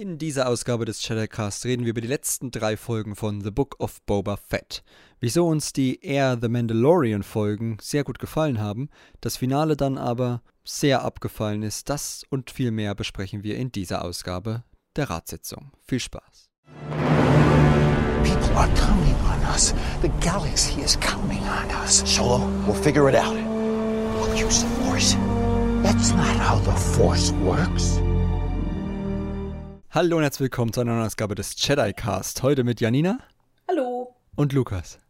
In dieser Ausgabe des Chattercast reden wir über die letzten drei Folgen von The Book of Boba Fett. Wieso uns die Air The Mandalorian Folgen sehr gut gefallen haben, das Finale dann aber sehr abgefallen ist, das und viel mehr besprechen wir in dieser Ausgabe der Ratssitzung. Viel Spaß. People are counting on us. The galaxy is counting on us. Solo, we'll figure it out. We'll use the Force. That's not how the Force works. Hallo und herzlich willkommen zu einer neuen Ausgabe des Jedi Cast. Heute mit Janina. Hallo. Und Lukas.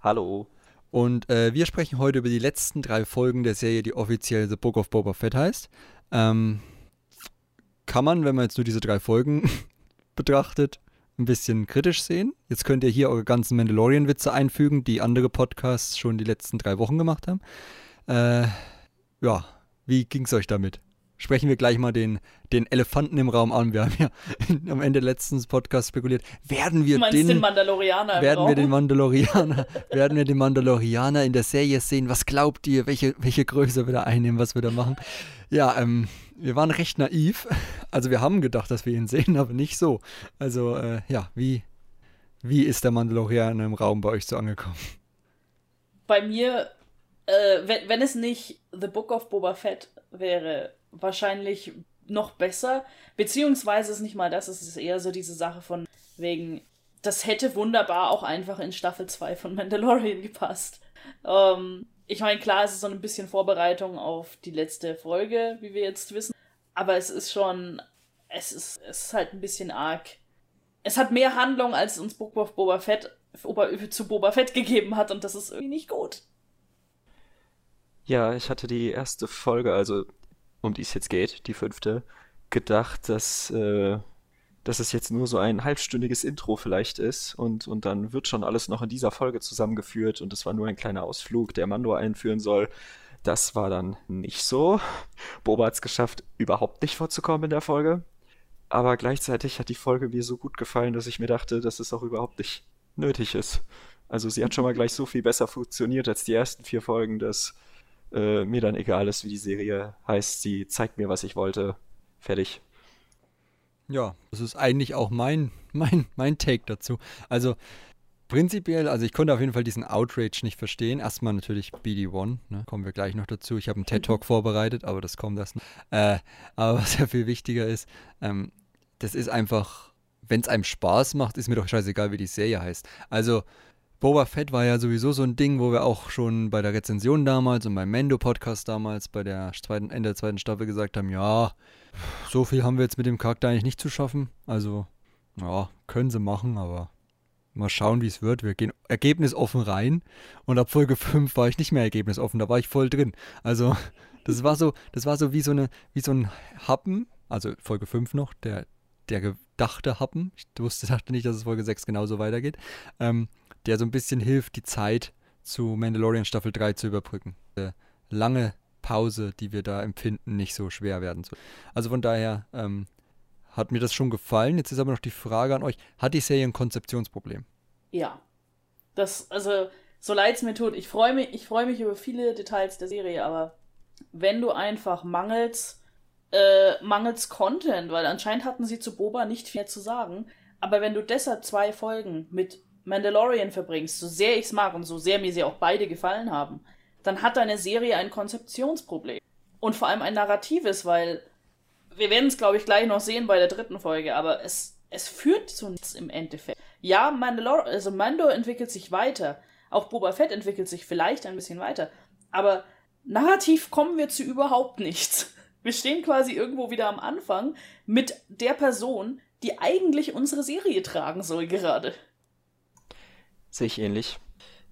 Hallo. Und äh, wir sprechen heute über die letzten drei Folgen der Serie, die offiziell The Book of Boba Fett heißt. Ähm, kann man, wenn man jetzt nur diese drei Folgen betrachtet, ein bisschen kritisch sehen. Jetzt könnt ihr hier eure ganzen Mandalorian-Witze einfügen, die andere Podcasts schon die letzten drei Wochen gemacht haben. Äh, ja, wie ging es euch damit? Sprechen wir gleich mal den, den Elefanten im Raum an. Wir haben ja am Ende letzten Podcast spekuliert, werden wir den, den Mandalorianer werden wir den Mandalorianer, werden wir den Mandalorianer in der Serie sehen? Was glaubt ihr, welche, welche Größe wir da einnehmen, was wir da machen? Ja, ähm, wir waren recht naiv. Also wir haben gedacht, dass wir ihn sehen, aber nicht so. Also äh, ja, wie, wie ist der Mandalorianer im Raum bei euch so angekommen? Bei mir, äh, wenn, wenn es nicht The Book of Boba Fett wäre, wahrscheinlich noch besser. Beziehungsweise ist nicht mal das, es ist eher so diese Sache von wegen, das hätte wunderbar auch einfach in Staffel 2 von Mandalorian gepasst. Ähm, ich meine, klar, es ist so ein bisschen Vorbereitung auf die letzte Folge, wie wir jetzt wissen. Aber es ist schon, es ist, es ist halt ein bisschen arg. Es hat mehr Handlung, als uns Book of Boba Fett zu Boba Fett gegeben hat und das ist irgendwie nicht gut. Ja, ich hatte die erste Folge, also um die es jetzt geht, die fünfte, gedacht, dass, äh, dass es jetzt nur so ein halbstündiges Intro vielleicht ist und, und dann wird schon alles noch in dieser Folge zusammengeführt und es war nur ein kleiner Ausflug, der Mando einführen soll. Das war dann nicht so. Boba hat es geschafft, überhaupt nicht vorzukommen in der Folge. Aber gleichzeitig hat die Folge mir so gut gefallen, dass ich mir dachte, dass es auch überhaupt nicht nötig ist. Also sie hat schon mal gleich so viel besser funktioniert als die ersten vier Folgen, dass äh, mir dann egal ist, wie die Serie heißt. Sie zeigt mir, was ich wollte. Fertig. Ja, das ist eigentlich auch mein, mein, mein Take dazu. Also prinzipiell, also ich konnte auf jeden Fall diesen Outrage nicht verstehen. Erstmal natürlich BD1, ne? kommen wir gleich noch dazu. Ich habe einen TED-Talk vorbereitet, aber das kommt erst noch. Äh, aber was ja viel wichtiger ist, ähm, das ist einfach, wenn es einem Spaß macht, ist mir doch scheißegal, wie die Serie heißt. Also Boba Fett war ja sowieso so ein Ding, wo wir auch schon bei der Rezension damals und beim Mendo-Podcast damals bei der zweiten, Ende der zweiten Staffel gesagt haben, ja, so viel haben wir jetzt mit dem Charakter eigentlich nicht zu schaffen. Also, ja, können sie machen, aber mal schauen, wie es wird. Wir gehen ergebnisoffen rein und ab Folge 5 war ich nicht mehr ergebnisoffen, da war ich voll drin. Also, das war so, das war so wie so eine, wie so ein Happen, also Folge 5 noch, der, der gedachte Happen. Ich wusste, dachte nicht, dass es Folge 6 genauso weitergeht. Ähm, der so ein bisschen hilft, die Zeit zu Mandalorian Staffel 3 zu überbrücken. Äh, lange Pause, die wir da empfinden, nicht so schwer werden soll. Also von daher ähm, hat mir das schon gefallen. Jetzt ist aber noch die Frage an euch: Hat die Serie ein Konzeptionsproblem? Ja. Das, also, so leid es mir tut, ich freue mich, ich mich über viele Details der Serie, aber wenn du einfach mangels, äh, mangels Content, weil anscheinend hatten sie zu Boba nicht viel zu sagen, aber wenn du deshalb zwei Folgen mit Mandalorian verbringst, so sehr ich es mag und so sehr mir sie auch beide gefallen haben, dann hat deine Serie ein Konzeptionsproblem. Und vor allem ein narratives, weil wir werden es, glaube ich, gleich noch sehen bei der dritten Folge, aber es, es führt zu nichts im Endeffekt. Ja, Mandalor also Mando entwickelt sich weiter. Auch Boba Fett entwickelt sich vielleicht ein bisschen weiter. Aber narrativ kommen wir zu überhaupt nichts. Wir stehen quasi irgendwo wieder am Anfang mit der Person, die eigentlich unsere Serie tragen soll gerade. Sehe ich ähnlich.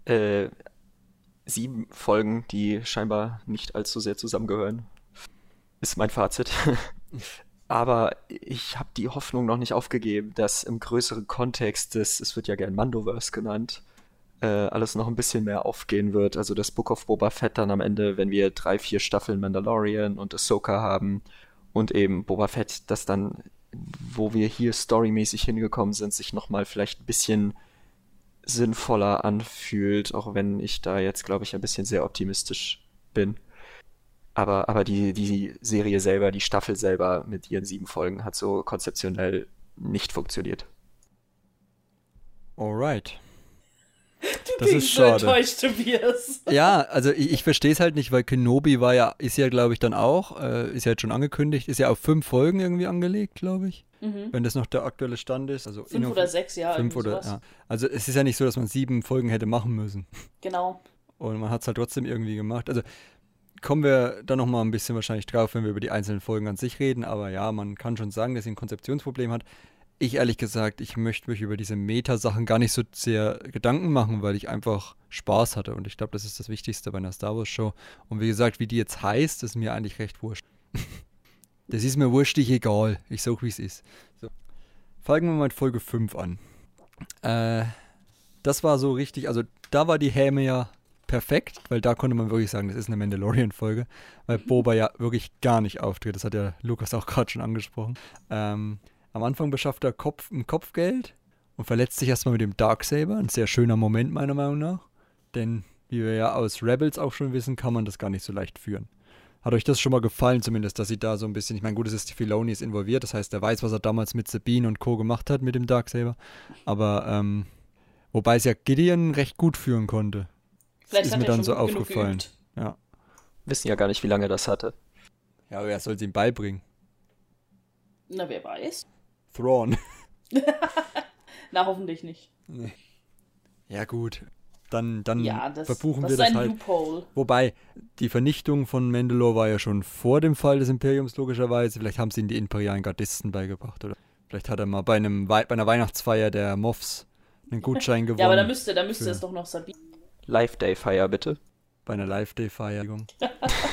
Äh, sieben Folgen, die scheinbar nicht allzu sehr zusammengehören, ist mein Fazit. Aber ich habe die Hoffnung noch nicht aufgegeben, dass im größeren Kontext des, es wird ja gern Mandoverse genannt, äh, alles noch ein bisschen mehr aufgehen wird. Also das Book of Boba Fett dann am Ende, wenn wir drei, vier Staffeln Mandalorian und Ahsoka haben und eben Boba Fett, das dann, wo wir hier storymäßig hingekommen sind, sich nochmal vielleicht ein bisschen sinnvoller anfühlt, auch wenn ich da jetzt, glaube ich, ein bisschen sehr optimistisch bin. Aber, aber die, die Serie selber, die Staffel selber mit ihren sieben Folgen hat so konzeptionell nicht funktioniert. Alright. Du Das klingst ist so enttäuscht, Tobias. Ja, also ich, ich verstehe es halt nicht, weil Kenobi war ja, ist ja, glaube ich, dann auch, äh, ist ja jetzt schon angekündigt, ist ja auf fünf Folgen irgendwie angelegt, glaube ich. Mhm. Wenn das noch der aktuelle Stand ist. Also Fünf oder sechs, ja. Fünf oder, sowas. ja. Also es ist ja nicht so, dass man sieben Folgen hätte machen müssen. Genau. Und man hat es halt trotzdem irgendwie gemacht. Also kommen wir dann nochmal ein bisschen wahrscheinlich drauf, wenn wir über die einzelnen Folgen an sich reden. Aber ja, man kann schon sagen, dass sie ein Konzeptionsproblem hat. Ich ehrlich gesagt, ich möchte mich über diese Meta-Sachen gar nicht so sehr Gedanken machen, weil ich einfach Spaß hatte. Und ich glaube, das ist das Wichtigste bei einer Star Wars-Show. Und wie gesagt, wie die jetzt heißt, ist mir eigentlich recht wurscht. das ist mir wurstig egal. Ich sag, wie es ist. So. Fangen wir mal mit Folge 5 an. Äh, das war so richtig, also da war die Häme ja perfekt, weil da konnte man wirklich sagen, das ist eine Mandalorian-Folge, weil Boba ja wirklich gar nicht auftritt. Das hat ja Lukas auch gerade schon angesprochen. Ähm, am Anfang beschafft er Kopf, ein Kopfgeld und verletzt sich erstmal mit dem Darksaber. Ein sehr schöner Moment, meiner Meinung nach. Denn, wie wir ja aus Rebels auch schon wissen, kann man das gar nicht so leicht führen. Hat euch das schon mal gefallen, zumindest, dass sie da so ein bisschen, ich meine, gut, es ist Filoni ist involviert, das heißt, er weiß, was er damals mit Sabine und Co. gemacht hat mit dem Darksaber. Aber, ähm, wobei es ja Gideon recht gut führen konnte. Vielleicht ist hat mir er dann schon so aufgefallen. geübt. Ja. Wissen ja gar nicht, wie lange er das hatte. Ja, aber wer soll es ihm beibringen? Na, wer weiß. Thrawn. Na, hoffentlich nicht. nee. Ja, gut. Dann, dann Ja, das, verbuchen das wir ist das ein halt. Loophole. Wobei, die Vernichtung von Mandalore war ja schon vor dem Fall des Imperiums, logischerweise. Vielleicht haben sie ihn die imperialen Gardisten beigebracht, oder? Vielleicht hat er mal bei, einem, Wei- bei einer Weihnachtsfeier der Moffs einen Gutschein gewonnen. Ja, aber da müsste, da müsste für- es doch noch Sabine. Live Day Fire, bitte. Bei einer Live-Day-Feierung.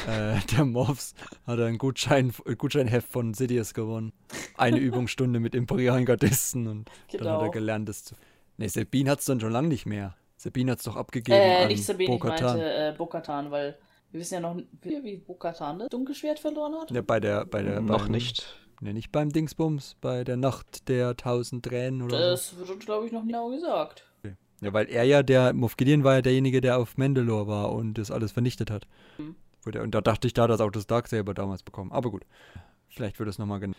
äh, der Moffs hat er einen Gutschein, äh, Gutscheinheft von Sidious gewonnen. Eine Übungsstunde mit imperialen Gardisten und dann hat er Genau. gelernt, das zu. Ne, Sabine hat es dann schon lange nicht mehr. Sabine hat es doch abgegeben Äh, an nicht Sabine, ich Bo-Katan. meinte äh, Bo-Katan, weil wir wissen ja noch, wie, wie Bo-Katan das Dunkelschwert verloren hat. Ja, bei der, bei der, Noch beim, nicht. Ne, nicht beim Dingsbums, bei der Nacht der tausend Tränen oder so. Das wird uns, glaube ich, noch genau gesagt. Ja, weil er ja, der, Moff Gideon war ja derjenige, der auf Mandalore war und das alles vernichtet hat. Mhm. Und da dachte ich, da hat er auch das Darksaber damals bekommen. Aber gut, vielleicht wird es nochmal genau.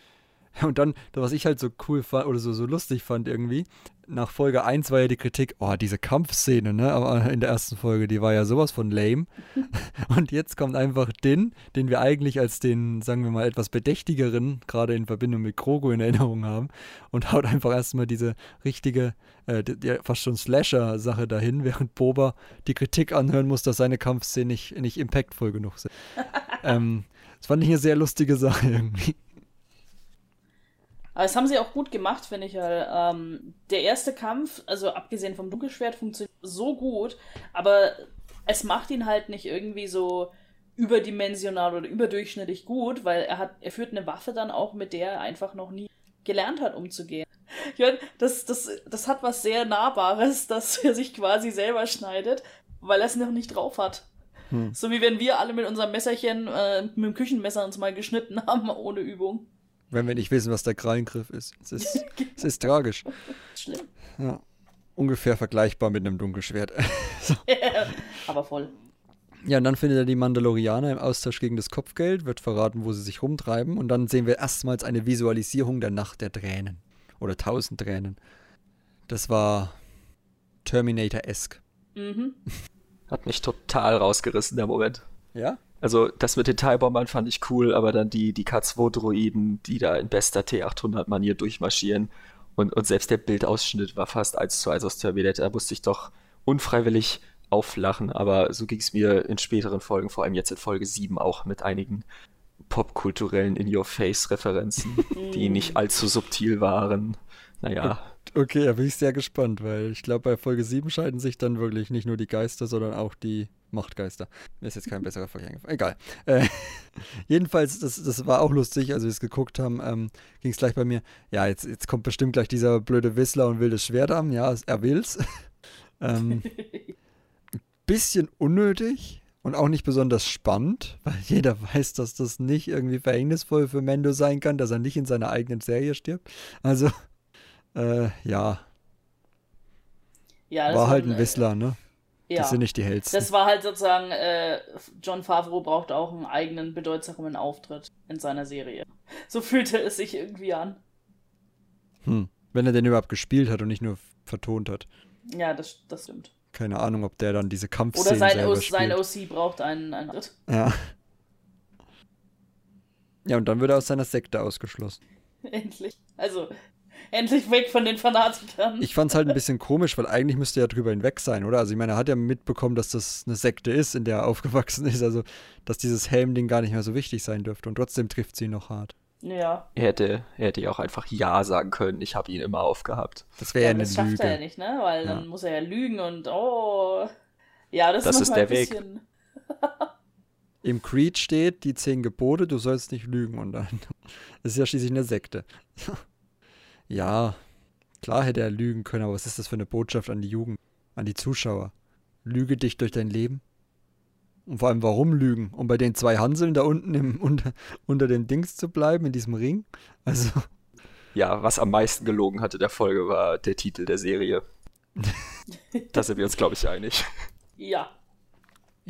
Und dann, was ich halt so cool fand, oder so, so lustig fand irgendwie, nach Folge 1 war ja die Kritik, oh, diese Kampfszene, ne, aber in der ersten Folge, die war ja sowas von lame. Und jetzt kommt einfach Din, den wir eigentlich als den, sagen wir mal, etwas bedächtigeren, gerade in Verbindung mit Krogo in Erinnerung haben, und haut einfach erstmal diese richtige, äh, die, die, fast schon Slasher-Sache dahin, während Boba die Kritik anhören muss, dass seine Kampfszenen nicht, nicht impactvoll genug sind. ähm, das fand ich eine sehr lustige Sache irgendwie. Aber das haben sie auch gut gemacht, finde ich. Weil, ähm, der erste Kampf, also abgesehen vom Dunkelschwert, funktioniert so gut, aber es macht ihn halt nicht irgendwie so überdimensional oder überdurchschnittlich gut, weil er hat, er führt eine Waffe dann auch, mit der er einfach noch nie gelernt hat, umzugehen. Ich mein, das, das, das hat was sehr Nahbares, dass er sich quasi selber schneidet, weil er es noch nicht drauf hat. Hm. So wie wenn wir alle mit unserem Messerchen, äh, mit dem Küchenmesser uns mal geschnitten haben, ohne Übung. Wenn wir nicht wissen, was der Krallengriff ist. Es ist, es ist tragisch. Schlimm. Ja. Ungefähr vergleichbar mit einem Dunkelschwert. Aber voll. Ja, und dann findet er die Mandalorianer im Austausch gegen das Kopfgeld, wird verraten, wo sie sich rumtreiben. Und dann sehen wir erstmals eine Visualisierung der Nacht der Tränen. Oder tausend Tränen. Das war Terminator-esque. Mhm. Hat mich total rausgerissen, der Moment. Ja? Also, das mit den Teilbombern fand ich cool, aber dann die, die K2-Droiden, die da in bester T800-Manier durchmarschieren. Und, und selbst der Bildausschnitt war fast eins zu eins aus Terminator. Da musste ich doch unfreiwillig auflachen, aber so ging es mir in späteren Folgen, vor allem jetzt in Folge 7 auch mit einigen popkulturellen In-Your-Face-Referenzen, die nicht allzu subtil waren. Naja, Okay, da bin ich sehr gespannt, weil ich glaube, bei Folge 7 scheiden sich dann wirklich nicht nur die Geister, sondern auch die Machtgeister. Mir ist jetzt kein besserer Vergleich eingefallen. Egal. Äh, jedenfalls, das, das war auch lustig, als wir es geguckt haben, ähm, ging es gleich bei mir. Ja, jetzt, jetzt kommt bestimmt gleich dieser blöde Whistler und will das Schwert haben. Ja, er will's. ähm, bisschen unnötig und auch nicht besonders spannend, weil jeder weiß, dass das nicht irgendwie verhängnisvoll für Mendo sein kann, dass er nicht in seiner eigenen Serie stirbt. Also, äh, ja, Ja, das war halt ein Whistler, ne? Äh, ja. Die sind nicht die hellsten. Das war halt sozusagen, äh, John Favreau braucht auch einen eigenen bedeutsamen Auftritt in seiner Serie. So fühlte es sich irgendwie an. Hm. Wenn er den überhaupt gespielt hat und nicht nur vertont hat. Ja, das, das stimmt. Keine Ahnung, ob der dann diese Kampfszenen Oder sein, O- sein spielt. OC braucht einen, einen Ritt. Ja. Ja, und dann wird er aus seiner Sekte ausgeschlossen. Endlich. Also, endlich weg von den Fanatikern. Ich fand's halt ein bisschen komisch, weil eigentlich müsste er drüber hinweg sein, oder? Also ich meine, er hat ja mitbekommen, dass das eine Sekte ist, in der er aufgewachsen ist, also dass dieses Helm-Ding gar nicht mehr so wichtig sein dürfte und trotzdem trifft sie ihn noch hart. ja. Er hätte, er hätte ja auch einfach Ja sagen können. Ich habe ihn immer aufgehabt. Das wäre Ja, ja eine das schafft Lüge. er ja nicht, ne? Weil Ja. dann muss er ja lügen und oh. Ja, das, Das ist ist manchmal der ein Weg. bisschen. Im Creed steht die zehn Gebote, du sollst nicht lügen und dann das ist ja schließlich eine Sekte. Ja, klar hätte er lügen können, aber was ist das für eine Botschaft an die Jugend, an die Zuschauer? Lüge dich durch dein Leben? Und vor allem, warum lügen? Um bei den zwei Hanseln da unten im, unter, unter dem Dings zu bleiben, in diesem Ring? Also, Ja, was am meisten gelogen hatte der Folge war der Titel der Serie. da sind wir uns, glaube ich, einig. Ja.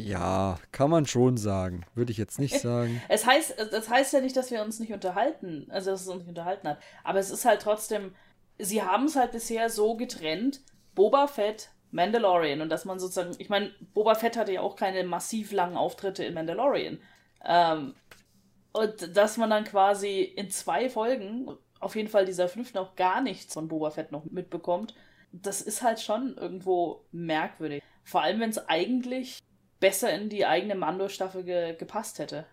Ja, kann man schon sagen. Würde ich jetzt nicht sagen. Es heißt, das heißt ja nicht, dass wir uns nicht unterhalten, also dass es uns nicht unterhalten hat. Aber es ist halt trotzdem, sie haben es halt bisher so getrennt, Boba Fett, Mandalorian. Und dass man sozusagen, ich meine, Boba Fett hatte ja auch keine massiv langen Auftritte in Mandalorian. Ähm, und dass man dann quasi in zwei Folgen, auf jeden Fall dieser fünften, auch gar nichts von Boba Fett noch mitbekommt, das ist halt schon irgendwo merkwürdig. Vor allem, wenn es eigentlich besser in die eigene Mando-Staffel ge gepasst hätte.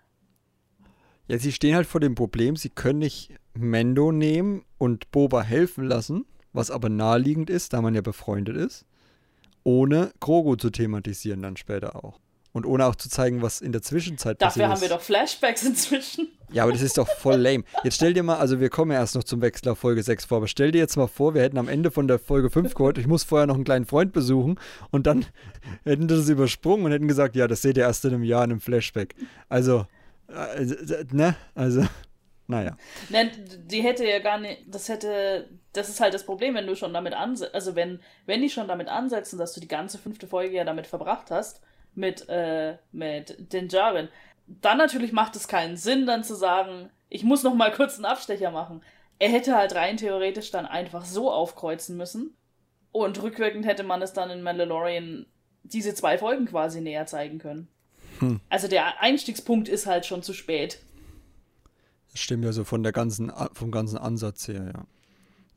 Ja, sie stehen halt vor dem Problem, sie können nicht Mendo nehmen und Boba helfen lassen, was aber naheliegend ist, da man ja befreundet ist, ohne Grogu zu thematisieren dann später auch. Und ohne auch zu zeigen, was in der Zwischenzeit Dafür passiert haben wir ist. doch Flashbacks inzwischen. Ja, aber das ist doch voll lame. Jetzt stell dir mal, also wir kommen ja erst noch zum Wechsel auf Folge 6 vor, aber stell dir jetzt mal vor, wir hätten am Ende von der Folge 5 gehört, ich muss vorher noch einen kleinen Freund besuchen und dann hätten das übersprungen und hätten gesagt, ja, das seht ihr erst in einem Jahr in einem Flashback. Also, äh, ne? Also, naja. Nein, die hätte ja gar nicht, das hätte, das ist halt das Problem, wenn du schon damit ansetzt, also wenn, wenn die schon damit ansetzen, dass du die ganze fünfte Folge ja damit verbracht hast, mit, äh, mit den Jaren, dann natürlich macht es keinen Sinn, dann zu sagen, ich muss noch mal kurz einen Abstecher machen. Er hätte halt rein theoretisch dann einfach so aufkreuzen müssen und rückwirkend hätte man es dann in Mandalorian diese zwei Folgen quasi näher zeigen können. Hm. Also der Einstiegspunkt ist halt schon zu spät. Das stimmt ja so von der ganzen, vom ganzen Ansatz her, ja.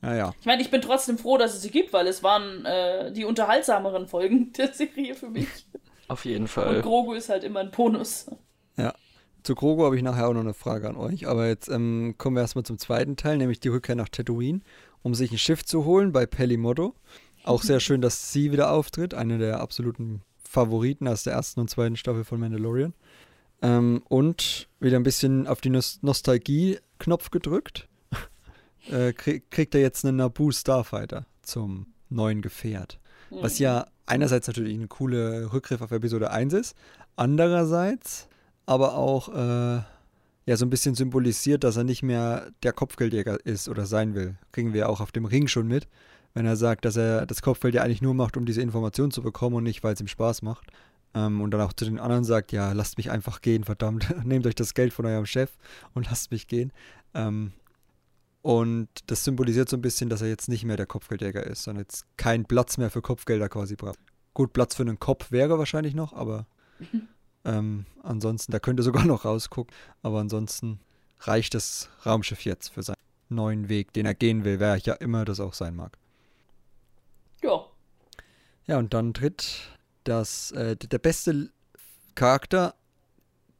Ja, ja. Ich meine, ich bin trotzdem froh, dass es sie gibt, weil es waren äh, die unterhaltsameren Folgen der Serie für mich. Auf jeden Und Fall. Grogu ist halt immer ein Bonus. Ja. Zu Grogu habe ich nachher auch noch eine Frage an euch, aber jetzt ähm, kommen wir erstmal zum zweiten Teil, nämlich die Rückkehr nach Tatooine, um sich ein Schiff zu holen bei Pelimoto. Auch sehr schön, dass sie wieder auftritt, eine der absoluten Favoriten aus der ersten und zweiten Staffel von Mandalorian. Ähm, und wieder ein bisschen auf die Nos Nostalgie-Knopf gedrückt. äh, krieg, kriegt er jetzt einen Naboo Starfighter zum neuen Gefährt. Was ja einerseits natürlich ein cooler Rückgriff auf Episode 1 ist, andererseits aber auch äh, ja so ein bisschen symbolisiert, dass er nicht mehr der Kopfgeldjäger ist oder sein will. Kriegen wir auch auf dem Ring schon mit, wenn er sagt, dass er das Kopfgeld ja eigentlich nur macht, um diese Information zu bekommen und nicht, weil es ihm Spaß macht. Ähm, und dann auch zu den anderen sagt, ja, lasst mich einfach gehen, verdammt, nehmt euch das Geld von eurem Chef und lasst mich gehen. Ähm, und das symbolisiert so ein bisschen, dass er jetzt nicht mehr der Kopfgeldjäger ist, sondern jetzt keinen Platz mehr für Kopfgelder quasi braucht. Gut, Platz für einen Kopf wäre wahrscheinlich noch, aber ähm, ansonsten, da könnte sogar noch rausgucken, aber ansonsten reicht das Raumschiff jetzt für seinen neuen Weg, den er gehen will, wer ja immer das auch sein mag. Ja. Ja, und dann tritt das, äh, der beste Charakter,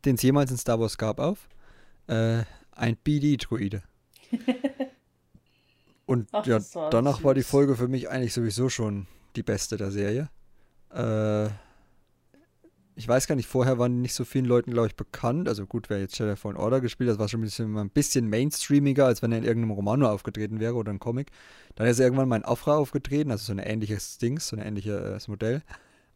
den es jemals in Star Wars gab, auf. Äh, ein BD-Druide. Und Ach, ja, war danach war die süß. Folge für mich eigentlich sowieso schon die beste der Serie. Äh, ich weiß gar nicht, vorher waren nicht so vielen Leuten, glaube ich, bekannt. Also gut, wer jetzt Jedi Fallen Order gespielt hat, das war schon ein bisschen, ein bisschen mainstreamiger, als wenn er in irgendeinem Roman nur aufgetreten wäre oder ein Comic. Dann ist er irgendwann mal in Afra aufgetreten, also so ein ähnliches Ding, so ein ähnliches Modell.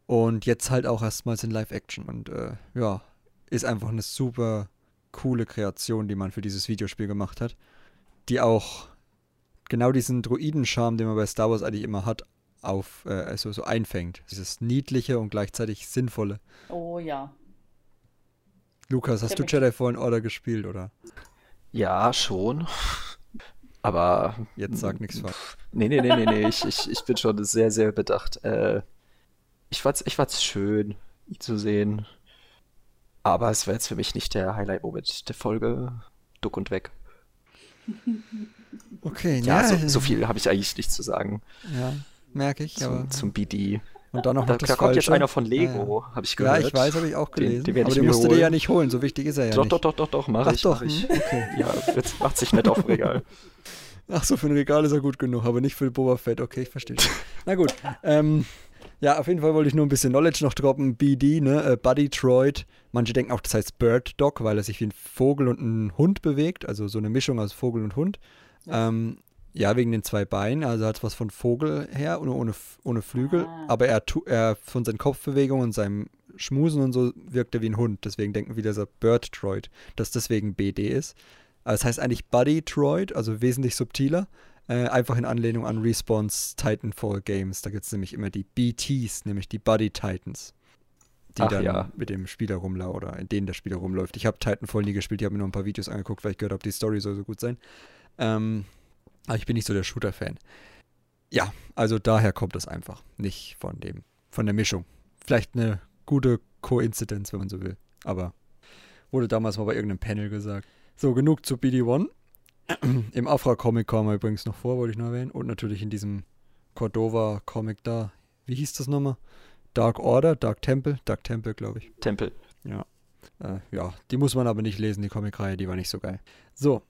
Und jetzt halt auch erstmals in Live-Action. Und äh, ja, ist einfach eine super coole Kreation, die man für dieses Videospiel gemacht hat. Die auch genau diesen Druiden-Charme, den man bei Star Wars eigentlich immer hat, auf, äh, also so einfängt. Dieses niedliche und gleichzeitig sinnvolle. Oh ja. Lukas, hast du Definitiv. Jedi Fallen Order gespielt, oder? Ja, schon. Aber. Jetzt sag nichts falsch. Nee, nee, nee, nee, nee. ich, ich, ich bin schon sehr, sehr bedacht. Äh, ich fand's, ich fand's schön, ihn zu sehen. Aber es wäre jetzt für mich nicht der Highlight-Moment der Folge. Duck und weg. Okay, Ja, ja. so, so viel habe ich eigentlich nicht zu sagen Ja, merke ich. Aber, zum, zum BD. und dann noch, Da, das da kommt jetzt einer von Lego, habe ich Ja, gehört. ich weiß, habe ich auch Den- gelesen. den werd aber ich den musst du dir ja nicht holen, so wichtig ist er ja Doch, nicht. doch, doch, doch, doch, mach Ach ich, doch, mach ich. hm, okay. Ja, jetzt macht sich nett auf dem Regal. Ach so, für ein Regal ist er gut genug, aber nicht für Boba Fett. Okay, ich verstehe. Na gut. Ähm, ja, auf jeden Fall wollte ich nur ein bisschen Knowledge noch droppen. BD, ne? Äh, Buddy Droid. Manche denken auch, das heißt Bird Dog, weil er sich wie ein Vogel und ein Hund bewegt. Also so eine Mischung aus Vogel und Hund. Ja, ähm, ja wegen den zwei Beinen. Also hat was von Vogel her, ohne, ohne, ohne Flügel. Ah. Aber er, tu, er von seinen Kopfbewegungen und seinem Schmusen und so wirkt er wie ein Hund. Deswegen denken wieder so Bird Droid, dass deswegen BD ist. Aber es heißt eigentlich Buddy Droid, also wesentlich subtiler. Äh, einfach in Anlehnung an Respawn's Titanfall Games. Da gibt es nämlich immer die BTs, nämlich die Buddy Titans. Die Ach dann ja. mit dem Spieler rumlaufen oder in denen der Spieler rumläuft. Ich habe Titanfall nie gespielt, ich habe mir nur ein paar Videos angeguckt, weil ich gehört habe, die Story soll so gut sein. Ähm, aber ich bin nicht so der Shooter-Fan. Ja, also daher kommt das einfach. Nicht von dem, von der Mischung. Vielleicht eine gute Koinzidenz, wenn man so will. Aber wurde damals mal bei irgendeinem Panel gesagt. So, genug zu BD1. Im Afra-Comic kam er übrigens noch vor, wollte ich noch erwähnen. Und natürlich in diesem Cordova-Comic da. Wie hieß das nochmal? Dark Order, Dark Temple, Dark Temple, glaube ich. Tempel. Ja. Äh, ja, die muss man aber nicht lesen, die Comicreihe, die war nicht so geil. So.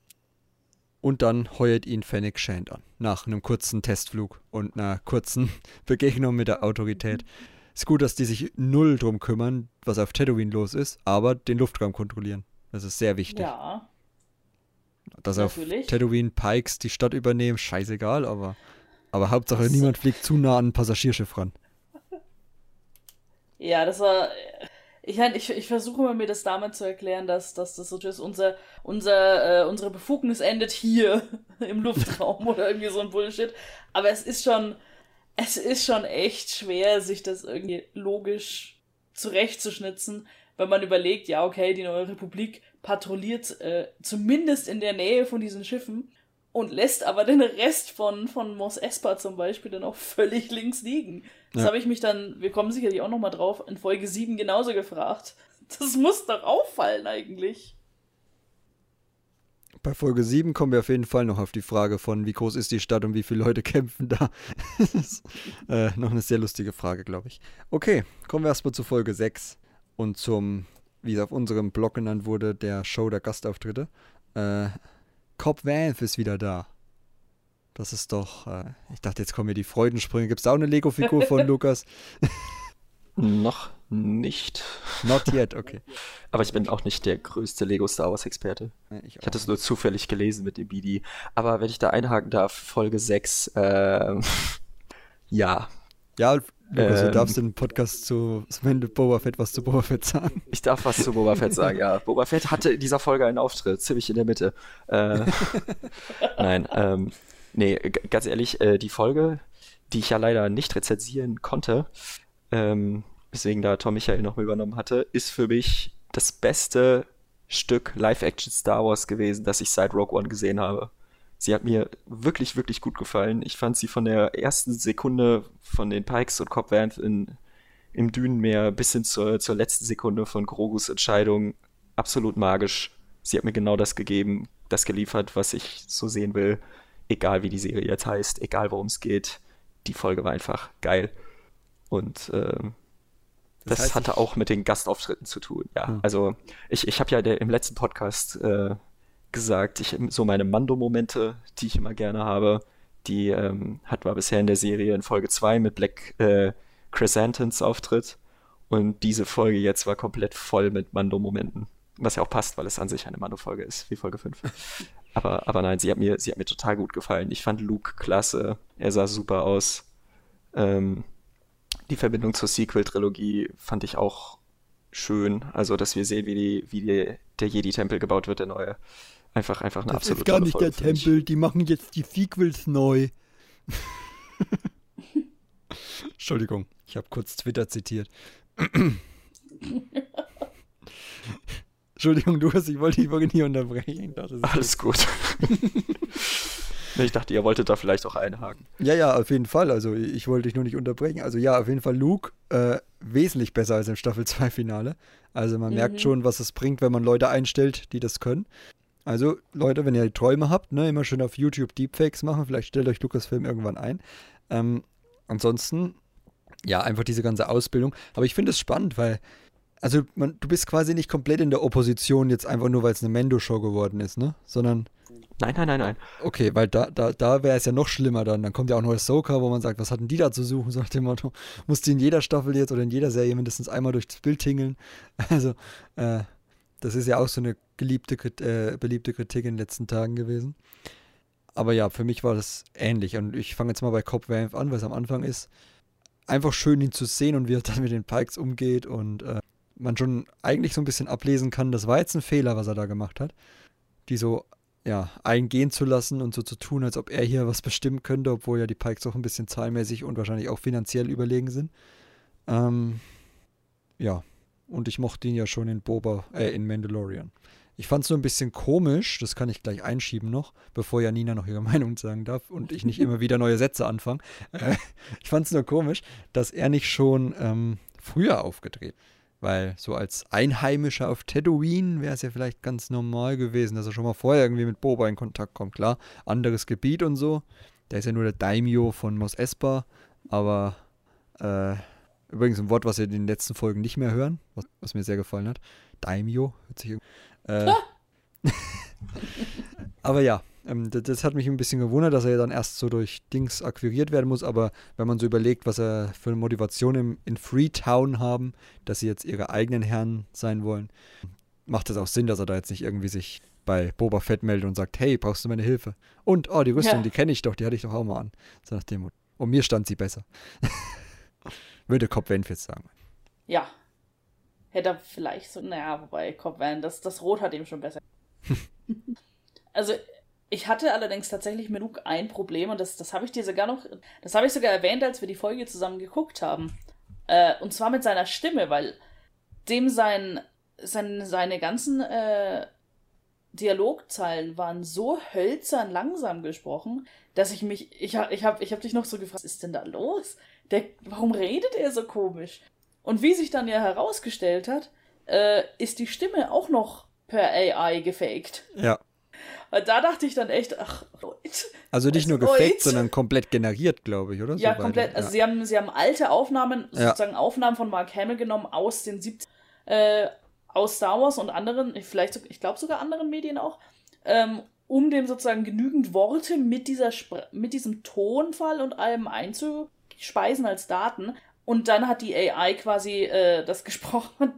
Und dann heuert ihn Fennec Shand an. Nach einem kurzen Testflug und einer kurzen Begegnung mit der Autorität. Ist gut, dass die sich null drum kümmern, was auf Tatooine los ist, aber den Luftraum kontrollieren. Das ist sehr wichtig. Ja, dass natürlich. auf Tatooine Pikes die Stadt übernehmen, scheißegal, aber, aber Hauptsache niemand fliegt zu nah an ein Passagierschiff ran. ja, das war. Ich, ich, ich versuche immer, mir das damit zu erklären, dass, dass das so ist, unser, unser, äh, unsere Befugnis endet hier im Luftraum oder irgendwie so ein Bullshit. Aber es ist schon, es ist schon echt schwer, sich das irgendwie logisch zurechtzuschnitzen, wenn man überlegt, ja, okay, die neue Republik patrouilliert äh, zumindest in der Nähe von diesen Schiffen und lässt aber den Rest von, von Mos Espa zum Beispiel dann auch völlig links liegen. Das Ja. habe ich mich dann, wir kommen sicherlich auch nochmal drauf, in Folge 7 genauso gefragt. Das muss doch auffallen eigentlich. Bei Folge 7 kommen wir auf jeden Fall noch auf die Frage von, wie groß ist die Stadt und wie viele Leute kämpfen da. das ist äh, noch eine sehr lustige Frage, glaube ich. Okay, kommen wir erstmal zu Folge 6 und zum, wie es auf unserem Blog genannt wurde, der Show der Gastauftritte. Äh, Cobb Vanth ist wieder da. Das ist doch, äh, ich dachte, jetzt kommen hier die Freudensprünge. Gibt es da auch eine Lego-Figur von Lukas? Noch nicht. Not yet, okay. Aber ich bin auch nicht der größte Lego Star Wars Experte. Äh, Ich hatte es nur zufällig gelesen mit dem BD. Aber wenn ich da einhaken darf, Folge 6, ähm, ja. Ja, Lukas, du Ähm. darfst im Podcast zu wenn du Boba Fett was zu Boba Fett sagen. Ich darf was zu Boba Fett sagen, ja. Boba Fett hatte in dieser Folge einen Auftritt, ziemlich in der Mitte. Äh, nein, ähm, nee, ganz ehrlich, äh, die Folge, die ich ja leider nicht rezensieren konnte, ähm, weswegen da Tom Michael noch mal übernommen hatte, ist für mich das beste Stück Live-Action Star Wars gewesen, das ich seit Rogue One gesehen habe. Sie hat mir wirklich, wirklich gut gefallen. Ich fand sie von der ersten Sekunde von den Pikes und Cobb Vanth in, im Dünenmeer bis hin zur, zur letzten Sekunde von Grogus Entscheidung absolut magisch. Sie hat mir genau das gegeben, das geliefert, was ich so sehen will. Egal wie die Serie jetzt heißt, egal worum es geht. Die Folge war einfach geil. Und ähm, Das das, heißt, hatte auch mit den Gastauftritten zu tun. Ja, Hm. also ich, ich habe ja der, im letzten Podcast äh, gesagt, ich so meine Mando-Momente, die ich immer gerne habe, die ähm, hat war bisher in der Serie in Folge 2 mit Black äh, Chrysanthemums Auftritt und diese Folge jetzt war komplett voll mit Mando-Momenten. Was ja auch passt, weil es an sich eine Mando-Folge ist, wie Folge 5. aber, aber nein, sie hat, mir, sie hat mir total gut gefallen. Ich fand Luke klasse. Er sah super aus. Ähm, die Verbindung zur Sequel-Trilogie fand ich auch schön. Also, dass wir sehen, wie, die, wie die, der Jedi-Tempel gebaut wird, der neue. Einfach, einfach eine absolute tolle Folge für mich. die machen jetzt die Sequels neu. Entschuldigung, ich habe kurz Twitter zitiert. Entschuldigung, du hast, ich wollte die Folge nie unterbrechen. Das ist Alles gut. Ich dachte, ihr wolltet da vielleicht auch einhaken. Ja, ja, auf jeden Fall. Also ich wollte dich nur nicht unterbrechen. Also ja, auf jeden Fall Luke äh, wesentlich besser als im Staffel 2 Finale. Also man mhm. merkt schon, was es bringt, wenn man Leute einstellt, die das können. Also Leute, wenn ihr Träume habt, ne, immer schön auf YouTube Deepfakes machen. Vielleicht stellt euch Lukas-Film irgendwann ein. Ähm, ansonsten, ja, einfach diese ganze Ausbildung. Aber ich finde es spannend, weil also man, du bist quasi nicht komplett in der Opposition jetzt einfach nur, weil es eine Mendo-Show geworden ist, ne? Sondern Nein, nein, nein, nein. Okay, weil da, da, da wäre es ja noch schlimmer dann. Dann kommt ja auch noch Ahsoka, wo man sagt, was hatten die da zu suchen? So nach dem Motto, du in jeder Staffel jetzt oder in jeder Serie mindestens einmal durchs Bild tingeln. Also, äh, das ist ja auch so eine geliebte, äh, beliebte Kritik in den letzten Tagen gewesen. Aber ja, für mich war das ähnlich. Und ich fange jetzt mal bei Cop Vamp an, weil es am Anfang ist. Einfach schön, ihn zu sehen und wie er dann mit den Pikes umgeht und äh, man schon eigentlich so ein bisschen ablesen kann, das war jetzt ein Fehler, was er da gemacht hat. Die so ja, eingehen zu lassen und so zu tun, als ob er hier was bestimmen könnte, obwohl ja die Pikes auch ein bisschen zahlmäßig und wahrscheinlich auch finanziell überlegen sind. Ähm, ja, und ich mochte ihn ja schon in Boba, äh, in Mandalorian. Ich fand es nur ein bisschen komisch, das kann ich gleich einschieben noch, bevor Janina noch ihre Meinung sagen darf und ich nicht immer wieder neue Sätze anfange. Äh, ich fand es nur komisch, dass er nicht schon ähm, früher aufgedreht weil so als Einheimischer auf Tatooine wäre es ja vielleicht ganz normal gewesen, dass er schon mal vorher irgendwie mit Boba in Kontakt kommt. Klar, anderes Gebiet und so. Der ist ja nur der Daimyo von Mos Espa, aber äh, übrigens ein Wort, was wir in den letzten Folgen nicht mehr hören, was, was mir sehr gefallen hat. Daimyo, hört sich äh, Aber ja, ähm, das, das, hat mich ein bisschen gewundert, dass er ja dann erst so durch Dings akquiriert werden muss. Aber wenn man so überlegt, was er für eine Motivation im, in Freetown haben, dass sie jetzt ihre eigenen Herren sein wollen, macht es auch Sinn, dass er da jetzt nicht irgendwie sich bei Boba Fett meldet und sagt, hey, brauchst du meine Hilfe? Und, oh, die Rüstung, ja. die kenne ich doch, die hatte ich doch auch mal an. So nach dem Und mir stand sie besser. Würde Cobb Vanth jetzt sagen. Ja. Hätte er vielleicht so, naja, wobei Cobb Vanth, das, das Rot hat ihm schon besser. also ich hatte allerdings tatsächlich mit Luke ein Problem und das, das habe ich dir sogar noch, das habe ich sogar erwähnt, als wir die Folge zusammen geguckt haben. Äh, und zwar mit seiner Stimme, weil dem sein, sein seine ganzen äh, Dialogzeilen waren so hölzern langsam gesprochen, dass ich mich, ich, ich habe ich hab dich noch so gefragt, was ist denn da los? Der, warum redet er so komisch? Und wie sich dann ja herausgestellt hat, äh, ist die Stimme auch noch per AI gefaked. Ja. Und da dachte ich dann echt, ach, Leute. Also nicht nur gefaked, sondern komplett generiert, glaube ich, oder? Ja, so komplett. Also ja. sie, haben, sie haben alte Aufnahmen, ja. sozusagen Aufnahmen von Mark Hamill genommen aus den 70 äh, aus Star Wars und anderen, vielleicht, ich glaube sogar anderen Medien auch, ähm, um dem sozusagen genügend Worte mit, dieser mit diesem Tonfall und allem einzuspeisen als Daten. Und dann hat die AI quasi äh, das gesprochen.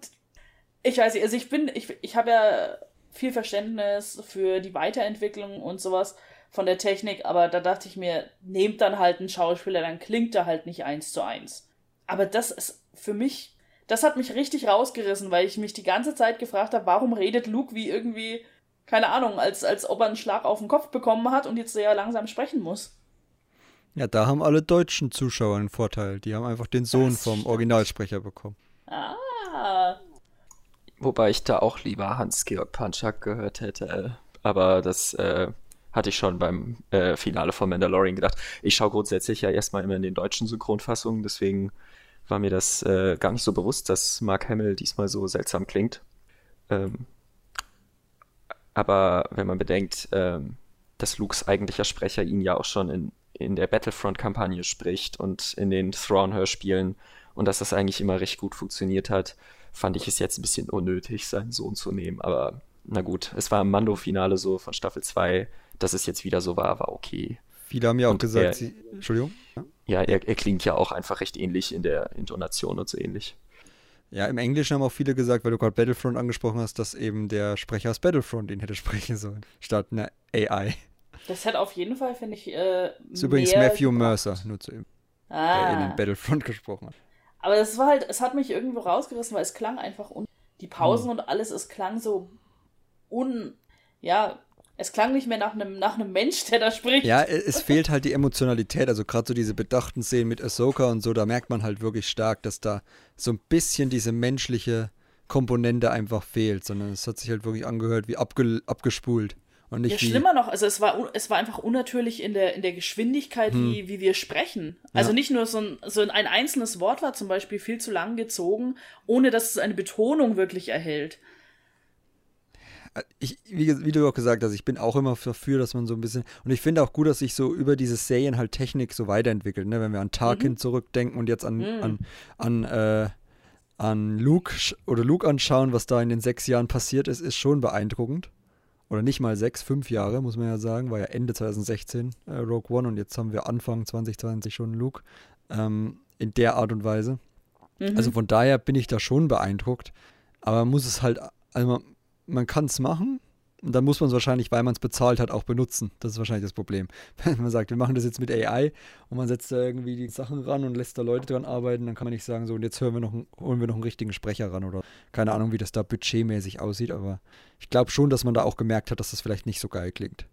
Ich weiß nicht, also ich bin, ich, ich habe ja viel Verständnis für die Weiterentwicklung und sowas von der Technik, aber da dachte ich mir, nehmt dann halt einen Schauspieler, dann klingt er halt nicht eins zu eins. Aber das ist für mich, das hat mich richtig rausgerissen, weil ich mich die ganze Zeit gefragt habe, warum redet Luke wie irgendwie, keine Ahnung, als, als ob er einen Schlag auf den Kopf bekommen hat und jetzt sehr langsam sprechen muss. Ja, da haben alle deutschen Zuschauer einen Vorteil. Die haben einfach den Sohn vom Originalsprecher bekommen. Ah, Wobei ich da auch lieber Hans-Georg Panchak gehört hätte. Aber das äh, hatte ich schon beim äh, Finale von Mandalorian gedacht. Ich schaue grundsätzlich ja erstmal immer in den deutschen Synchronfassungen, deswegen war mir das äh, gar nicht so bewusst, dass Mark Hamill diesmal so seltsam klingt. Ähm, aber wenn man bedenkt, ähm, dass Lukes eigentlicher Sprecher ihn ja auch schon in, in der Battlefront-Kampagne spricht und in den Thrawn-Hörspielen und dass das eigentlich immer recht gut funktioniert hat, fand ich es jetzt ein bisschen unnötig, seinen Sohn zu nehmen. Aber na gut, es war im Mando-Finale so von Staffel 2, dass es jetzt wieder so war, war okay. Viele haben ja auch und gesagt, er, sie, Entschuldigung. Ja, er, er, klingt ja auch einfach recht ähnlich in der Intonation und so ähnlich. Ja, im Englischen haben auch viele gesagt, weil du gerade Battlefront angesprochen hast, dass eben der Sprecher aus Battlefront ihn hätte sprechen sollen, statt einer AI. Das hat auf jeden Fall, finde ich, äh, Das ist übrigens Matthew Mercer, nur zu ihm, ah. der in Battlefront gesprochen hat. Aber es war halt, es hat mich irgendwo rausgerissen, weil es klang einfach un die Pausen mhm. und alles, es klang so un ja, es klang nicht mehr nach einem nach einem Mensch, der da spricht. Ja, es fehlt halt die Emotionalität, also gerade so diese bedachten Szenen mit Ahsoka und so, da merkt man halt wirklich stark, dass da so ein bisschen diese menschliche Komponente einfach fehlt, sondern es hat sich halt wirklich angehört wie abge abgespult. Und nicht ja, schlimmer noch, also es war, es war einfach unnatürlich in der, in der Geschwindigkeit, Hm. wie, wie wir sprechen. Also Ja. nicht nur so ein, so ein einzelnes Wort war zum Beispiel viel zu lang gezogen, ohne dass es eine Betonung wirklich erhält. ich, wie, wie du auch gesagt hast, ich bin auch immer dafür, dass man so ein bisschen. Und ich finde auch gut, dass sich so über diese Serien halt Technik so weiterentwickelt. Ne? Wenn wir an Tarkin zurückdenken und jetzt an, Mhm. an, an, äh, an Luke oder Luke anschauen, was da in den sechs Jahren passiert ist, ist schon beeindruckend. Oder nicht mal sechs, fünf Jahre, muss man ja sagen, war ja Ende 2016 äh, Rogue One und jetzt haben wir Anfang 2020 schon Luke. Ähm, in der Art und Weise. Mhm. Also von daher bin ich da schon beeindruckt. Aber man muss es halt, also man, man kann es machen und dann muss man es wahrscheinlich, weil man es bezahlt hat, auch benutzen. Das ist wahrscheinlich das Problem. Wenn man sagt, wir machen das jetzt mit AI und man setzt da irgendwie die Sachen ran und lässt da Leute dran arbeiten, dann kann man nicht sagen, so und jetzt hören wir noch, einen- holen wir noch einen richtigen Sprecher ran oder keine Ahnung, wie das da budgetmäßig aussieht, aber ich glaube schon, dass man da auch gemerkt hat, dass das vielleicht nicht so geil klingt.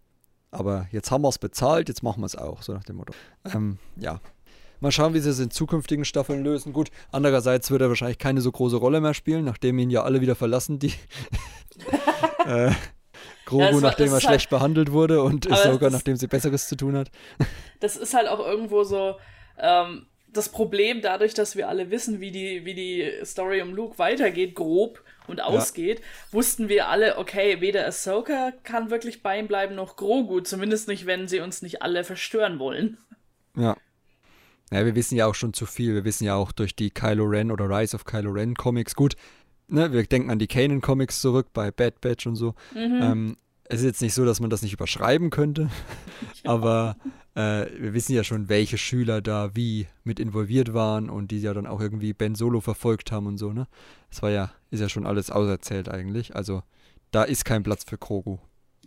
Aber jetzt haben wir es bezahlt, jetzt machen wir es auch, so nach dem Motto. Ähm, ja, Mal schauen, wie sie es in zukünftigen Staffeln lösen. Gut, andererseits wird er wahrscheinlich keine so große Rolle mehr spielen, nachdem ihn ja alle wieder verlassen, die äh, Grogu, Ja, nachdem er ist schlecht behandelt wurde und Ahsoka, nachdem sie Besseres zu tun hat. das ist halt auch irgendwo so ähm, das Problem dadurch, dass wir alle wissen, wie die, wie die Story um Luke weitergeht, grob und ausgeht, wussten wir alle, okay, weder Ahsoka kann wirklich bei ihm bleiben, noch Grogu, zumindest nicht, wenn sie uns nicht alle verstören wollen. Ja. Ja, wir wissen ja auch schon zu viel. Wir wissen ja auch durch die Kylo Ren oder Rise of Kylo Ren Comics. Gut, ne, wir denken an die Kanan Comics zurück bei Bad Batch und so. Ähm, es ist jetzt nicht so, dass man das nicht überschreiben könnte, aber äh, wir wissen ja schon, welche Schüler da wie mit involviert waren und die ja dann auch irgendwie Ben Solo verfolgt haben und so, ne? Das war ja, ist ja schon alles auserzählt eigentlich. Also da ist kein Platz für Krogu.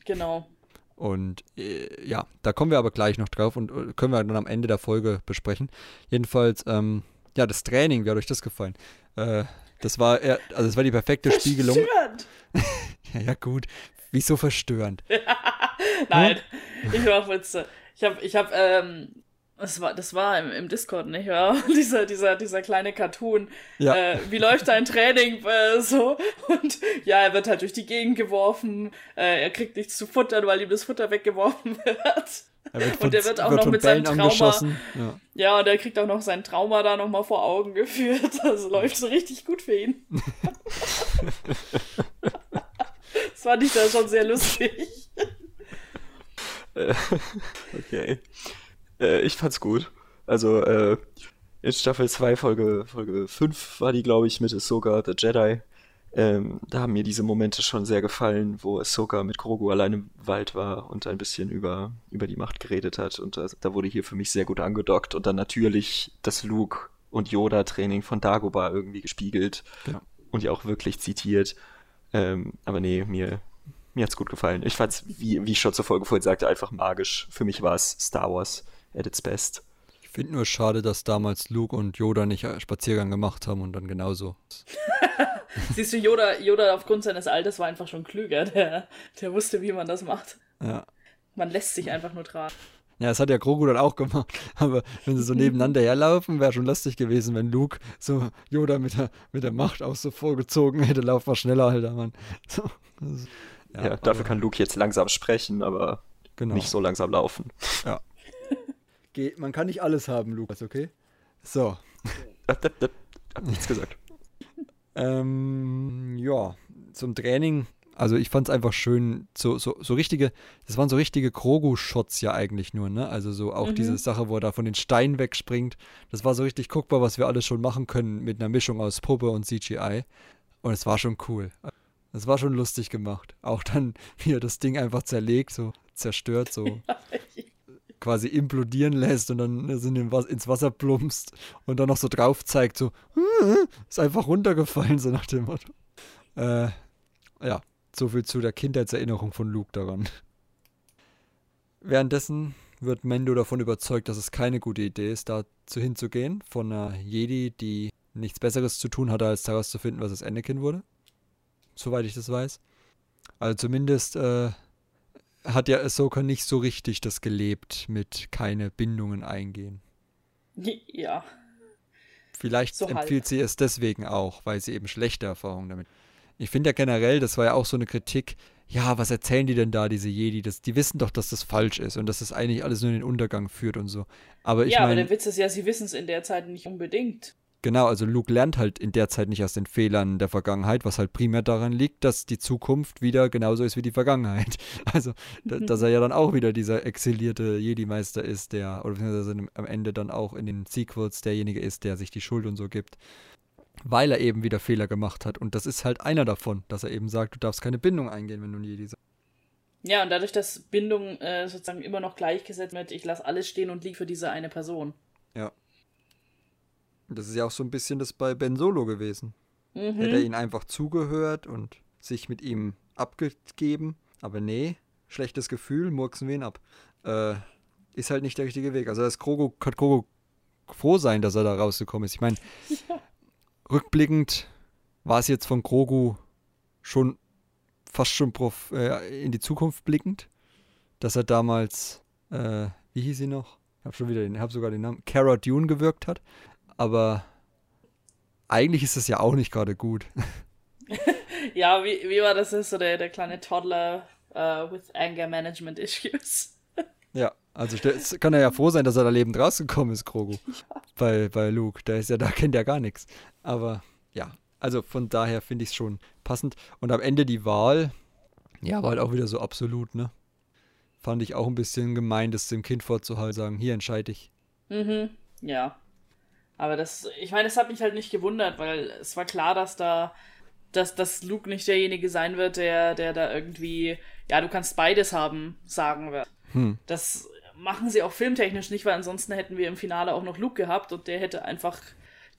Genau. Und äh, ja, da kommen wir aber gleich noch drauf und äh, können wir dann am Ende der Folge besprechen. Jedenfalls, ähm, ja, das Training, wie hat euch das gefallen? Äh, das war, eher, also das war die perfekte Spiegelung. Verstörend. Ja, ja, gut. Wieso verstörend? Nein, ich mach Witze. Ich hab, ich hab, ähm, das war, das war im, im Discord, nicht wahr? Dieser, dieser, dieser kleine Cartoon. Ja. Äh, wie läuft dein Training äh, so? Und ja, er wird halt durch die Gegend geworfen. Äh, er kriegt nichts zu futtern, weil ihm das Futter weggeworfen wird. Und der wird auch wird noch mit seinem Bällen Trauma- angeschossen. Ja. Ja, und er kriegt auch noch sein Trauma da nochmal vor Augen geführt. Also läuft so richtig gut für ihn. das fand ich da schon sehr lustig. Okay. Äh, ich fand's gut. Also, äh, in Staffel 2, Folge, Folge 5 war die, glaube ich, mit Ahsoka, The Jedi. Ähm, da haben mir diese Momente schon sehr gefallen, wo Ahsoka mit Grogu allein im Wald war und ein bisschen über, über die Macht geredet hat. Und da, da wurde hier für mich sehr gut angedockt. Und dann natürlich das Luke- und Yoda-Training von Dagobah irgendwie gespiegelt Genau. und ja auch wirklich zitiert. Ähm, aber nee, mir, mir hat's gut gefallen. Ich fand's, wie, wie ich schon zur Folge vorhin sagte, einfach magisch. Für mich war es Star Wars at its best. Ich finde nur schade, dass damals Luke und Yoda nicht äh, Spaziergang gemacht haben und dann genauso. Siehst du, Yoda, Yoda aufgrund seines Alters war einfach schon klüger. Der, der wusste, wie man das macht. Ja. Man lässt sich einfach nur tragen. Ja, das hat ja Grogu dann auch gemacht. Aber wenn sie so nebeneinander herlaufen, wäre schon lustig gewesen, wenn Luke so Yoda mit der, mit der Macht auch so vorgezogen hätte. Lauf mal schneller, Alter, Mann. So, ist- Ja, dafür kann Luke jetzt langsam sprechen, aber genau. nicht so langsam laufen. Geh- Man kann nicht alles haben, Lukas, okay? So. Hab nichts gesagt. Ähm, ja, zum Training. Also ich fand es einfach schön, so, so, so richtige, das waren so richtige Krogu-Shots ja eigentlich nur, ne? Also so auch Mhm. diese Sache, wo er da von den Steinen wegspringt. Das war so richtig guckbar, was wir alles schon machen können mit einer Mischung aus Puppe und CGI. Und es war schon cool. Es war schon lustig gemacht. Auch dann, wie er das Ding einfach zerlegt, so zerstört, so quasi implodieren lässt und dann Was- ins Wasser plumpst und dann noch so drauf zeigt, so, ist einfach runtergefallen, so nach dem Motto. Äh, ja, so viel zu der Kindheitserinnerung von Luke daran. Währenddessen wird Mendo davon überzeugt, dass es keine gute Idee ist, dazu hinzugehen, von einer Jedi, die nichts Besseres zu tun hatte, als herauszufinden, was das Anakin wurde. Soweit ich das weiß. Also zumindest äh, hat ja Ahsoka nicht so richtig das gelebt mit keine Bindungen eingehen. Ja. Vielleicht So empfiehlt sie es deswegen auch, weil sie eben schlechte Erfahrungen damit. Ich finde ja generell, das war ja auch so eine Kritik ja, was erzählen die denn da, diese Jedi? Das, die wissen doch, dass das falsch ist und dass das eigentlich alles nur in den Untergang führt und so. Aber ich ja, mein, aber der Witz ist ja, sie wissen es in der Zeit nicht unbedingt. Genau, also Luke lernt halt in der Zeit nicht aus den Fehlern der Vergangenheit, was halt primär daran liegt, dass die Zukunft wieder genauso ist wie die Vergangenheit. Also, da, dass er ja dann auch wieder dieser exilierte Jedi-Meister ist, der, oder beziehungsweise am Ende dann auch in den Sequels derjenige ist, der sich die Schuld und so gibt. Weil er eben wieder Fehler gemacht hat. Und das ist halt einer davon, dass er eben sagt, du darfst keine Bindung eingehen, wenn du ein Jedi sagst. Ja, und dadurch, dass Bindung äh, sozusagen immer noch gleichgesetzt wird, ich lasse alles stehen und liege für diese eine Person. Das ist ja auch so ein bisschen das bei Ben Solo gewesen. Mhm. Hätte er ihn einfach zugehört und sich mit ihm abgegeben. Aber nee, schlechtes Gefühl, murksen wir ihn ab. Äh, ist halt nicht der richtige Weg. Also das Krogo, kann Krogo froh sein, dass er da rausgekommen ist. Ich meine, Ja. rückblickend war es jetzt von Grogu schon fast schon prof, äh, in die Zukunft blickend, dass er damals, äh, wie hieß sie noch? Ich habe schon wieder den, habe sogar den Namen, Cara Dune gewirkt hat. Aber eigentlich ist es ja auch nicht gerade gut. Ja, wie, wie war das? ist so der, der kleine Toddler uh, with Anger Management Issues. Ja, also kann er ja froh sein, dass er da lebend rausgekommen ist, Grogu. Bei, bei Luke. Der ist ja da, kennt ja gar nichts. Aber ja, also von daher finde ich es schon passend. Und am Ende die Wahl, ja, war halt auch wieder so absolut, ne? Fand ich auch ein bisschen gemein, das dem Kind vorzuhalten, sagen, hier entscheide ich. Mhm, ja. Aber das, ich meine, das hat mich halt nicht gewundert, weil es war klar, dass da, dass, dass Luke nicht derjenige sein wird, der, der da irgendwie, ja, du kannst beides haben, sagen wird. Hm. Das machen sie auch filmtechnisch nicht, weil ansonsten hätten wir im Finale auch noch Luke gehabt und der hätte einfach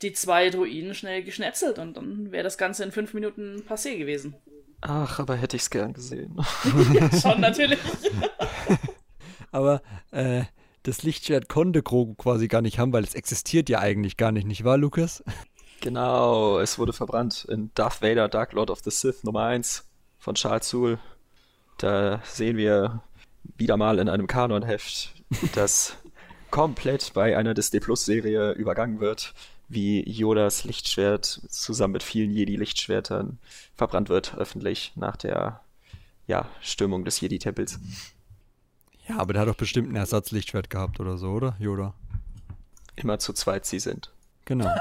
die zwei Druiden schnell geschnetzelt und dann wäre das Ganze in fünf Minuten passé gewesen. Ach, aber hätte ich es gern gesehen. Schon natürlich. Aber äh, das Lichtschwert konnte Grogu quasi gar nicht haben, weil es existiert ja eigentlich gar nicht, nicht wahr, Lukas? Genau, es wurde verbrannt in Darth Vader, Dark Lord of the Sith Nummer 1 von Charles Soule. Da sehen wir wieder mal in einem Kanonheft, das komplett bei einer Disney Plus Serie übergangen wird, wie Yodas Lichtschwert zusammen mit vielen Jedi-Lichtschwertern verbrannt wird, öffentlich nach der ja, Stürmung des Jedi-Tempels. Ja, aber der hat doch bestimmt ein Ersatzlichtschwert gehabt oder so, oder? Yoda. Immer zu zweit sie sind. Genau.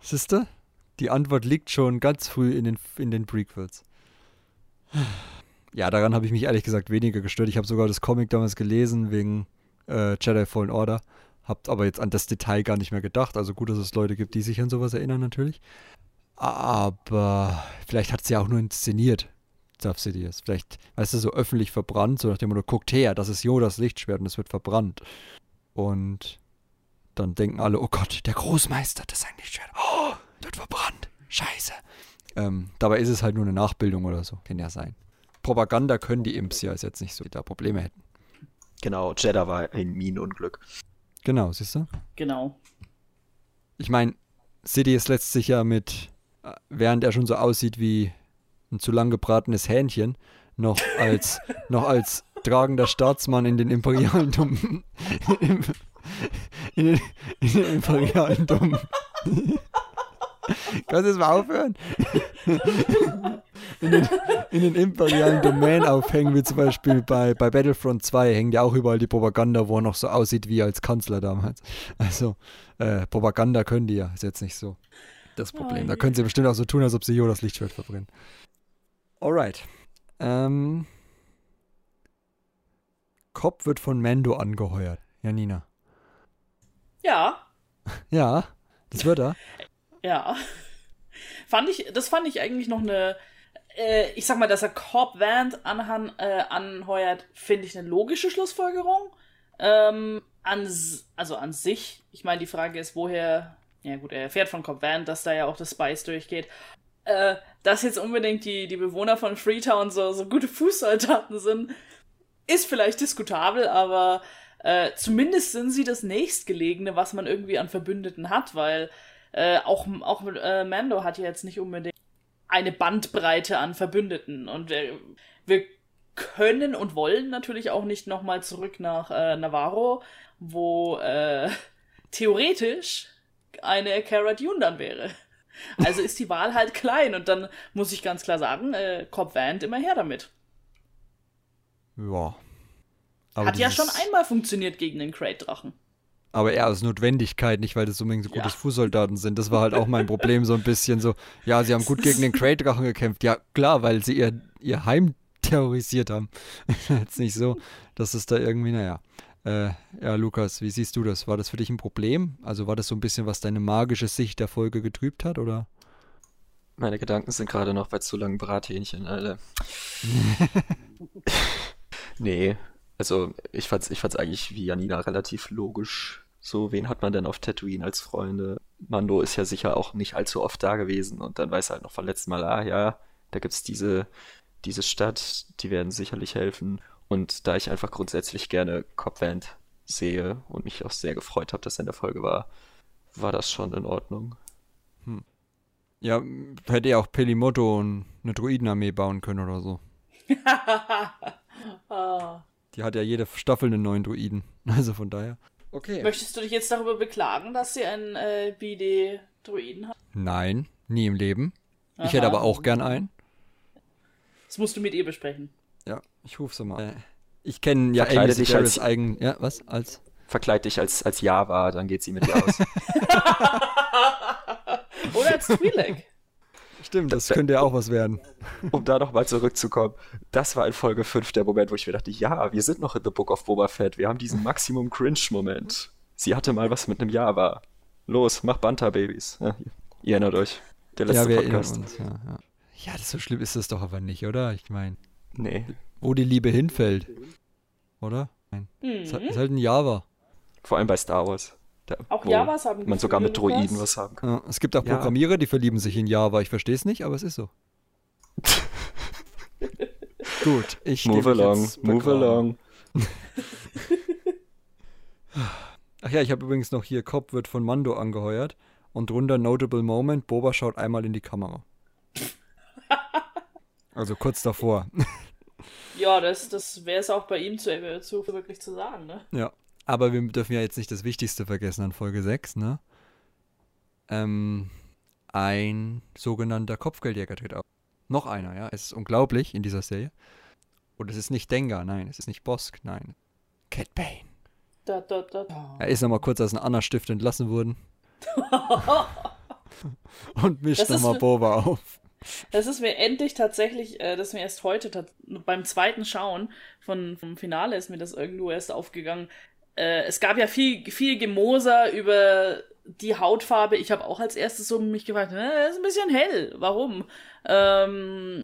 Siehste? Die Antwort liegt schon ganz früh in den, in den Prequels. Ja, daran habe ich mich ehrlich gesagt weniger gestört. Ich habe sogar das Comic damals gelesen wegen äh, Jedi Fallen Order. Habt aber jetzt an das Detail gar nicht mehr gedacht. Also gut, dass es Leute gibt, die sich an sowas erinnern natürlich. Aber vielleicht hat sie ja auch nur inszeniert, Darth Sidious. Vielleicht, weißt du, so öffentlich verbrannt, so nach dem Motto, guckt her, das ist Yodas Lichtschwert und es wird verbrannt. Und dann denken alle, oh Gott, der Großmeister, das ist ein Lichtschwert. Oh, wird verbrannt. Scheiße. Ähm, dabei ist es halt nur eine Nachbildung oder so. Kann ja sein. Propaganda können die Imps ja, ist jetzt nicht so, die da Probleme hätten. Genau, Jeddah war ein Minenunglück. Genau, siehst du? Genau. Ich meine, Sidious lässt sich ja mit, äh, während er schon so aussieht wie ein zu lang gebratenes Hähnchen, noch als, noch als tragender Staatsmann in den imperialen Dom in, den, in den imperialen Dom. Kannst du jetzt mal aufhören? in, den, in den imperialen Domain aufhängen, wie zum Beispiel bei, bei Battlefront 2, hängt ja auch überall die Propaganda, wo er noch so aussieht wie als Kanzler damals. Also, äh, Propaganda können die ja, ist jetzt nicht so das Problem. Da können sie bestimmt auch so tun, als ob sie Yodas Lichtschwert verbrennen. Alright. Ähm, Cobb wird von Mando angeheuert. Janina. Ja, Ja, das wird er. ja. Fand ich, das fand ich eigentlich noch eine, äh, ich sag mal, dass er Corp Vant anhan, äh, anheuert, finde ich eine logische Schlussfolgerung. Ähm, an, also an sich, ich meine, die Frage ist, woher, ja gut, er erfährt von Corp Vant, dass da ja auch das Spice durchgeht. Äh, dass jetzt unbedingt die, die Bewohner von Freetown so, so gute Fußsoldaten sind, ist vielleicht diskutabel, aber äh, zumindest sind sie das nächstgelegene, was man irgendwie an Verbündeten hat, weil äh, auch, auch äh, Mando hat ja jetzt nicht unbedingt eine Bandbreite an Verbündeten und äh, wir können und wollen natürlich auch nicht nochmal zurück nach äh, Navarro, wo äh, theoretisch eine Cara Dune dann wäre. Also ist die Wahl halt klein und dann muss ich ganz klar sagen, äh, Cobb Vant immer her damit. Ja. Aber Hat ja schon einmal funktioniert gegen den Crate-Drachen. Aber eher aus Notwendigkeit, nicht weil das unbedingt so gute ja. Fußsoldaten sind. Das war halt auch mein Problem, so ein bisschen so, ja, sie haben gut gegen den Crate-Drachen gekämpft. Ja, klar, weil sie ihr, ihr Heim terrorisiert haben. Jetzt nicht so, dass es da irgendwie, naja. Äh, ja, Lukas, wie siehst du das? War das für dich ein Problem? Also war das so ein bisschen, was deine magische Sicht der Folge getrübt hat, oder? Meine Gedanken sind gerade noch bei zu langen Brathähnchen, Alter. nee, also ich fand's, ich fand's eigentlich wie Janina relativ logisch. So, wen hat man denn auf Tatooine als Freunde? Mando ist ja sicher auch nicht allzu oft da gewesen und dann weiß er halt noch vom letzten Mal, ah ja, da gibt's diese, diese Stadt, die werden sicherlich helfen. Und da ich einfach grundsätzlich gerne Copland sehe und mich auch sehr gefreut habe, dass er in der Folge war, war das schon in Ordnung. Hm. Ja, hätte ja auch Pelimoto eine Druidenarmee bauen können oder so. oh. Die hat ja jede Staffel einen neuen Druiden. Also von daher. Okay. Möchtest du dich jetzt darüber beklagen, dass sie einen äh, BD-Druiden hat? Nein, nie im Leben. Aha. Ich hätte aber auch gern einen. Das musst du mit ihr besprechen. Ja, ich rufe sie mal. Äh, ich kenne ja Amy dich als eigen. Ja, was? Als? Verkleid dich als, als Java, dann geht sie mit dir aus. Oder als Twi'lek. Stimmt, das, das könnte ja auch was werden. Um da nochmal zurückzukommen. Das war in Folge 5 der Moment, wo ich mir dachte, ja, wir sind noch in The Book of Boba Fett. Wir haben diesen Maximum Cringe-Moment. Sie hatte mal was mit einem Java. Los, mach Banta-Babys. Ja, ihr erinnert euch. Der letzte ja, wir Podcast. Uns, ja, ja. ja, das so schlimm ist das doch aber nicht, oder? Ich meine. Nee. Wo die Liebe hinfällt. Oder? Nein. Mhm. Ist, halt ein Java. Vor allem bei Star Wars. Da, auch Javas haben man sogar mit Droiden was haben kann. Ja, es gibt auch Programmierer, die verlieben sich in Java. Ich verstehe es nicht, aber es ist so. Gut, ich Move along, move along. Ach ja, ich habe übrigens noch hier, Cobb wird von Mando angeheuert und drunter Notable Moment, Boba schaut einmal in die Kamera. also kurz davor. Ja, das, das wäre es auch bei ihm zu, äh, zu wirklich zu sagen, ne? Ja. Aber wir dürfen ja jetzt nicht das Wichtigste vergessen an Folge 6, ne? Ähm, ein sogenannter Kopfgeldjäger tritt auf. Noch einer, ja. Es ist unglaublich in dieser Serie. Und es ist nicht Dengar, nein. Es ist nicht Bosk, nein. Cat Bane. Da, da, da, Er ist nochmal kurz aus einem Anna-Stift entlassen worden. und mischt nochmal Boba auf. Das ist mir endlich tatsächlich, äh, das ist mir erst heute beim zweiten Schauen von, vom Finale ist mir das irgendwo erst aufgegangen äh, es gab ja viel, viel Gemoser über die Hautfarbe. Ich habe auch als erstes so mich gefragt, äh, ist ein bisschen hell, warum? Ähm,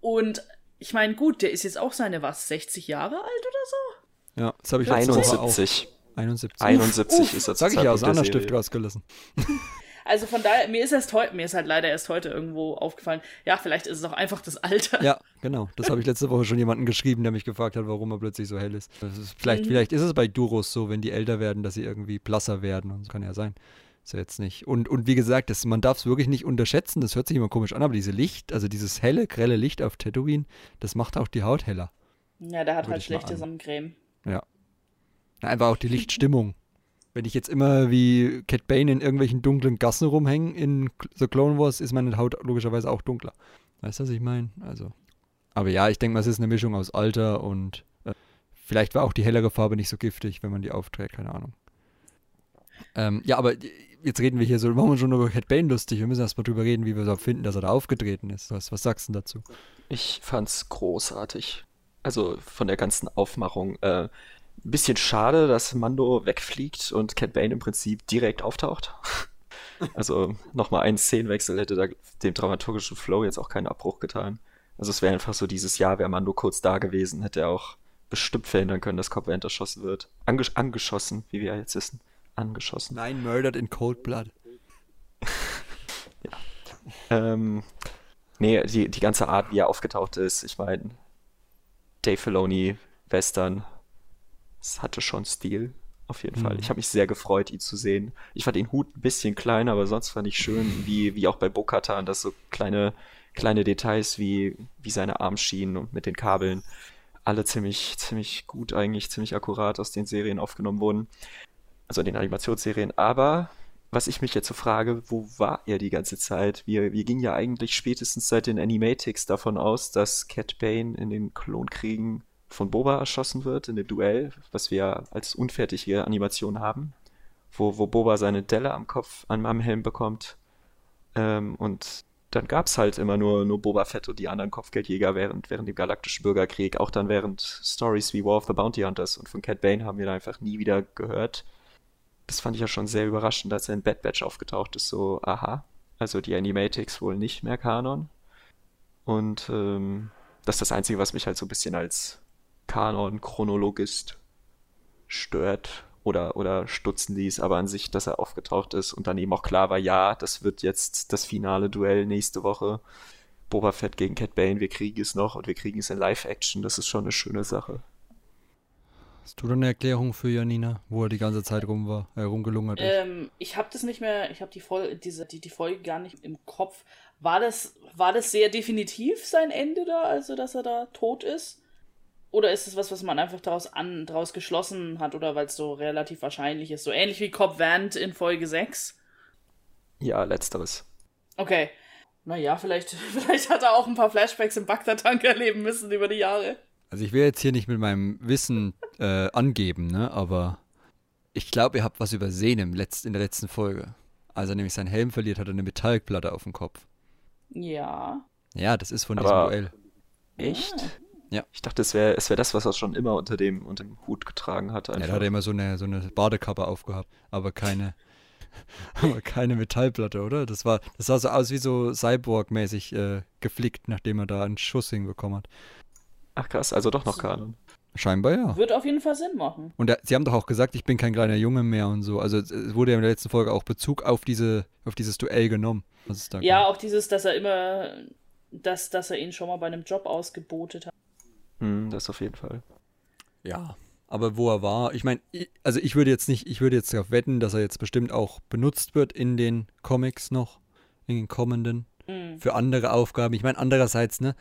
und ich meine, gut, der ist jetzt auch seine, was, 60 Jahre alt oder so? Ja, das habe ich 71. 71. 71 Uff, ist das. Sag ich ja aus einer Stift rausgelassen. Also von daher, mir ist erst heute, mir ist halt leider erst heute irgendwo aufgefallen, ja, vielleicht ist es auch einfach das Alter. Ja, genau. Das habe ich letzte Woche schon jemanden geschrieben, der mich gefragt hat, warum er plötzlich so hell ist. ist vielleicht, mhm. vielleicht ist es bei Duros so, wenn die älter werden, dass sie irgendwie blasser werden. Und das kann ja sein. Ist ja jetzt nicht. Und, und wie gesagt, das, man darf es wirklich nicht unterschätzen. Das hört sich immer komisch an, aber diese Licht, also dieses helle, grelle Licht auf Tatooine, das macht auch die Haut heller. Ja, der hat halt schlechte Sonnencreme. Ja. Einfach auch die Lichtstimmung. Wenn ich jetzt immer wie Cat Bane in irgendwelchen dunklen Gassen rumhänge in The Clone Wars, ist meine Haut logischerweise auch dunkler. Weißt du, was ich meine? Also. Aber ja, ich denke mal, es ist eine Mischung aus Alter und äh, vielleicht war auch die hellere Farbe nicht so giftig, wenn man die aufträgt, keine Ahnung. Ähm, ja, aber jetzt reden wir hier so, machen wir schon über Cat Bane lustig. Wir müssen erstmal drüber reden, wie wir so finden, dass er da aufgetreten ist. Was, was sagst du dazu? Ich fand's großartig. Also von der ganzen Aufmachung. Äh, ein bisschen schade, dass Mando wegfliegt und Cat Bane im Prinzip direkt auftaucht. Also nochmal ein Szenenwechsel hätte da dem dramaturgischen Flow jetzt auch keinen Abbruch getan. Also es wäre einfach so dieses Jahr, wäre Mando kurz da gewesen, hätte er auch bestimmt verhindern können, dass Vanth erschossen wird. Ange angeschossen, wie wir jetzt wissen. Angeschossen. Nein, murdered in cold blood. ja. Ähm, nee, die, die ganze Art, wie er aufgetaucht ist, ich meine, Dave Filoni, Western, es hatte schon Stil, auf jeden mhm. Fall. Ich habe mich sehr gefreut, ihn zu sehen. Ich fand den Hut ein bisschen klein, aber sonst fand ich schön, wie, wie auch bei Bokatan, dass so kleine, kleine Details wie, wie seine Armschienen und mit den Kabeln alle ziemlich, ziemlich gut eigentlich, ziemlich akkurat aus den Serien aufgenommen wurden. Also in den Animationsserien. Aber was ich mich jetzt so frage, wo war er die ganze Zeit? Wir, wir gingen ja eigentlich spätestens seit den Animatics davon aus, dass Cat Bane in den Klonkriegen von Boba erschossen wird, in dem Duell, was wir als unfertige Animation haben, wo, wo Boba seine Delle am Kopf, an am Helm bekommt. Ähm, und dann gab es halt immer nur, nur Boba Fett und die anderen Kopfgeldjäger während, während dem Galaktischen Bürgerkrieg, auch dann während Stories wie War of the Bounty Hunters und von Cat Bane haben wir da einfach nie wieder gehört das fand ich ja schon sehr überraschend, als er in Bad Batch aufgetaucht ist. So, aha, also die Animatics wohl nicht mehr Kanon. Und ähm, das ist das Einzige, was mich halt so ein bisschen als Kanon-Chronologist stört oder, oder stutzen ließ, aber an sich, dass er aufgetaucht ist und dann eben auch klar war, ja, das wird jetzt das finale Duell nächste Woche. Boba Fett gegen Cat Bane, wir kriegen es noch und wir kriegen es in Live-Action, das ist schon eine schöne Sache. Hast du da eine Erklärung für Janina, wo er die ganze Zeit rum war, äh, rumgelungert ist? Ähm, ich habe das nicht mehr, ich habe die, Folge, diese, die, die Folge gar nicht im Kopf. War das, war das sehr definitiv sein Ende da, also dass er da tot ist? Oder ist es was, was man einfach daraus, an, daraus geschlossen hat oder weil es so relativ wahrscheinlich ist? So ähnlich wie Cobb Vant in Folge 6? Ja, letzteres. Okay. Naja, vielleicht, vielleicht hat er auch ein paar Flashbacks im Bagdad-Tank erleben müssen über die Jahre. Also ich will jetzt hier nicht mit meinem Wissen äh, angeben, ne? aber ich glaube, ihr habt was übersehen im Letz in der letzten Folge. Als er nämlich seinen Helm verliert, hat er eine Metallplatte auf dem Kopf. Ja. Ja, das ist von Aber- diesem Duell. Echt? Ja. Ich dachte, es wäre es wär das, was er schon immer unter dem, unter dem Hut getragen hat. Ja, da hat er immer so eine, so eine Badekappe aufgehabt, aber keine, aber keine Metallplatte, oder? Das war, das sah so aus wie so Cyborg-mäßig äh, geflickt, nachdem er da einen Schuss hinbekommen hat. Ach krass, also doch noch Kanon. Scheinbar ja. Wird auf jeden Fall Sinn machen. Und er, sie haben doch auch gesagt, ich bin kein kleiner Junge mehr und so. Also es- wurde ja in der letzten Folge auch Bezug auf diese, auf dieses Duell genommen. Da Ja, gab. auch dieses, dass er immer, dass, dass er ihn schon mal bei einem Job ausgebotet hat. Hm, das auf jeden Fall. Ja. Aber wo er war, ich meine, ich- also ich würde jetzt nicht, ich würde jetzt darauf wetten, dass er jetzt bestimmt auch benutzt wird in den Comics noch, in den kommenden, Mhm. für andere Aufgaben. Ich meine, andererseits, ne,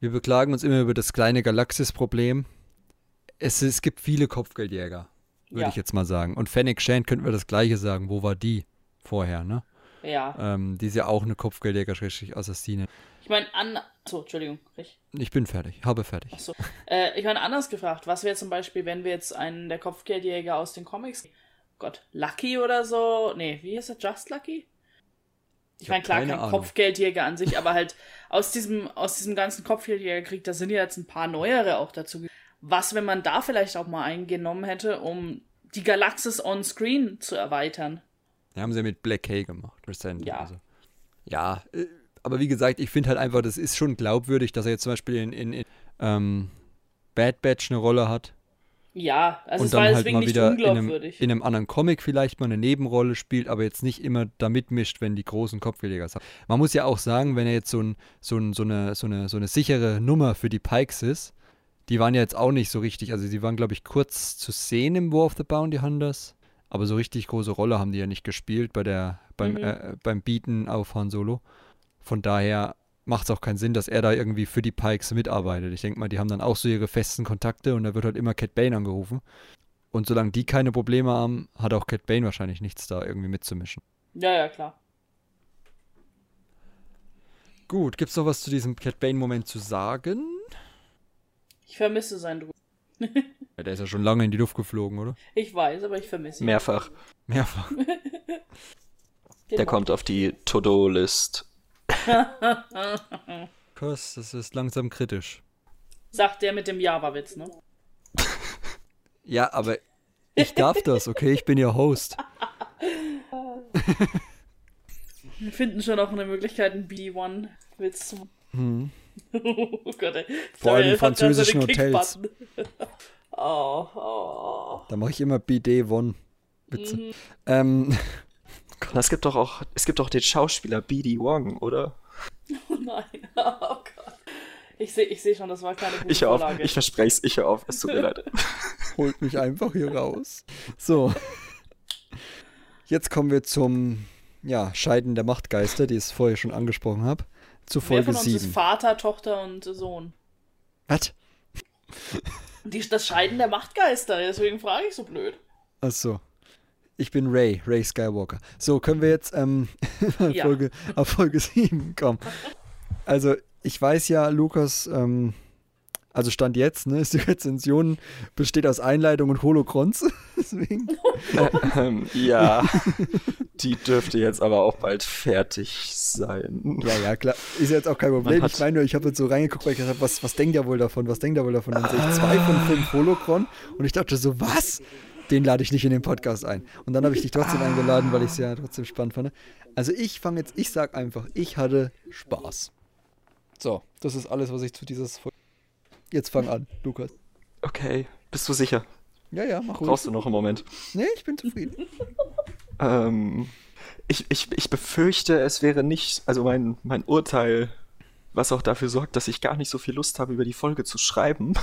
wir beklagen uns immer über das kleine Galaxis-Problem. Es, es gibt viele Kopfgeldjäger, würde Ja. ich jetzt mal sagen. Und Fennec Shand könnten wir das Gleiche sagen. Wo war die vorher, ne? Ja. Ähm, die ist ja auch eine Kopfgeldjäger-Assassine. Ich meine, an. So, Entschuldigung. Ich, Ich bin fertig, habe fertig. achso. Äh, ich meine, anders gefragt. Was wäre zum Beispiel, wenn wir jetzt einen der Kopfgeldjäger aus den Comics. Gott, Lucky oder so? Nee, wie heißt er? Just Lucky? Ich Ich meine, klar, kein Ahnung. Kopfgeldjäger an sich, aber halt aus diesem, aus diesem ganzen Kopfgeldjägerkrieg, da sind ja jetzt ein paar neuere auch dazu. Was, wenn man da vielleicht auch mal einen genommen hätte, um die Galaxis on Screen zu erweitern? Die haben sie mit Black Hay gemacht, recent. Ja. Also. Ja, äh, aber wie gesagt, ich finde halt einfach, das ist schon glaubwürdig, dass er jetzt zum Beispiel in, in, in ähm, Bad Batch eine Rolle hat. Ja, also und es war dann halt deswegen mal nicht wieder in einem, in einem anderen Comic vielleicht mal eine Nebenrolle spielt, aber jetzt nicht immer da mitmischt, wenn die großen Kopfgeldjäger sind. Man muss ja auch sagen, wenn er jetzt so, ein, so, ein, so, eine, so, eine, so eine sichere Nummer für die Pikes ist, die waren ja jetzt auch nicht so richtig, also sie waren, glaube ich, kurz zu sehen im War of the Bounty Hunters, aber so richtig große Rolle haben die ja nicht gespielt bei der, beim, Mhm. äh, beim Bieten auf Han Solo. Von daher macht es auch keinen Sinn, dass er da irgendwie für die Pikes mitarbeitet. Ich denke mal, die haben dann auch so ihre festen Kontakte und da wird halt immer Cat Bane angerufen. Und solange die keine Probleme haben, hat auch Cat Bane wahrscheinlich nichts da irgendwie mitzumischen. Ja, ja, klar. Gut, gibt's noch was zu diesem Cat Bane-Moment zu sagen? Ich vermisse seinen Druck. Ja, der ist ja schon lange in die Luft geflogen, oder? Ich weiß, aber ich vermisse ihn. Mehrfach. Mehrfach. Der kommt auf die To-Do-List. Kurs, das ist langsam kritisch. Sagt der mit dem Java-Witz, ne? Ja, aber ich darf das, okay? Ich bin ihr Host. Wir finden schon noch eine Möglichkeit, einen B1-Witz zu machen. Hm. oh Gott, ey. Vor allem in so französischen Hotels. Oh, oh. Da mache ich immer BD One. Witze. Mhm. Ähm, Es gibt doch auch, es gibt doch den Schauspieler B.D. Wong, oder? Oh nein, oh Gott. Ich sehe ich seh schon, das war keine gute Ich hör auf, Vorlage. ich verspreche es, ich hör auf, es tut mir leid. holt mich einfach hier raus. So. Jetzt kommen wir zum ja, Scheiden der Machtgeister, die ich vorher schon angesprochen habe. Zu Wer Folge von uns ist 7. Vater, Tochter und Sohn? Was? Das Scheiden der Machtgeister, deswegen frage ich so blöd. Achso. Ich bin Ray, Ray Skywalker. So, können wir jetzt ähm, auf, Ja. Folge, auf Folge 7 kommen. Also, ich weiß ja, Lukas, ähm, also Stand jetzt, ne, ist die Rezension besteht aus Einleitung und Holocrons. Deswegen. ähm, ja, die dürfte jetzt aber auch bald fertig sein. Ja, ja, klar. Ist jetzt auch kein Problem. Ich meine nur, ich habe jetzt so reingeguckt, weil ich gedacht habe, was, was denkt er wohl davon? Was denkt er wohl davon? Dann sehe ich zwei von fünf Holocron und ich dachte so, was? Den lade ich nicht in den Podcast ein. Und dann habe ich dich trotzdem eingeladen, weil ich es ja trotzdem spannend fand. Also ich fange jetzt, ich sag einfach, ich hatte Spaß. So, das ist alles, was ich zu dieses Folge. Jetzt fang an, Lukas. Okay, bist du sicher? Ja, ja, mach ruhig. Brauchst du noch einen Moment? Nee, ich bin zufrieden. Ähm, ich, ich, ich befürchte, es wäre nicht, also mein, mein Urteil, was auch dafür sorgt, dass ich gar nicht so viel Lust habe, über die Folge zu schreiben,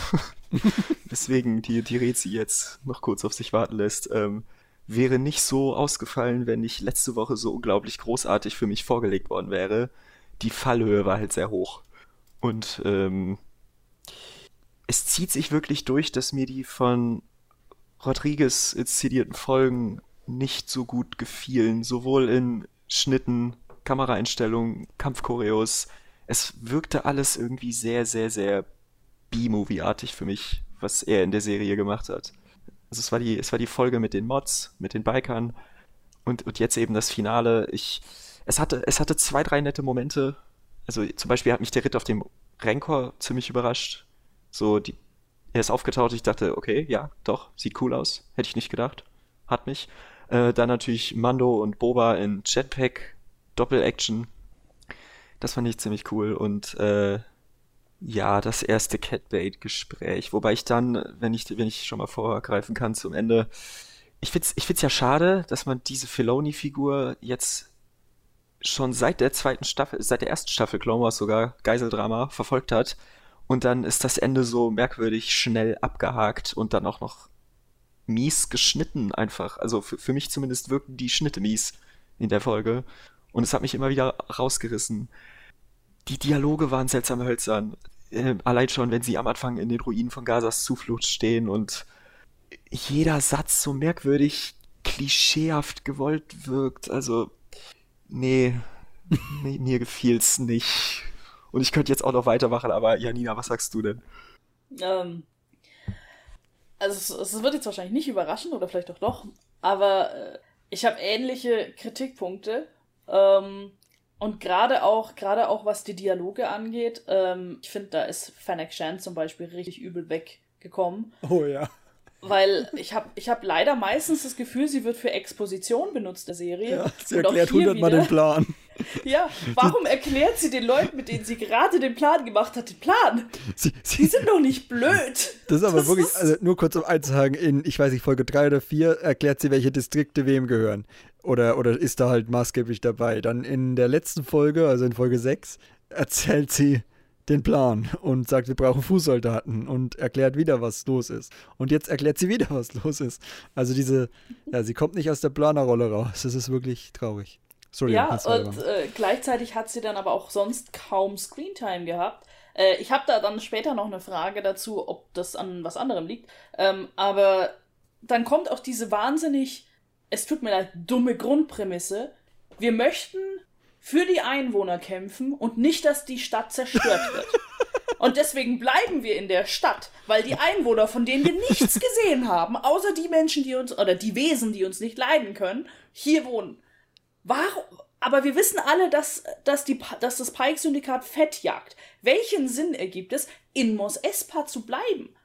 weswegen die, die Rezi jetzt noch kurz auf sich warten lässt, ähm, wäre nicht so ausgefallen, wenn nicht letzte Woche so unglaublich großartig für mich vorgelegt worden wäre. Die Fallhöhe war halt sehr hoch. Und ähm, es zieht sich wirklich durch, dass mir die von Rodriguez inszenierten Folgen nicht so gut gefielen, sowohl in Schnitten, Kameraeinstellungen, Kampfchoreos. Es wirkte alles irgendwie sehr, sehr, sehr B-Movie-artig für mich, was er in der Serie gemacht hat. Also es war die, es war die Folge mit den Mods, mit den Bikern und, und jetzt eben das Finale. Ich, es hatte, es hatte zwei, drei nette Momente. Also zum Beispiel hat mich der Ritt auf dem Rancor ziemlich überrascht. So, die, er ist aufgetaucht, ich dachte, okay, ja, doch, sieht cool aus. Hätte ich nicht gedacht. Hat mich. Äh, dann natürlich Mando und Boba in Jetpack, Doppel-Action. Das fand ich ziemlich cool. Und äh, ja, das erste Catbait-Gespräch. Wobei ich dann, wenn ich, wenn ich schon mal vorgreifen kann zum Ende, ich find's, ich find's ja schade, dass man diese Filoni-Figur jetzt schon seit der zweiten Staffel, seit der ersten Staffel Clone Wars sogar, Geiseldrama, verfolgt hat. Und dann ist das Ende so merkwürdig schnell abgehakt und dann auch noch mies geschnitten einfach. Also für, für mich zumindest wirken die Schnitte mies in der Folge. Und es hat mich immer wieder rausgerissen. Die Dialoge waren seltsam hölzern. Äh, allein schon, wenn sie am Anfang in den Ruinen von Gazas Zuflucht stehen und jeder Satz so merkwürdig klischeehaft gewollt wirkt. Also, nee, nee mir gefiel's nicht. Und ich könnte jetzt auch noch weitermachen, aber Janina, was sagst du denn? Ähm, also es, es wird jetzt wahrscheinlich nicht überraschen oder vielleicht auch doch, aber äh, ich habe ähnliche Kritikpunkte. Ähm, und gerade auch, gerade auch was die Dialoge angeht, ähm, ich finde, da ist Fennec Shan zum Beispiel richtig übel weggekommen. Oh ja. Weil ich habe ich hab leider meistens das Gefühl, sie wird für Exposition benutzt, der Serie. ja sie erklärt hundertmal den Plan. Ja, warum erklärt sie den Leuten, mit denen sie gerade den Plan gemacht hat, den Plan? Sie, Die sie, sind doch nicht blöd. Das ist aber Das wirklich, ist- also nur kurz um einzuhaken, in, ich weiß nicht, Folge 3 oder 4 erklärt sie, welche Distrikte wem gehören. Oder, oder ist da halt maßgeblich dabei. Dann in der letzten Folge, also in Folge 6, erzählt sie den Plan und sagt, wir brauchen Fußsoldaten und erklärt wieder, was los ist. Und jetzt erklärt sie wieder, was los ist. Also diese, ja, sie kommt nicht aus der Planerrolle raus. Das ist wirklich traurig. Sorry, Ja, und äh, gleichzeitig hat sie dann aber auch sonst kaum Screentime gehabt. Äh, ich habe da dann später noch eine Frage dazu, ob das an was anderem liegt. Ähm, aber dann kommt auch diese wahnsinnig, es tut mir leid, dumme Grundprämisse. Wir möchten für die Einwohner kämpfen und nicht, dass die Stadt zerstört wird. Und deswegen bleiben wir in der Stadt, weil die Einwohner, von denen wir nichts gesehen haben, außer die Menschen, die uns, oder die Wesen, die uns nicht leiden können, hier wohnen. Warum? Aber wir wissen alle, dass, dass, die, dass das Pike-Syndikat Fett jagt. Welchen Sinn ergibt es, in Mos Espa zu bleiben?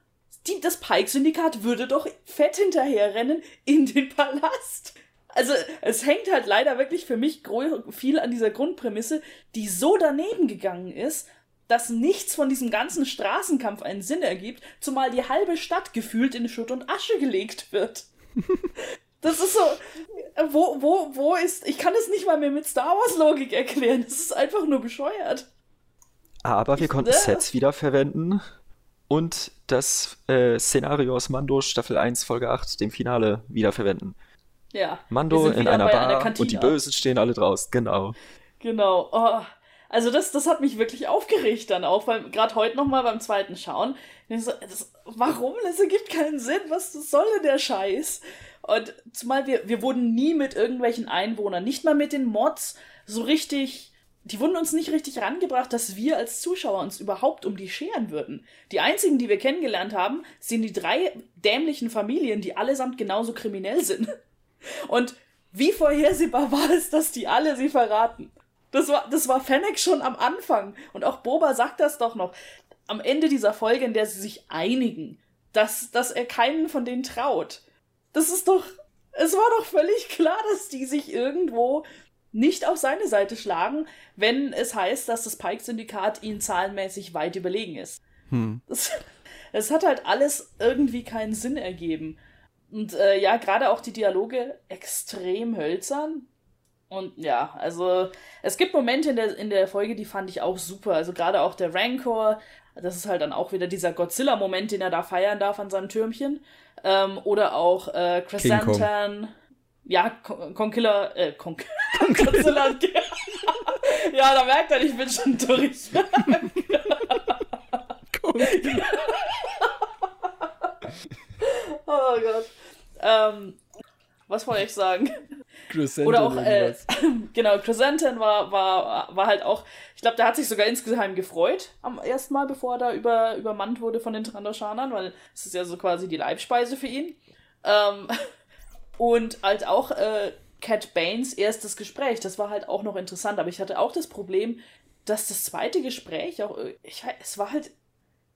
Die, das Pike-Syndikat würde doch Fett hinterherrennen in den Palast. Also, es hängt halt leider wirklich für mich viel an dieser Grundprämisse, die so daneben gegangen ist, dass nichts von diesem ganzen Straßenkampf einen Sinn ergibt, zumal die halbe Stadt gefühlt in Schutt und Asche gelegt wird. Das ist so, wo, wo, wo ist, ich kann es nicht mal mehr mit Star Wars Logik erklären, das ist einfach nur bescheuert. Aber wir Ich- konnten ne? Sets wiederverwenden und das äh, Szenario aus Mando Staffel 1 Folge 8, dem Finale, wiederverwenden. Ja. Mando in einer bei einer Bar und die. Bösen stehen alle draußen, genau. Genau. Oh. Also das, das hat mich wirklich aufgeregt dann auch, weil gerade heute nochmal beim zweiten Schauen. so, Das, warum? Das ergibt keinen Sinn. Was soll denn der Scheiß? Und zumal wir, wir wurden nie mit irgendwelchen Einwohnern, nicht mal mit den Mods, so richtig, die wurden uns nicht richtig rangebracht, dass wir als Zuschauer uns überhaupt um die scheren würden. Die einzigen, die wir kennengelernt haben, sind die drei dämlichen Familien, die allesamt genauso kriminell sind. Und wie vorhersehbar war es, dass die alle sie verraten? Das war, das war Fennec schon am Anfang. Und auch Boba sagt das doch noch. Am Ende dieser Folge, in der sie sich einigen, dass, dass er keinen von denen traut. Das ist doch. Es war doch völlig klar, dass die sich irgendwo nicht auf seine Seite schlagen, wenn es heißt, dass das Pike-Syndikat ihnen zahlenmäßig weit überlegen ist. Hm. Das, es hat halt alles irgendwie keinen Sinn ergeben. Und äh, ja, gerade auch die Dialoge extrem hölzern. Und ja, also es gibt Momente in der, in der Folge, die fand ich auch super. Also gerade auch der Rancor, das ist halt dann auch wieder dieser Godzilla-Moment, den er da feiern darf an seinem Türmchen. Ähm, oder auch äh, Chrysanthemum. Ja, Conkiller, äh, Con Godzilla. ja, da merkt er, ich bin schon durch. oh Gott. Ähm, was wollte ich sagen? Oder auch, äh, genau, Chrysanthemum war, war, war halt auch, ich glaube, der hat sich sogar insgeheim gefreut am ersten Mal, bevor er da über, übermannt wurde von den Trandoshanern, weil es ist ja so quasi die Leibspeise für ihn. Ähm, und halt auch äh, Cat Baines erstes Gespräch, das war halt auch noch interessant, aber ich hatte auch das Problem, dass das zweite Gespräch auch, äh, ich, es war halt,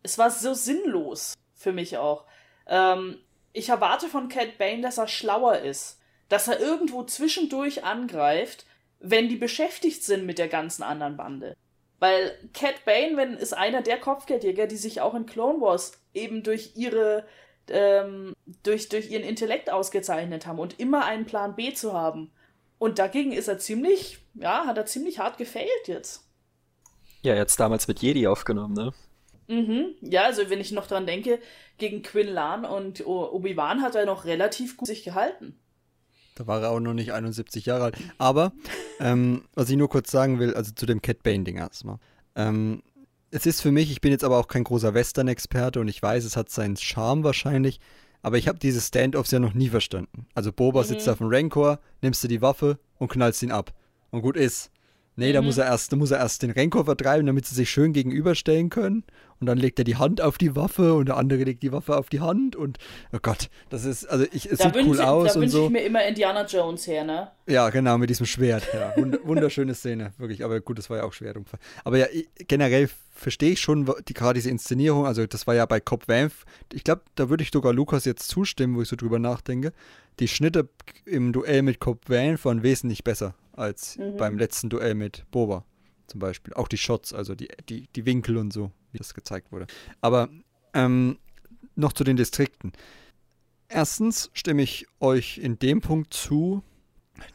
es war so sinnlos für mich auch. Ähm, ich erwarte von Cat Bane, dass er schlauer ist dass er irgendwo zwischendurch angreift, wenn die beschäftigt sind mit der ganzen anderen Bande. Weil Cat Bane wenn, ist einer der Kopfgeldjäger, die sich auch in Clone Wars eben durch ihre ähm, durch, durch ihren Intellekt ausgezeichnet haben und immer einen Plan B zu haben. Und dagegen ist er ziemlich, ja, hat er ziemlich hart gefailt jetzt. Ja, jetzt damals mit Jedi aufgenommen, ne? Mhm. Ja, also wenn ich noch dran denke, gegen Quinn Lan und Obi-Wan hat er noch relativ gut sich gehalten. Da war er auch noch nicht 71 Jahre alt. Aber, ähm, was ich nur kurz sagen will, also zu dem Cat Bane-Ding erstmal. Ähm, es ist für mich, ich bin jetzt aber auch kein großer Western-Experte und ich weiß, es hat seinen Charme wahrscheinlich, aber ich habe diese Standoffs ja noch nie verstanden. Also Boba mhm. sitzt auf dem Rancor, nimmst du die Waffe und knallst ihn ab. Und gut ist. Nee, mhm. da muss er erst, da muss er erst den Rancor vertreiben, damit sie sich schön gegenüberstellen können und dann legt er die Hand auf die Waffe und der andere legt die Waffe auf die Hand und oh Gott, das ist, also ich, es da sieht cool ich, aus da und so. Da wünsche ich mir immer Indiana Jones her, ne? Ja, genau, mit diesem Schwert, ja. Wund wunderschöne Szene, wirklich, aber gut, das war ja auch Schwertunfall. Aber ja, generell verstehe ich schon die, gerade diese Inszenierung, also das war ja bei Cop Vanth, ich glaube, da würde ich sogar Lukas jetzt zustimmen, wo ich so drüber nachdenke. Die Schnitte im Duell mit Cop Vanth waren wesentlich besser als mhm. beim letzten Duell mit Boba zum Beispiel. Auch die Shots, also die, die, die Winkel und so wie das gezeigt wurde. Aber ähm, noch zu den Distrikten. Erstens stimme ich euch in dem Punkt zu,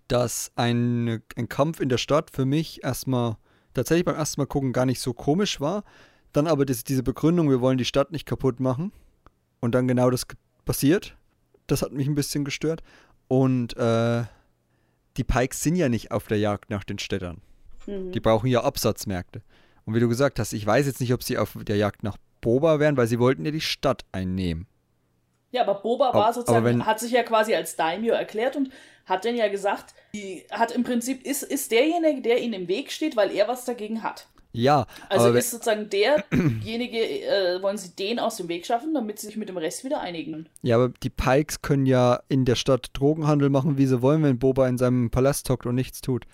dass ein, ein Kampf in der Stadt für mich erstmal tatsächlich beim ersten Mal gucken gar nicht so komisch war. Dann aber das, diese Begründung, wir wollen die Stadt nicht kaputt machen. Und dann genau das passiert. Das hat mich ein bisschen gestört. Und äh, die Pikes sind ja nicht auf der Jagd nach den Städtern. Mhm. Die brauchen ja Absatzmärkte. Und wie du gesagt hast, ich weiß jetzt nicht, ob sie auf der Jagd nach Boba wären, weil sie wollten ja die Stadt einnehmen. Ja, aber Boba war sozusagen, wenn, hat sich ja quasi als Daimyo erklärt und hat dann ja gesagt, die, hat im Prinzip, ist, ist derjenige, der ihnen im Weg steht, weil er was dagegen hat. Ja. Also ist sozusagen derjenige, äh, wollen sie den aus dem Weg schaffen, damit sie sich mit dem Rest wieder einigen. Ja, aber die Pikes können ja in der Stadt Drogenhandel machen, wie sie wollen, wenn Boba in seinem Palast hockt und nichts tut.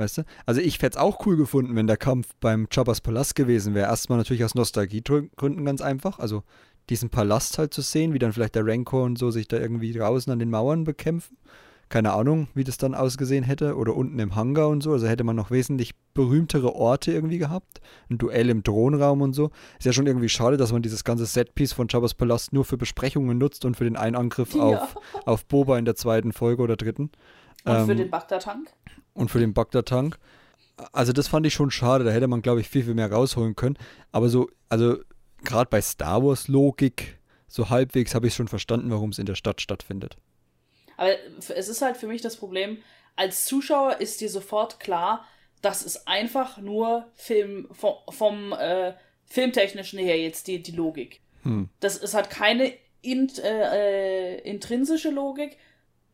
Weißt du? Also ich hätte es auch cool gefunden, wenn der Kampf beim Jabba's Palast gewesen wäre. Erstmal natürlich aus Nostalgiegründen ganz einfach. Also diesen Palast halt zu sehen, wie dann vielleicht der Rancor und so sich da irgendwie draußen an den Mauern bekämpfen. Keine Ahnung, wie das dann ausgesehen hätte. Oder unten im Hangar und so. Also hätte man noch wesentlich berühmtere Orte irgendwie gehabt. Ein Duell im Thronraum und so. Ist ja schon irgendwie schade, dass man dieses ganze Setpiece von Jabba's Palast nur für Besprechungen nutzt und für den einen Angriff ja. auf, auf Boba in der zweiten Folge oder dritten. Und ähm, für den Bagdad-Tank? Und für den Bagdad-Tank. Also das fand ich schon schade, da hätte man, glaube ich, viel, viel mehr rausholen können. Aber so, also gerade bei Star Wars-Logik, so halbwegs habe ich schon verstanden, warum es in der Stadt stattfindet. Aber es ist halt für mich das Problem, als Zuschauer ist dir sofort klar, das ist einfach nur Film vom, vom äh, filmtechnischen her jetzt die, die Logik. Hm. Das, es hat keine int, äh, äh, intrinsische Logik,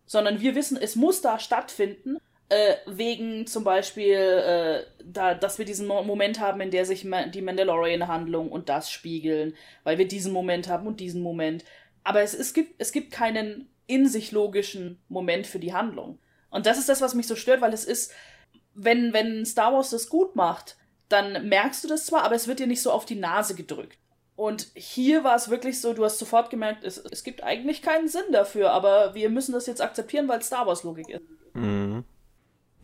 sondern wir wissen, es muss da stattfinden, äh, wegen zum Beispiel, äh, da, dass wir diesen Moment haben, in der sich Ma die Mandalorian-Handlung und das spiegeln, weil wir diesen Moment haben und diesen Moment. Aber es, es, gibt, es gibt keinen in sich logischen Moment für die Handlung. Und das ist das, was mich so stört, weil es ist, wenn, wenn Star Wars das gut macht, dann merkst du das zwar, aber es wird dir nicht so auf die Nase gedrückt. Und hier war es wirklich so, du hast sofort gemerkt, es, es gibt eigentlich keinen Sinn dafür, aber wir müssen das jetzt akzeptieren, weil Star Wars Logik ist. Mhm.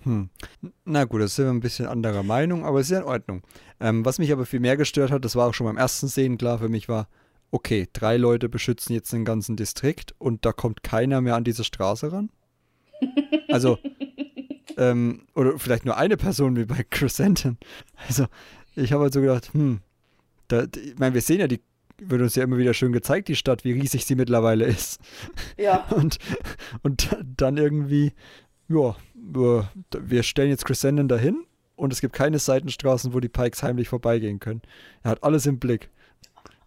Hm. Na gut, das sind wir ein bisschen anderer Meinung, aber es ist ja in Ordnung. Ähm, was mich aber viel mehr gestört hat, das war auch schon beim ersten Szenen klar für mich, war, okay, drei Leute beschützen jetzt den ganzen Distrikt und da kommt keiner mehr an diese Straße ran. Also, ähm, oder vielleicht nur eine Person wie bei Crescenton. Also, ich habe halt so gedacht, hm, da, ich meine, wir sehen ja, die wird uns ja immer wieder schön gezeigt, die Stadt, wie riesig sie mittlerweile ist. Ja. Und, und dann irgendwie, ja, wir stellen jetzt Crescendon dahin und es gibt keine Seitenstraßen, wo die Pikes heimlich vorbeigehen können. Er hat alles im Blick.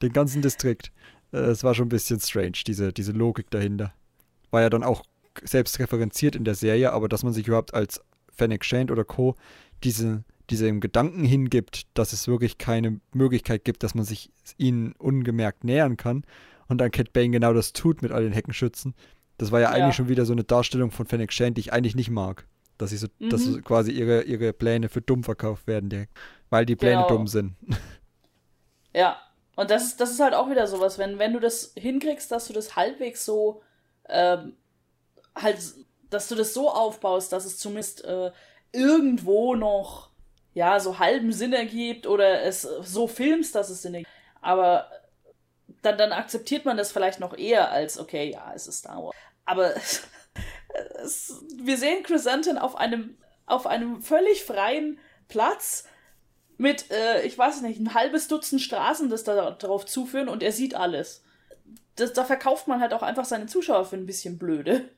Den ganzen Distrikt. Äh, es war schon ein bisschen strange, diese, diese Logik dahinter. War ja dann auch selbst referenziert in der Serie, aber dass man sich überhaupt als Fennec Shand oder Co. diese, diesem Gedanken hingibt, dass es wirklich keine Möglichkeit gibt, dass man sich ihnen ungemerkt nähern kann und dann Cat Bane genau das tut mit all den Heckenschützen. Das war ja, ja. eigentlich schon wieder so eine Darstellung von Fennec Shand, die ich eigentlich nicht mag. Dass sie so, mhm. dass so quasi ihre, ihre Pläne für dumm verkauft werden, direkt, weil die Pläne genau. dumm sind. Ja, und das ist, das ist halt auch wieder sowas, wenn, wenn du das hinkriegst, dass du das halbwegs so ähm, halt, dass du das so aufbaust, dass es zumindest äh, irgendwo noch ja so halben Sinn ergibt oder es so filmst, dass es Sinn ergibt. Aber dann, dann akzeptiert man das vielleicht noch eher als, okay, ja, es ist Star Wars. Aber es, wir sehen Chrysanthemum auf einem, auf einem völlig freien Platz mit, äh, ich weiß nicht, ein halbes Dutzend Straßen, das da darauf zuführen und er sieht alles. Das, da verkauft man halt auch einfach seine Zuschauer für ein bisschen blöde.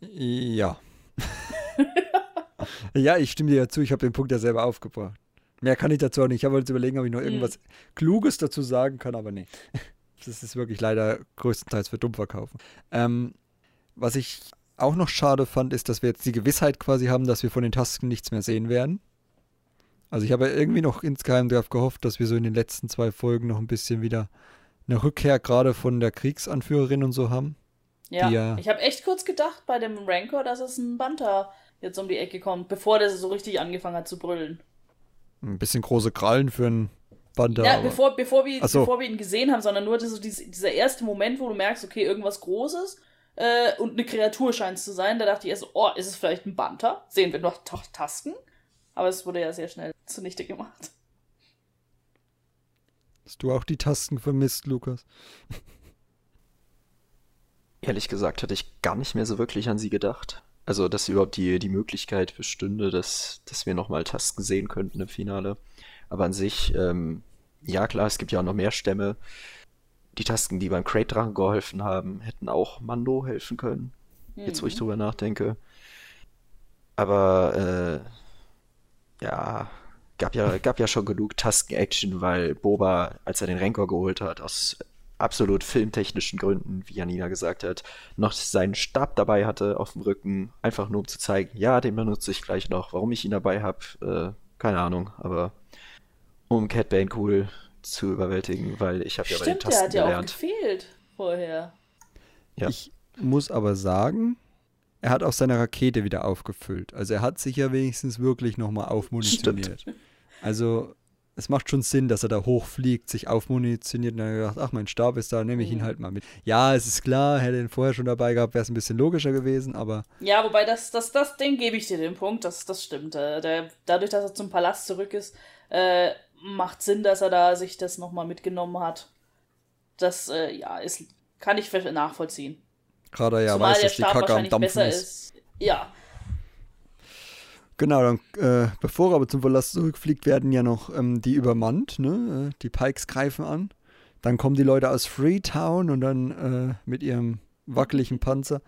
Ja. ja, ich stimme dir ja zu, ich habe den Punkt ja selber aufgebracht. Mehr kann ich dazu auch nicht. Ich habe jetzt überlegen, ob ich noch irgendwas mhm. Kluges dazu sagen kann, aber nee. Das ist wirklich leider größtenteils für dumm verkaufen. Ähm, was ich auch noch schade fand, ist, dass wir jetzt die Gewissheit quasi haben, dass wir von den Tasken nichts mehr sehen werden. Also ich habe irgendwie noch insgeheim darauf gehofft, dass wir so in den letzten zwei Folgen noch ein bisschen wieder eine Rückkehr gerade von der Kriegsanführerin und so haben. Ja, ja ich habe echt kurz gedacht bei dem Rancor, dass es ein Banter jetzt um die Ecke kommt, bevor der so richtig angefangen hat zu brüllen. Ein bisschen große Krallen für einen Banter. Ja, bevor, bevor, wir, so. bevor wir ihn gesehen haben, sondern nur so dieser, dieser erste Moment, wo du merkst, okay, irgendwas Großes äh, und eine Kreatur scheint es zu sein. Da dachte ich erst, so, oh, ist es vielleicht ein Banter? Sehen wir noch Tasken? Aber es wurde ja sehr schnell zunichte gemacht. Hast du auch die Tasten vermisst, Lukas? Ehrlich gesagt hatte ich gar nicht mehr so wirklich an sie gedacht. Also, dass überhaupt die, die Möglichkeit bestünde, dass, dass wir nochmal Tasken sehen könnten im Finale. Aber an sich, ähm, ja klar, es gibt ja auch noch mehr Stämme. Die Tasken, die beim Crate-Drachen geholfen haben, hätten auch Mando helfen können. Mhm. Jetzt, wo ich mhm. drüber nachdenke. Aber, äh, ja, gab ja, gab ja schon genug Tasken-Action, weil Boba, als er den Rancor geholt hat, aus absolut filmtechnischen Gründen, wie Janina gesagt hat, noch seinen Stab dabei hatte auf dem Rücken, einfach nur um zu zeigen, ja, den benutze ich gleich noch. Warum ich ihn dabei habe, äh, keine Ahnung, aber um Cat Bane cool zu überwältigen, weil ich habe ja bei den Tasten der hat ja auch gefehlt vorher. Ja. Ich muss aber sagen, er hat auch seine Rakete wieder aufgefüllt. Also er hat sich ja wenigstens wirklich nochmal aufmunitioniert. Stimmt. Also es macht schon Sinn, dass er da hochfliegt, sich aufmunitioniert und dann gedacht, ach, mein Stab ist da, nehme ich ihn mhm. halt mal mit. Ja, es ist klar, hätte ihn vorher schon dabei gehabt, wäre es ein bisschen logischer gewesen, aber. Ja, wobei das, das, das, den gebe ich dir den Punkt, das, das stimmt. Äh, der, dadurch, dass er zum Palast zurück ist, äh, macht Sinn, dass er da sich das nochmal mitgenommen hat. Das, äh, ja, ist, kann ich nachvollziehen. Gerade ja Zumal weiß, dass die Kacke am Dampfen ist. ist. Ja, Genau, dann, äh, bevor er aber zum Verlass zurückfliegt, werden ja noch ähm, die übermannt, ne? Äh, die Pikes greifen an. Dann kommen die Leute aus Freetown und dann äh, mit ihrem wackeligen Panzer.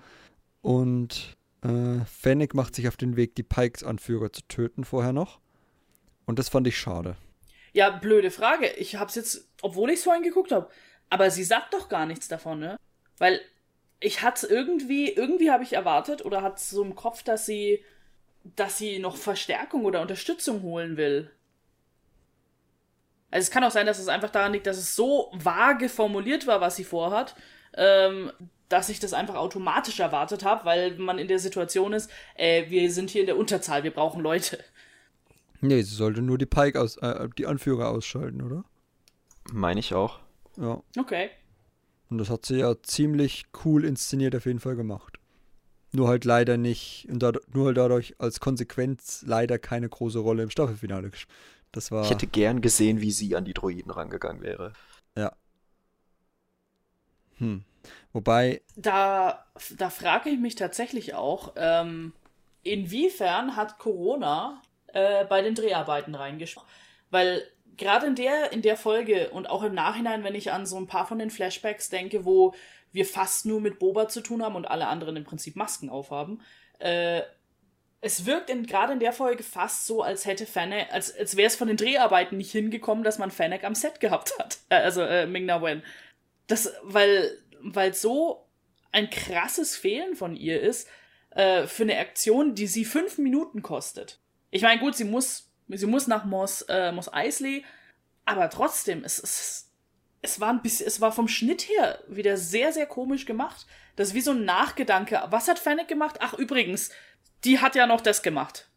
Und äh, Fennec macht sich auf den Weg, die Pikes-Anführer zu töten vorher noch. Und das fand ich schade. Ja, blöde Frage. Ich hab's jetzt obwohl ich es vorhin geguckt habe. Aber sie sagt doch gar nichts davon, ne? Weil ich hatte irgendwie, irgendwie habe ich erwartet oder hat so im Kopf, dass sie, dass sie noch Verstärkung oder Unterstützung holen will. Also es kann auch sein, dass es einfach daran liegt, dass es so vage formuliert war, was sie vorhat, ähm, dass ich das einfach automatisch erwartet habe, weil man in der Situation ist, äh, wir sind hier in der Unterzahl, wir brauchen Leute. Nee, sie sollte nur die Pike aus, äh, die Anführer ausschalten, oder? Meine ich auch. Ja. Okay. Und das hat sie ja ziemlich cool inszeniert auf jeden Fall gemacht. Nur halt leider nicht, und dadurch, nur halt dadurch als Konsequenz leider keine große Rolle im Staffelfinale gespielt. Das war. Ich hätte gern gesehen, wie sie an die Droiden rangegangen wäre. Ja. Hm. Wobei. Da, da frage ich mich tatsächlich auch, ähm, inwiefern hat Corona äh, bei den Dreharbeiten reingeschaut? Weil gerade in der, in der Folge und auch im Nachhinein, wenn ich an so ein paar von den Flashbacks denke, wo wir fast nur mit Boba zu tun haben und alle anderen im Prinzip Masken aufhaben, äh, es wirkt gerade in der Folge fast so, als hätte Fennec, als, als wäre es von den Dreharbeiten nicht hingekommen, dass man Fennec am Set gehabt hat. Äh, also äh, Ming-Na Wen. Das, weil, weil so ein krasses Fehlen von ihr ist, äh, für eine Aktion, die sie fünf Minuten kostet. Ich meine, gut, sie muss, sie muss nach Moss, äh, Eisley, aber trotzdem, es, es, es war ein bisschen, es war vom Schnitt her wieder sehr, sehr komisch gemacht. Das ist wie so ein Nachgedanke. Was hat Fennec gemacht? Ach, übrigens, die hat ja noch das gemacht.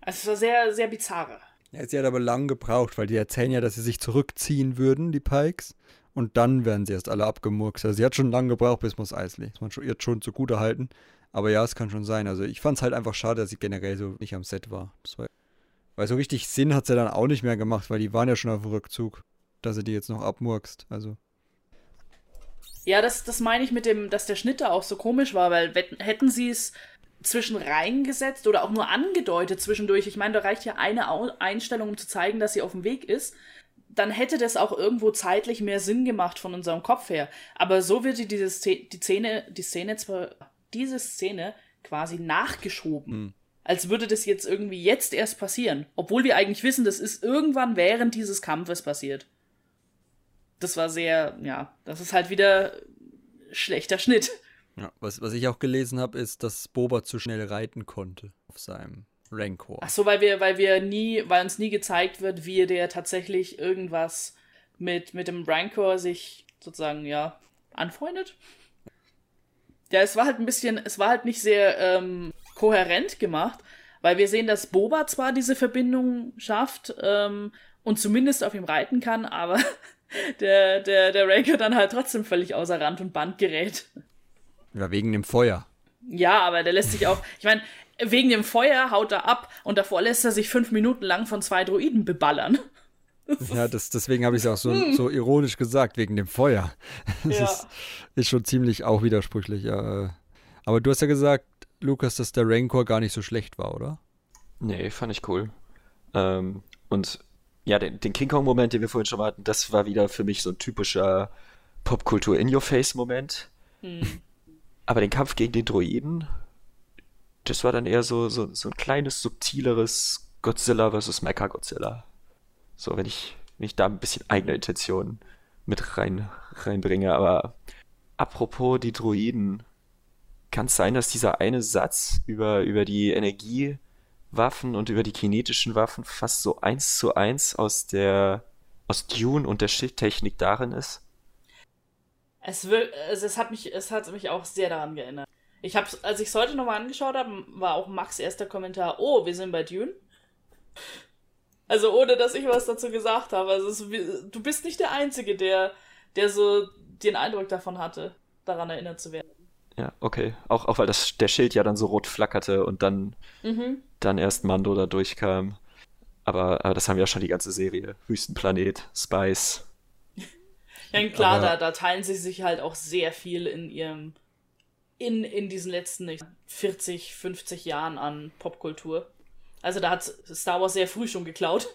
Also es war sehr, sehr bizarre. Ja, sie hat aber lang gebraucht, weil die erzählen ja, dass sie sich zurückziehen würden, die Pikes. Und dann werden sie erst alle abgemurkst. Also sie hat schon lange gebraucht bis Mos Eisley. Das muss man schon, ihr schon zugute halten. Aber ja, es kann schon sein. Also ich fand es halt einfach schade, dass sie generell so nicht am Set war. war weil so richtig Sinn hat sie dann auch nicht mehr gemacht, weil die waren ja schon auf dem Rückzug. Dass sie die jetzt noch abmurkst. Also. Ja, das, das meine ich mit dem, dass der Schnitt da auch so komisch war, weil hätten sie es zwischen reingesetzt oder auch nur angedeutet zwischendurch. Ich meine, da reicht ja eine Einstellung, um zu zeigen, dass sie auf dem Weg ist. Dann hätte das auch irgendwo zeitlich mehr Sinn gemacht von unserem Kopf her. Aber so wird diese Szene, die Szene, die Szene zwar, diese Szene quasi nachgeschoben. Hm. Als würde das jetzt irgendwie jetzt erst passieren. Obwohl wir eigentlich wissen, das ist irgendwann während dieses Kampfes passiert. Das war sehr, ja, das ist halt wieder schlechter Schnitt. Ja, was, was ich auch gelesen habe, ist, dass Boba zu schnell reiten konnte auf seinem Rancor. Ach so, weil wir, weil wir nie, weil uns nie gezeigt wird, wie der tatsächlich irgendwas mit, mit dem Rancor sich sozusagen, ja, anfreundet. Ja, es war halt ein bisschen, es war halt nicht sehr ähm, kohärent gemacht, weil wir sehen, dass Boba zwar diese Verbindung schafft ähm, und zumindest auf ihm reiten kann, aber der, der, der Rancor dann halt trotzdem völlig außer Rand und Band gerät. Ja, wegen dem Feuer. Ja, aber der lässt sich auch, ich meine, wegen dem Feuer haut er ab und davor lässt er sich fünf Minuten lang von zwei Droiden beballern. Ja, das, deswegen habe ich es auch so, hm. so ironisch gesagt, wegen dem Feuer. Das ja. ist, ist schon ziemlich auch widersprüchlich, ja. Aber du hast ja gesagt, Lukas, dass der Rancor gar nicht so schlecht war, oder? Nee, fand ich cool. Ähm, und ja, den, den King Kong-Moment, den wir vorhin schon mal hatten, das war wieder für mich so ein typischer Popkultur-In-Your-Face-Moment. Hm. Aber den Kampf gegen den Droiden, das war dann eher so, so, so ein kleines, subtileres Godzilla versus Mecha-Godzilla. So, wenn ich, wenn ich da ein bisschen eigene Intentionen mit rein, reinbringe. Aber apropos die Droiden, kann es sein, dass dieser eine Satz über, über die Energiewaffen und über die kinetischen Waffen fast so eins zu eins aus der aus Dune und der Schildtechnik darin ist? Es, will, es, es, hat mich, es hat mich auch sehr daran geändert. Ich hab's, als ich es heute nochmal angeschaut habe, war auch Max erster Kommentar, oh, wir sind bei Dune. Also ohne, dass ich was dazu gesagt habe. Also es, du bist nicht der Einzige, der, der so den Eindruck davon hatte, daran erinnert zu werden. Ja, okay. Auch, auch weil das, der Schild ja dann so rot flackerte und dann, mhm. Dann erst Mando da durchkam. Aber, aber das haben wir ja schon die ganze Serie. Wüstenplanet, Spice, ja, klar, da, da teilen sie sich halt auch sehr viel in ihrem, in, in diesen letzten 40, 50 Jahren an Popkultur. Also da hat Star Wars sehr früh schon geklaut.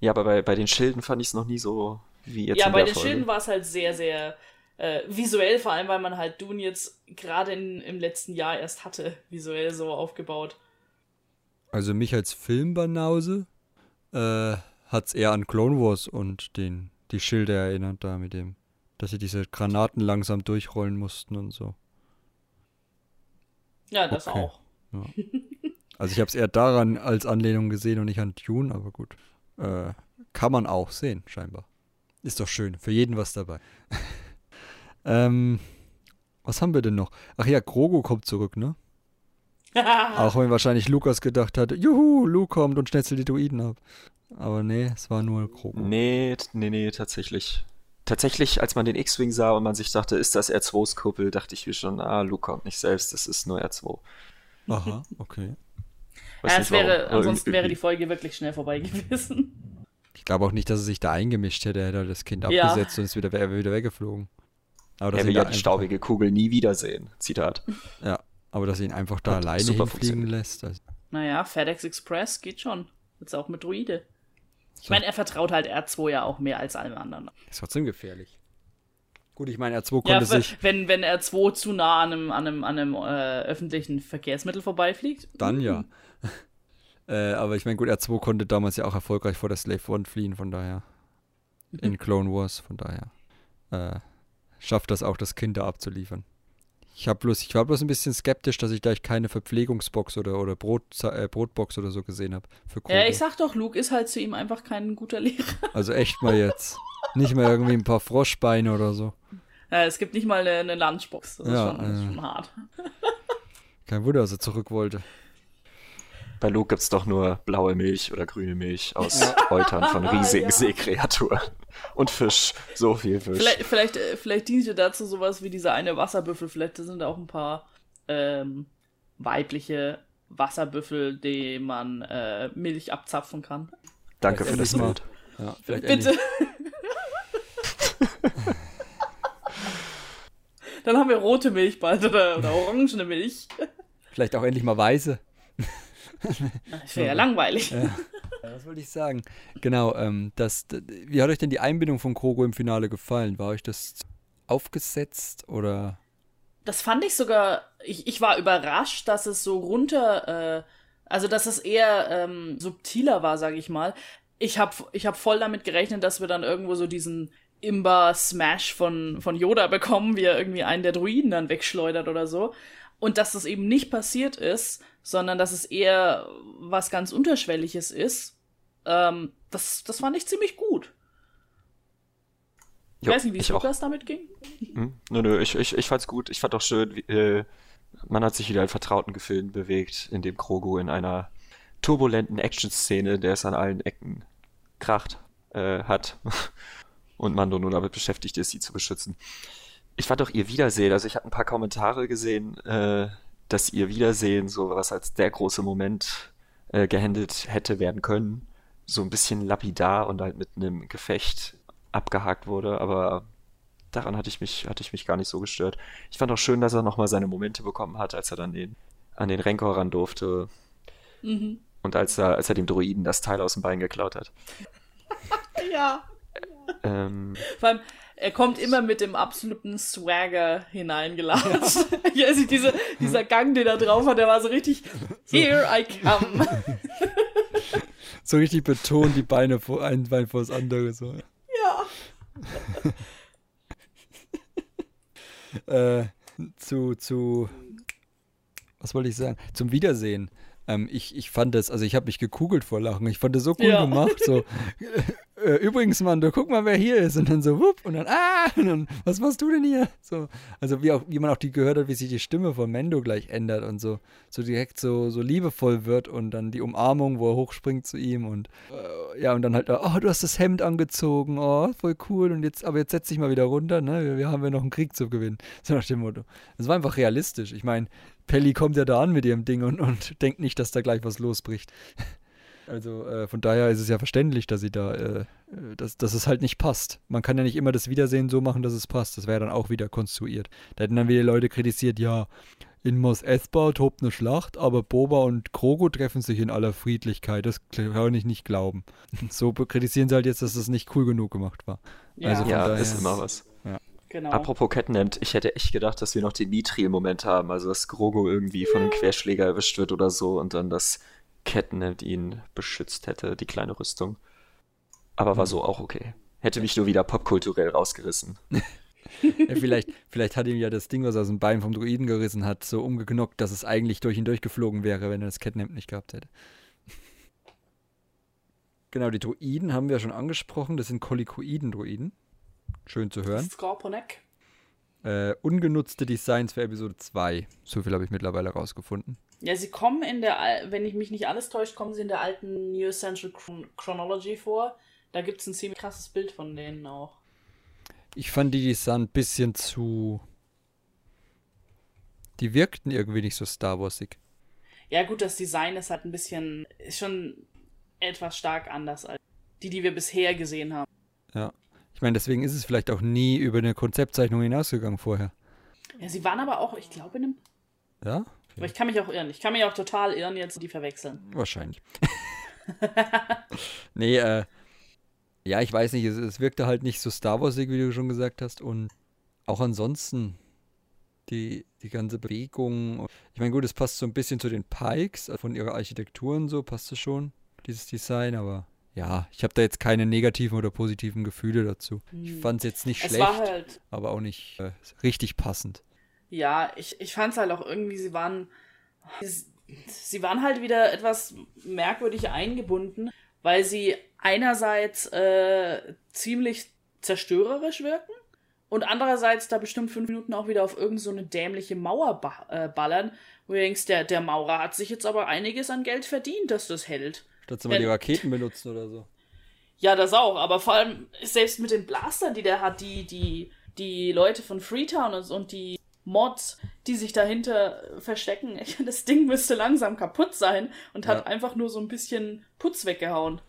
Ja, aber bei, bei den Schilden fand ich es noch nie so wie jetzt. Ja, bei den Folge. Schilden war es halt sehr, sehr äh, visuell, vor allem weil man halt Dune jetzt gerade im letzten Jahr erst hatte, visuell so aufgebaut. Also mich als Filmbanause äh, hat es eher an Clone Wars und den die Schilde erinnert da mit dem, dass sie diese Granaten langsam durchrollen mussten und so. Ja, das Okay. auch. Ja. Also ich habe es eher daran als Anlehnung gesehen und nicht an Dune, aber gut. Äh, kann man auch sehen, scheinbar. Ist doch schön. Für jeden was dabei. ähm, was haben wir denn noch? Ach ja, Grogu kommt zurück, ne? Auch wenn wahrscheinlich Lukas gedacht hat, juhu, Luke kommt und schnetzelt die Druiden ab. Aber nee, es war nur Grogu. Nee, nee, nee, tatsächlich. Tatsächlich, als man den X-Wing sah und man sich dachte, ist das R2s Kuppel, dachte ich mir schon, ah, Luke kommt nicht selbst, das ist nur R2. Aha, okay. Ja, nicht es wäre, warum, ansonsten wäre die Folge wirklich schnell vorbei gewesen. Ich glaube auch nicht, dass er sich da eingemischt hätte. Er hätte das Kind Ja. abgesetzt und ist wieder, wäre wieder weggeflogen. Aber Er will ja die staubige Kugel nie wiedersehen. Zitat. Ja, aber dass er ihn einfach da Hat alleine hinfliegen lässt. Also, Naja, FedEx Express geht schon. Jetzt auch mit Druide. Ich So. meine, er vertraut halt R2 ja auch mehr als allem anderen. ist trotzdem gefährlich. Gut, ich meine, R2 Ja, konnte w- sich wenn, wenn R2 zu nah an einem, an einem, an einem äh, öffentlichen Verkehrsmittel vorbeifliegt. dann ja. äh, aber ich meine, gut, R2 konnte damals ja auch erfolgreich vor der Slave One fliehen, von daher. In Clone Wars, von daher. Äh, schafft das auch, das Kind da abzuliefern. Ich, hab bloß, ich war bloß ein bisschen skeptisch, dass ich gleich keine Verpflegungsbox oder, oder Brot, äh, Brotbox oder so gesehen habe. Ja, ich sag doch, Luke ist halt zu ihm einfach kein guter Lehrer. Also echt mal jetzt. Nicht mal irgendwie ein paar Froschbeine oder so. Ja, es gibt nicht mal eine, eine Lunchbox. Das Ja, ist, schon, äh. schon hart. Kein Wunder, dass er zurück wollte. Bei Luke gibt's doch nur blaue Milch oder grüne Milch aus Eutern von riesigen Ja. Seekreaturen. Und Fisch. So viel Fisch. Vielleicht, vielleicht, äh, vielleicht dient dir dazu sowas wie dieser eine Wasserbüffel. Vielleicht sind da auch ein paar ähm, weibliche Wasserbüffel, die man äh, Milch abzapfen kann. Danke für Endlich das. Bild. Ja, vielleicht Bitte. Dann haben wir rote Milch bald oder, oder orangene Milch. Vielleicht auch endlich mal weiße. Das wäre ja langweilig. Ja, was wollte ich sagen? Genau, ähm, das, wie hat euch denn die Einbindung von Krogo im Finale gefallen? War euch das aufgesetzt oder? Das fand ich sogar, ich, ich war überrascht, dass es so runter, äh, also dass es eher ähm, subtiler war, sag ich mal. Ich habe ich hab voll damit gerechnet, dass wir dann irgendwo so diesen Imba-Smash von, von Yoda bekommen, wie er irgendwie einen der Druiden dann wegschleudert oder so. Und dass das eben nicht passiert ist, sondern dass es eher was ganz Unterschwelliges ist. Ähm, das, das fand ich ziemlich gut. Ich Jo, weiß nicht, wie es ich auch. Lukas damit ging. Hm? Nö, nö, ich, ich, ich fand's gut. Ich fand auch schön, wie, äh, man hat sich wieder in vertrauten Gefühlen bewegt, in dem Krogo in einer turbulenten Action-Szene, der es an allen Ecken kracht, äh, hat. Und Mando nur damit beschäftigt ist, sie zu beschützen. Ich fand auch ihr Wiedersehen, also ich habe ein paar Kommentare gesehen, äh, dass ihr Wiedersehen so was als der große Moment äh, gehandelt hätte werden können. So ein bisschen lapidar und halt mit einem Gefecht abgehakt wurde, aber daran hatte ich mich, hatte ich mich gar nicht so gestört. Ich fand auch schön, dass er nochmal seine Momente bekommen hat, als er dann den, an den Renkor ran durfte Mhm. und als er, als er dem Druiden das Teil aus dem Bein geklaut hat. Ja. Ähm, Vor allem, er kommt immer mit dem absoluten Swagger hineingeladen. Ja. also diese, dieser Gang, den er drauf hat, der war so richtig, here I come. So richtig betont die Beine vor ein Bein vor das andere. So. ja. Äh, zu, zu, was wollte ich sagen? Zum Wiedersehen. Ähm, ich, ich fand das, also ich habe mich gekugelt vor Lachen. Ich fand das so cool Ja. gemacht. So, äh, übrigens, Mann, du guck mal, wer hier ist. Und dann so, wupp, und dann, ah, und dann, was machst du denn hier? So, also wie auch, wie man auch die gehört hat, wie sich die Stimme von Mendo gleich ändert und so, so direkt so, so liebevoll wird und dann die Umarmung, wo er hochspringt zu ihm und äh, ja, und dann halt, oh, du hast das Hemd angezogen, oh, voll cool. Und jetzt, aber jetzt setz dich mal wieder runter, ne? Wir, wir haben ja noch einen Krieg zu gewinnen. So nach dem Motto. Das war einfach realistisch. Ich meine, Pelli kommt ja da an mit ihrem Ding und, und denkt nicht, dass da gleich was losbricht. Also äh, von daher ist es ja verständlich, dass sie da, äh, äh, dass, dass es halt nicht passt. Man kann ja nicht immer das Wiedersehen so machen, dass es passt. Das wäre dann auch wieder konstruiert. Da hätten dann wieder Leute kritisiert, ja, in Mos Espa tobt eine Schlacht, aber Boba und Krogo treffen sich in aller Friedlichkeit. Das kann ich nicht glauben. So kritisieren sie halt jetzt, dass das nicht cool genug gemacht war. Ja, Also von ja, daher- ist immer was. Genau. Apropos Catnap, ich hätte echt gedacht, dass wir noch den Mithril-Moment haben, also dass Grogo irgendwie von einem Querschläger erwischt wird oder so und dann das Catnap ihn beschützt hätte, die kleine Rüstung. Aber war so auch okay. Hätte mich nur wieder popkulturell rausgerissen. ja, vielleicht, vielleicht hat ihm ja das Ding, was er aus dem Bein vom Druiden gerissen hat, so umgeknockt, dass es eigentlich durch ihn durchgeflogen wäre, wenn er das Catnap nicht gehabt hätte. genau, die Druiden haben wir schon angesprochen. Das sind Kolikoiden-Druiden. Schön zu hören. Scorponek. Äh, ungenutzte Designs für Episode 2. So viel habe ich mittlerweile rausgefunden. Ja, sie kommen in der, wenn ich mich nicht alles täuscht, kommen sie in der alten New Essential Chronology vor. Da gibt es ein ziemlich krasses Bild von denen auch. Ich fand die, die sahen ein bisschen zu. Die wirkten irgendwie nicht so Star Warsig. Ja, gut, das Design ist halt ein bisschen. ist schon etwas stark anders als die, die wir bisher gesehen haben. Ja. Ich meine, deswegen ist es vielleicht auch nie über eine Konzeptzeichnung hinausgegangen vorher. Ja, sie waren aber auch, ich glaube, in einem. Ja? Aber ich kann mich auch irren. Ich kann mich auch total irren, jetzt die verwechseln. Wahrscheinlich. nee, äh, ja, ich weiß nicht, es, es wirkte halt nicht so Star Warsig, wie du schon gesagt hast. Und auch ansonsten die, die ganze Bewegung. Ich meine, gut, es passt so ein bisschen zu den Pikes, von ihrer Architektur und so, passt es schon, dieses Design, aber ja, ich habe da jetzt keine negativen oder positiven Gefühle dazu. Ich hm. fand es jetzt nicht schlecht, halt, aber auch nicht äh, richtig passend. Ja, ich, ich fand es halt auch irgendwie, sie waren. Sie waren halt wieder etwas merkwürdig eingebunden, weil sie einerseits äh, ziemlich zerstörerisch wirken und andererseits da bestimmt fünf Minuten auch wieder auf irgendeine so dämliche Mauer ba äh, ballern, wo du denkst, der, der Maurer hat sich jetzt aber einiges an Geld verdient, dass das hält. Statt mal die Raketen benutzen oder so. Ja, das auch, aber vor allem selbst mit den Blastern, die der hat, die, die, die Leute von Freetown und, und die Mods, die sich dahinter verstecken, das Ding müsste langsam kaputt sein und hat einfach nur so ein bisschen Putz weggehauen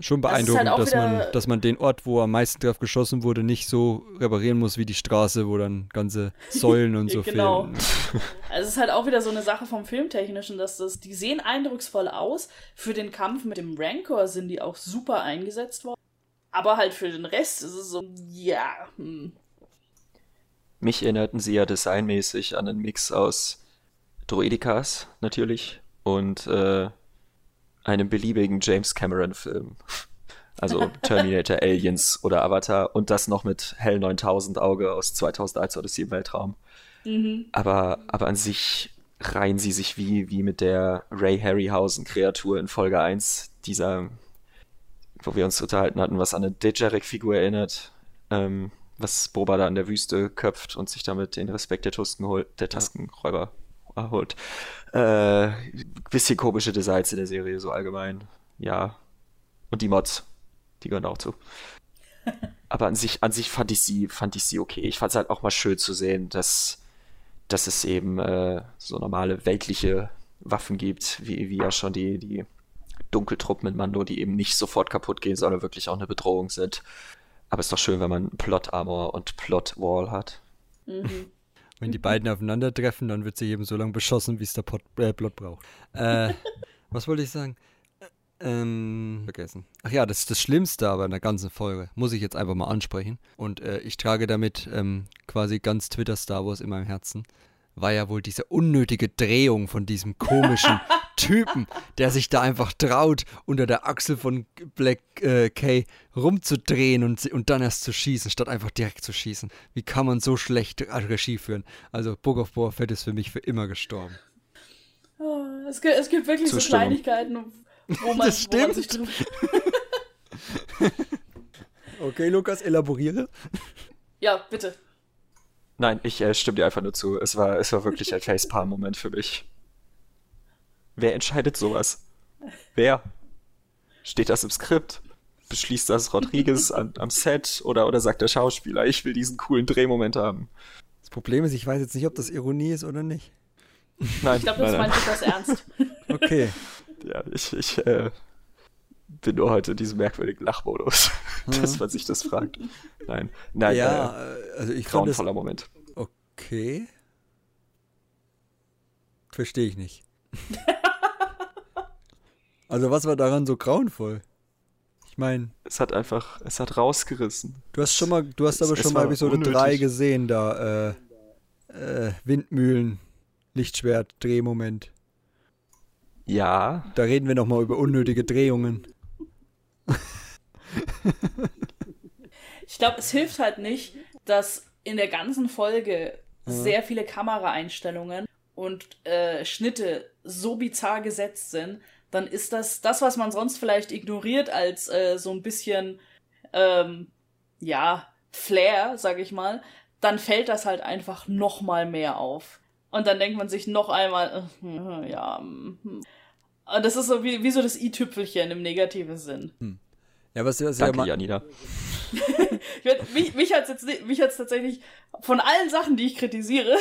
schon halt beeindruckend, halt dass, man, dass man den Ort, wo am meisten drauf geschossen wurde, nicht so reparieren muss wie die Straße, wo dann ganze Säulen und so genau. fehlen. Also es ist halt auch wieder so eine Sache vom Filmtechnischen, dass das, die sehen eindrucksvoll aus. Für den Kampf mit dem Rancor sind die auch super eingesetzt worden. Aber halt für den Rest ist es so, ja. Hm. Mich erinnerten sie ja designmäßig an einen Mix aus Droidikas natürlich und äh, einem beliebigen James Cameron-Film. Also Terminator, Aliens oder Avatar und das noch mit Hell 9000 Auge aus 2001 Odyssey im Weltraum. Mhm. Aber, aber an sich reihen sie sich wie, wie mit der Ray Harryhausen-Kreatur in Folge 1, dieser, wo wir uns unterhalten hatten, was an eine Dejarek-Figur erinnert, ähm, was Boba da in der Wüste köpft und sich damit den Respekt der, Tusken holt, der Taskenräuber erholt. Äh, bisschen komische Designs in der Serie, so allgemein. Ja. Und die Mods, die gehören auch zu. Aber an sich, an sich fand ich sie, fand ich sie okay. Ich fand es halt auch mal schön zu sehen, dass, dass es eben äh, so normale weltliche Waffen gibt, wie, wie ja schon die, die Dunkeltruppen in Mando, die eben nicht sofort kaputt gehen, sondern wirklich auch eine Bedrohung sind. Aber es ist doch schön, wenn man Plot Armor und Plot Wall hat. Mhm. Wenn die beiden aufeinandertreffen, dann wird sie eben so lange beschossen, wie es der Pot, äh, Plot braucht. Äh, was wollte ich sagen? Ähm, vergessen. Ach ja, das ist das Schlimmste aber in der ganzen Folge. Muss ich jetzt einfach mal ansprechen. Und äh, ich trage damit ähm, quasi ganz Twitter Star Wars in meinem Herzen war ja wohl diese unnötige Drehung von diesem komischen Typen, der sich da einfach traut, unter der Achsel von Black äh, K rumzudrehen und, und dann erst zu schießen, statt einfach direkt zu schießen. Wie kann man so schlecht Regie führen? Also Book of Boba Fett ist für mich für immer gestorben. Oh, es, gibt, es gibt wirklich so Kleinigkeiten, wo man, das stimmt. Wo man sich Okay, Lukas, elaboriere. Ja, bitte. Nein, ich äh, stimme dir einfach nur zu. Es war, es war wirklich ein Facepalm-Moment für mich. Wer entscheidet sowas? Wer? Steht das im Skript? Beschließt das Rodriguez an, am Set oder, oder sagt der Schauspieler, ich will diesen coolen Drehmoment haben? Das Problem ist, ich weiß jetzt nicht, ob das Ironie ist oder nicht. Nein, ich glaube, das meint das ernst. Okay. Ja, ich, ich äh, bin nur heute in diesem merkwürdigen Lachmodus, mhm. dass man sich das fragt. Nein, nein, ja, äh, also ich grauenvoller Moment. Okay. Verstehe ich nicht. also was war daran so grauenvoll? Ich meine, es hat einfach, es hat rausgerissen. Du hast schon mal, du hast es, aber schon mal Episode unnötig. 3 gesehen, da äh, äh, Windmühlen, Lichtschwert, Drehmoment. Ja. Da reden wir noch mal über unnötige Drehungen. ich glaube, es hilft halt nicht, dass in der ganzen Folge mhm. sehr viele Kameraeinstellungen und äh, Schnitte so bizarr gesetzt sind, dann ist das das, was man sonst vielleicht ignoriert als äh, so ein bisschen, ähm, ja, Flair, sag ich mal, dann fällt das halt einfach noch mal mehr auf. Und dann denkt man sich noch einmal, äh, ja, hm. das ist so wie, wie so das i-Tüpfelchen im negativen Sinn. Hm. Ja, was, was Danke, ja, Janina. mich, mich hat es mich hat's tatsächlich von allen Sachen, die ich kritisiere,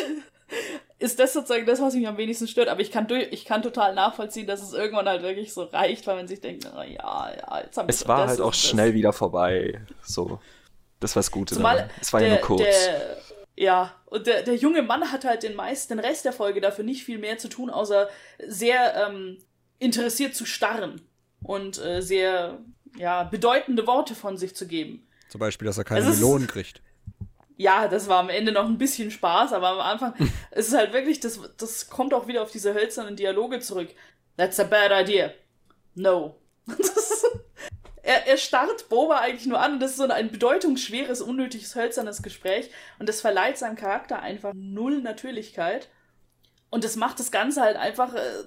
ist das sozusagen das, was mich am wenigsten stört. Aber ich kann, durch, ich kann total nachvollziehen, dass es irgendwann halt wirklich so reicht, weil man sich denkt, na ja, ja, jetzt haben wir Es war halt auch schnell wieder vorbei. So. Das war das Gute. Zumal es war der, ja nur kurz. Der, ja, und der, der junge Mann hat halt den meisten, den Rest der Folge dafür nicht viel mehr zu tun, außer sehr ähm, interessiert zu starren und äh, sehr ja, bedeutende Worte von sich zu geben. Zum Beispiel, dass er keine Melonen kriegt. Ja, das war am Ende noch ein bisschen Spaß, aber am Anfang es ist halt wirklich, das, das kommt auch wieder auf diese hölzernen Dialoge zurück. That's a bad idea. No. er, er starrt Boba eigentlich nur an und das ist so ein bedeutungsschweres, unnötiges, hölzernes Gespräch und das verleiht seinem Charakter einfach null Natürlichkeit. Und das macht das Ganze halt einfach, äh,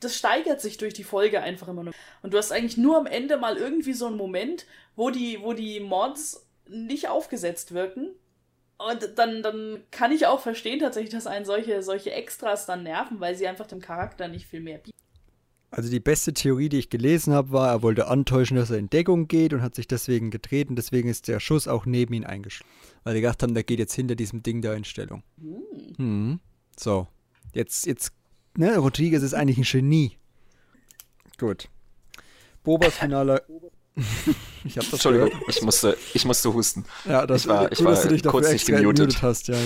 das steigert sich durch die Folge einfach immer nur. Und du hast eigentlich nur am Ende mal irgendwie so einen Moment, wo die, wo die Mods nicht aufgesetzt wirken. Und dann, dann kann ich auch verstehen tatsächlich, dass einen solche, solche Extras dann nerven, weil sie einfach dem Charakter nicht viel mehr bieten. Also die beste Theorie, die ich gelesen habe, war, er wollte antäuschen, dass er in Deckung geht und hat sich deswegen gedreht und deswegen ist der Schuss auch neben ihn eingeschlagen. Weil die gedacht haben, der geht jetzt hinter diesem Ding da in Stellung. Hm. Hm. So, jetzt, jetzt ne, Rodriguez ist eigentlich ein Genie. Gut. Bobas Finale. ich hab das Entschuldigung, ich musste, ich musste husten. Ja, das ich war, ich war dass du dich kurz nicht gemutet hast. Ja,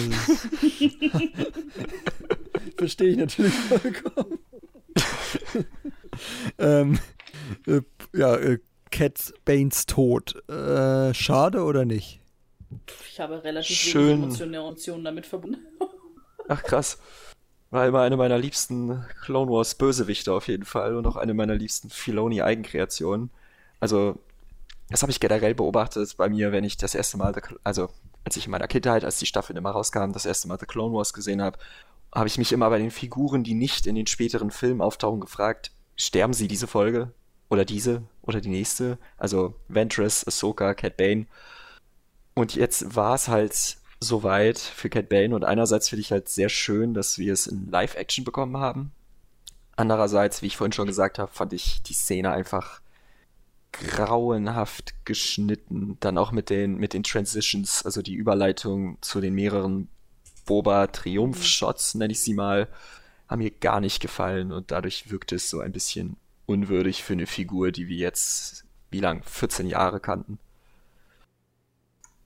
Verstehe ich natürlich vollkommen. ähm, äh, ja, äh, Cat Banes Tod. Äh, schade oder nicht? Ich habe relativ Schön. wenig Emotionen damit verbunden. Ach krass. War immer eine meiner liebsten Clone Wars Bösewichte auf jeden Fall und auch eine meiner liebsten Filoni Eigenkreationen. Also, das habe ich generell beobachtet bei mir, wenn ich das erste Mal, also als ich in meiner Kindheit, als die Staffeln immer rauskamen, das erste Mal The Clone Wars gesehen habe, habe ich mich immer bei den Figuren, die nicht in den späteren Filmen auftauchen, gefragt, sterben sie diese Folge? Oder diese? Oder die nächste? Also Ventress, Ahsoka, Cat Bane. Und jetzt war es halt soweit für Cat Bane und einerseits finde ich halt sehr schön, dass wir es in Live-Action bekommen haben. Andererseits, wie ich vorhin schon gesagt habe, fand ich die Szene einfach grauenhaft geschnitten. Dann auch mit den, mit den Transitions, also die Überleitung zu den mehreren Boba-Triumph-Shots, nenne ich sie mal, haben mir gar nicht gefallen und dadurch wirkt es so ein bisschen unwürdig für eine Figur, die wir jetzt, wie lang, 14 Jahre kannten.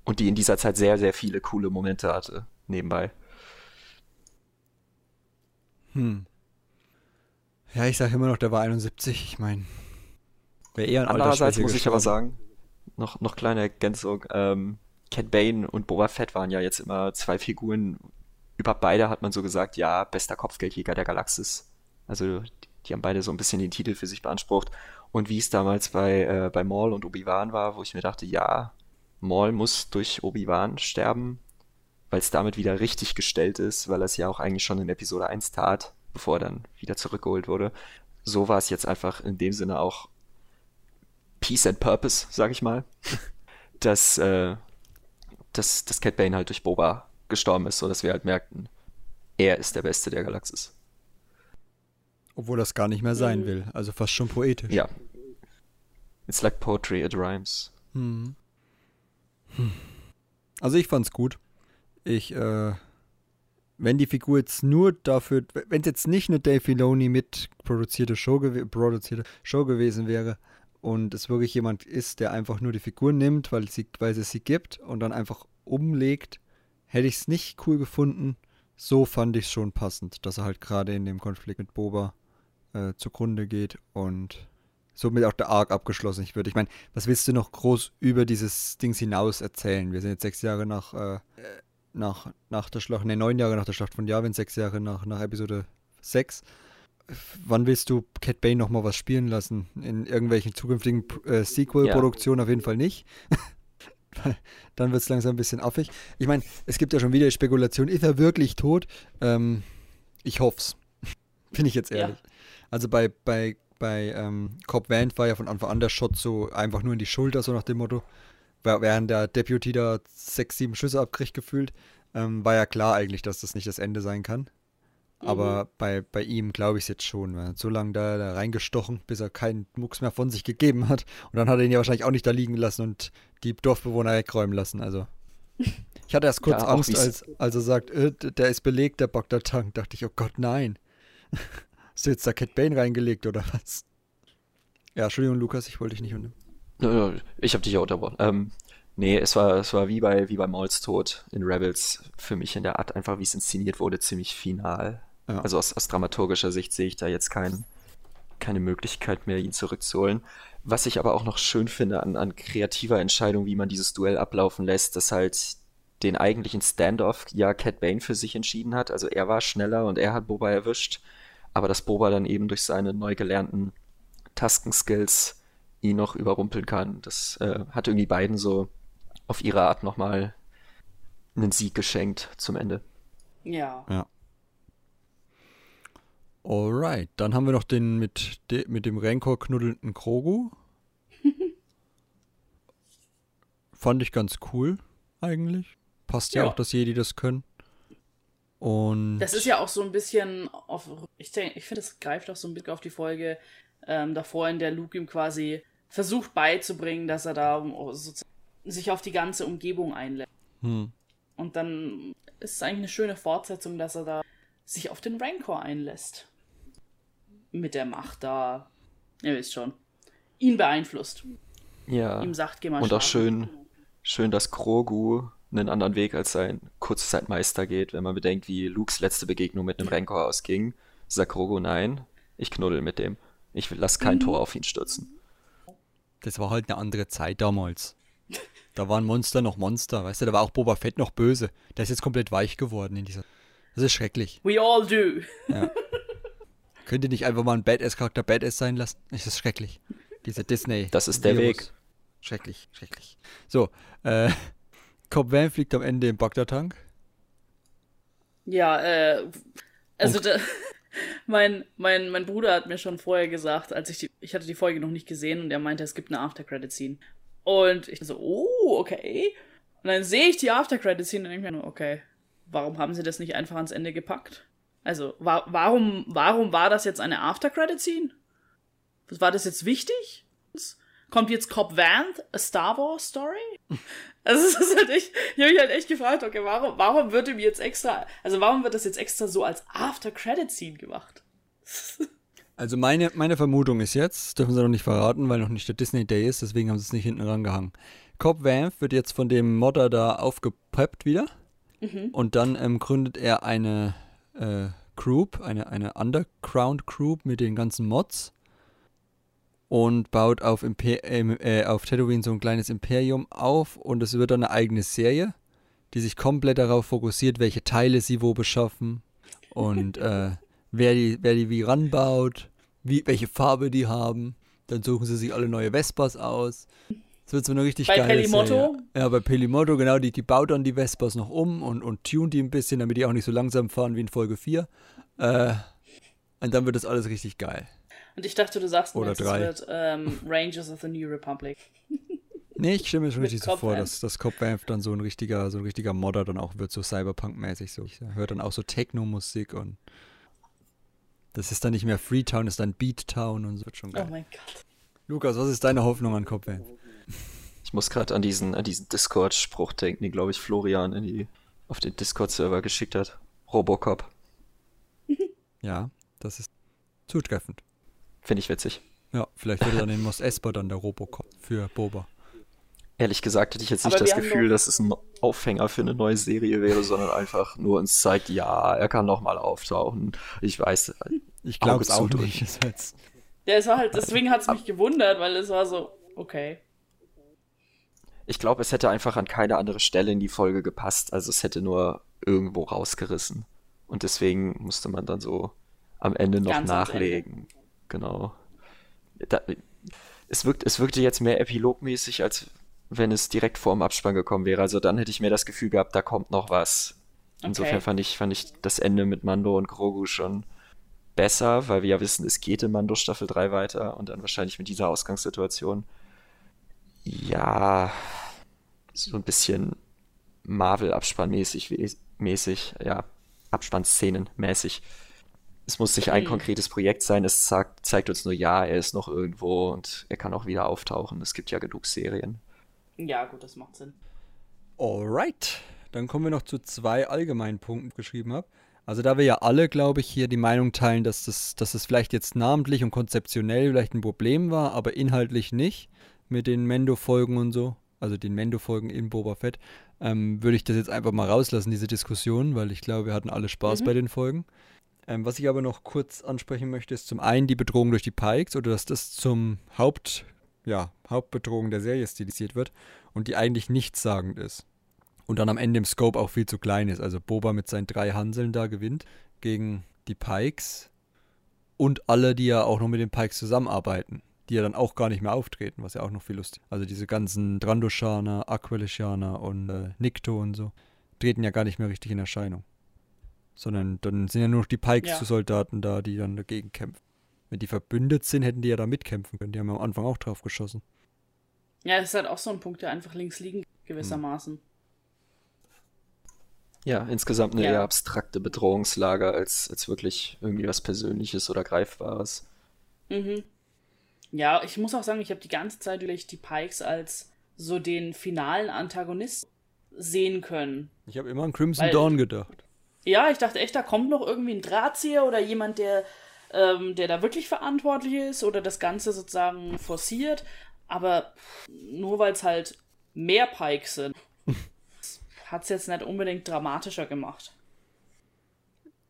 Und die in dieser Zeit sehr, sehr viele coole Momente hatte, nebenbei. Hm. Ja, ich sage immer noch, der war 71. Ich meine, wäre eher ein Andererseits muss ich aber sagen, noch, noch kleine Ergänzung. Ähm, Cat Bane und Boba Fett waren ja jetzt immer zwei Figuren. Über beide hat man so gesagt, ja, bester Kopfgeldjäger der Galaxis. Also die haben beide so ein bisschen den Titel für sich beansprucht. Und wie es damals bei, äh, bei Maul und Obi-Wan war, wo ich mir dachte, ja, Maul muss durch Obi-Wan sterben, weil es damit wieder richtig gestellt ist, weil er es ja auch eigentlich schon in Episode 1 tat, bevor er dann wieder zurückgeholt wurde. So war es jetzt einfach in dem Sinne auch Peace and Purpose, sag ich mal, dass, äh, dass, dass Cat Bane halt durch Boba gestorben ist, sodass wir halt merkten, er ist der Beste der Galaxis. Obwohl das gar nicht mehr sein will, also fast schon poetisch. Ja. It's like poetry, it rhymes. Mhm. Hm. Also ich fand's gut. Ich, äh, wenn die Figur jetzt nur dafür, wenn es jetzt nicht eine Dave Filoni mitproduzierte Show, produzierte Show gewesen wäre und es wirklich jemand ist, der einfach nur die Figur nimmt, weil, sie, weil es sie gibt und dann einfach umlegt, hätte ich es nicht cool gefunden. So fand ich es schon passend, dass er halt gerade in dem Konflikt mit Boba äh, zugrunde geht und somit auch der Arc abgeschlossen wird. Ich meine, was willst du noch groß über dieses Dings hinaus erzählen? Wir sind jetzt sechs Jahre nach, äh, nach, nach der Schlacht, ne, neun Jahre nach der Schlacht von Yavin, sechs Jahre nach, nach Episode 6. wann willst du Cat Bane nochmal was spielen lassen? In irgendwelchen zukünftigen äh, Sequel-Produktionen ja. auf jeden Fall nicht. Dann wird es langsam ein bisschen affig. Ich meine, es gibt ja schon wieder Spekulation, ist er wirklich tot? Ähm, ich hoff's. Bin ich jetzt ehrlich. Ja. Also bei, bei, bei ähm, Cobb Vant war ja von Anfang an der Shot so einfach nur in die Schulter, so nach dem Motto. Während der Deputy da sechs, sieben Schüsse abkriegt gefühlt, ähm, war ja klar eigentlich, dass das nicht das Ende sein kann. Aber mhm. bei, bei ihm glaube ich es jetzt schon. Er hat so lange da, da reingestochen, bis er keinen Mucks mehr von sich gegeben hat. Und dann hat er ihn ja wahrscheinlich auch nicht da liegen lassen und die Dorfbewohner wegräumen lassen. Also. Ich hatte erst kurz ja, Angst, als, als er sagt, äh, der ist belegt, der Bagdad-Tank. Dachte ich, oh Gott, nein. Hast du jetzt da Cat Bane reingelegt oder was? Ja, Entschuldigung, Lukas, ich wollte dich nicht unterbrechen. Ich habe dich ja unterbrochen. Ähm, nee, es war, es war wie bei, wie bei Mauls Tod in Rebels für mich in der Art, einfach wie es inszeniert wurde, ziemlich final. Ja. Also aus, aus dramaturgischer Sicht sehe ich da jetzt kein, keine Möglichkeit mehr, ihn zurückzuholen. Was ich aber auch noch schön finde an, an kreativer Entscheidung, wie man dieses Duell ablaufen lässt, dass halt den eigentlichen Standoff ja Cat Bane für sich entschieden hat. Also er war schneller und er hat Boba erwischt, aber dass Boba dann eben durch seine neu gelernten Taskenskills ihn noch überrumpeln kann. Das äh, hat irgendwie beiden so auf ihre Art nochmal einen Sieg geschenkt zum Ende. Ja. Ja. Alright, dann haben wir noch den mit, de, mit dem Rancor knuddelnden Krogu. Fand ich ganz cool, eigentlich. Passt ja, ja auch, dass Jedi das können. Und das ist ja auch so ein bisschen auf, ich ich finde, es greift auch so ein bisschen auf die Folge ähm, davor, in der Luke ihm quasi versucht beizubringen, dass er da sich auf die ganze Umgebung einlässt. Hm. Und dann ist es eigentlich eine schöne Fortsetzung, dass er da sich auf den Rancor einlässt mit der Macht da, ihr wisst schon, ihn beeinflusst. Ja. Ihm sagt, geh mal Und schlafen. auch schön, schön, dass Krogu einen anderen Weg als sein Kurzzeitmeister geht, wenn man bedenkt, wie Lukes letzte Begegnung mit einem Rancor ausging. Sagt Krogu, nein, ich knuddel mit dem. Ich lass kein mhm. Tor auf ihn stürzen. Das war halt eine andere Zeit damals. Da waren Monster noch Monster, weißt du, da war auch Boba Fett noch böse. Der ist jetzt komplett weich geworden in dieser. Das ist schrecklich. We all do. Ja. Könnt ihr nicht einfach mal einen Badass-Charakter Badass sein lassen? Das ist schrecklich. Diese Disney. Das ist der Virus. Weg. Schrecklich, schrecklich. So, äh, Cobb Van fliegt am Ende im Bagdad-Tank. Ja, äh, also da, mein, mein, mein Bruder hat mir schon vorher gesagt, als ich die, ich hatte die Folge noch nicht gesehen und er meinte, es gibt eine After-Credit-Scene. Und ich so, oh, okay. Und dann sehe ich die After-Credit-Scene und denke mir nur, okay, warum haben sie das nicht einfach ans Ende gepackt? Also, wa warum, warum war das jetzt eine After-Credit-Scene? War das jetzt wichtig? Kommt jetzt Cobb Vanth, a Star Wars Story? Also, es ist halt echt, ich habe mich halt echt gefragt, okay, warum, warum wird ihm jetzt extra, also warum wird das jetzt extra so als After-Credit-Scene gemacht? Also meine, meine Vermutung ist jetzt, das dürfen sie noch nicht verraten, weil noch nicht der Disney Day ist, deswegen haben sie es nicht hinten rangehangen. Cobb Vanth wird jetzt von dem Modder da aufgepeppt wieder. Mhm. Und dann ähm, gründet er eine äh, Group, eine, eine Underground Group mit den ganzen Mods und baut auf, Imper äh, auf Tatooine so ein kleines Imperium auf und es wird dann eine eigene Serie, die sich komplett darauf fokussiert, welche Teile sie wo beschaffen und äh, wer, die, wer die wie ranbaut, wie, welche Farbe die haben. Dann suchen sie sich alle neue Vespas aus. Das wird so eine richtig bei geile Pelimoto? Serie. Ja, bei Pelimoto, genau, die, die baut dann die Vespas noch um und, und tunt die ein bisschen, damit die auch nicht so langsam fahren wie in Folge 4. Äh, und dann wird das alles richtig geil. Und ich dachte, du sagst Oder jetzt, drei. es wird ähm, Rangers of the New Republic. nee, ich stelle mir schon richtig so vor, dass das Cop Vamp dann so ein richtiger, so ein richtiger Modder dann auch wird, so Cyberpunk-mäßig. So. Ich höre dann auch so Techno-Musik und das ist dann nicht mehr Freetown, das ist dann Beattown und so wird schon geil. Oh mein Gott. Lukas, was ist deine Hoffnung an Cop Vamp? Ich muss gerade an diesen, an diesen Discord-Spruch denken, den, glaube ich, Florian in die, auf den Discord-Server geschickt hat. Robocop. Ja, das ist zutreffend. Finde ich witzig. Ja, vielleicht wird dann den Mos Esper dann der Robocop für Boba. Ehrlich gesagt hätte ich jetzt nicht das Gefühl, dass es ein Aufhänger für eine neue Serie wäre, sondern einfach nur uns zeigt, ja, er kann noch mal auftauchen. Ich weiß. Ich glaube es auch nicht. Ja, es war halt, deswegen hat es mich gewundert, weil es war so, okay. Ich glaube, es hätte einfach an keine andere Stelle in die Folge gepasst. Also es hätte nur irgendwo rausgerissen. Und deswegen musste man dann so am Ende noch Ganz nachlegen. Genau. Da, es, wirkt, es wirkte jetzt mehr epilogmäßig, als wenn es direkt vor dem Abspann gekommen wäre. Also dann hätte ich mir das Gefühl gehabt, da kommt noch was. Insofern okay. fand, ich, fand ich das Ende mit Mando und Grogu schon besser, weil wir ja wissen, es geht in Mando Staffel 3 weiter und dann wahrscheinlich mit dieser Ausgangssituation. Ja, so ein bisschen Marvel-Abspannmäßig, mäßig, ja, Abspannszenen mäßig. Es muss nicht ein konkretes Projekt sein, es zeigt, zeigt uns nur, ja, er ist noch irgendwo und er kann auch wieder auftauchen. Es gibt ja genug Serien. Ja, gut, das macht Sinn. Alright, dann kommen wir noch zu zwei allgemeinen Punkten, die ich geschrieben habe. Also da wir ja alle, glaube ich, hier die Meinung teilen, dass das, dass das vielleicht jetzt namentlich und konzeptionell vielleicht ein Problem war, aber inhaltlich nicht mit den Mendo-Folgen und so, also den Mendo-Folgen in Boba Fett, ähm, würde ich das jetzt einfach mal rauslassen, diese Diskussion, weil ich glaube, wir hatten alle Spaß mhm. bei den Folgen. Ähm, was ich aber noch kurz ansprechen möchte, ist zum einen die Bedrohung durch die Pikes oder dass das zum Haupt, ja, Hauptbedrohung der Serie stilisiert wird und die eigentlich nichtssagend ist. Und dann am Ende im Scope auch viel zu klein ist. Also Boba mit seinen drei Hanseln da gewinnt gegen die Pikes und alle, die ja auch noch mit den Pikes zusammenarbeiten, die ja dann auch gar nicht mehr auftreten, was ja auch noch viel lustig ist. Also diese ganzen Drandoshaner, Aquileshaner und äh, Nikto und so, treten ja gar nicht mehr richtig in Erscheinung sondern dann sind ja nur noch die Pikes-Soldaten ja. da, die dann dagegen kämpfen. Wenn die verbündet sind, hätten die ja da mitkämpfen können. Die haben ja am Anfang auch drauf geschossen. Ja, das ist halt auch so ein Punkt, der einfach links liegen, gewissermaßen. Ja, insgesamt eine ja. eher abstrakte Bedrohungslage als, als wirklich irgendwie was Persönliches oder Greifbares. Mhm. Ja, ich muss auch sagen, ich habe die ganze Zeit durch die Pikes als so den finalen Antagonist sehen können. Ich habe immer an Crimson Weil, Dawn gedacht. Ja, ich dachte echt, da kommt noch irgendwie ein Drahtzieher oder jemand, der, ähm, der da wirklich verantwortlich ist oder das Ganze sozusagen forciert. Aber nur weil es halt mehr Pikes sind, hat es jetzt nicht unbedingt dramatischer gemacht.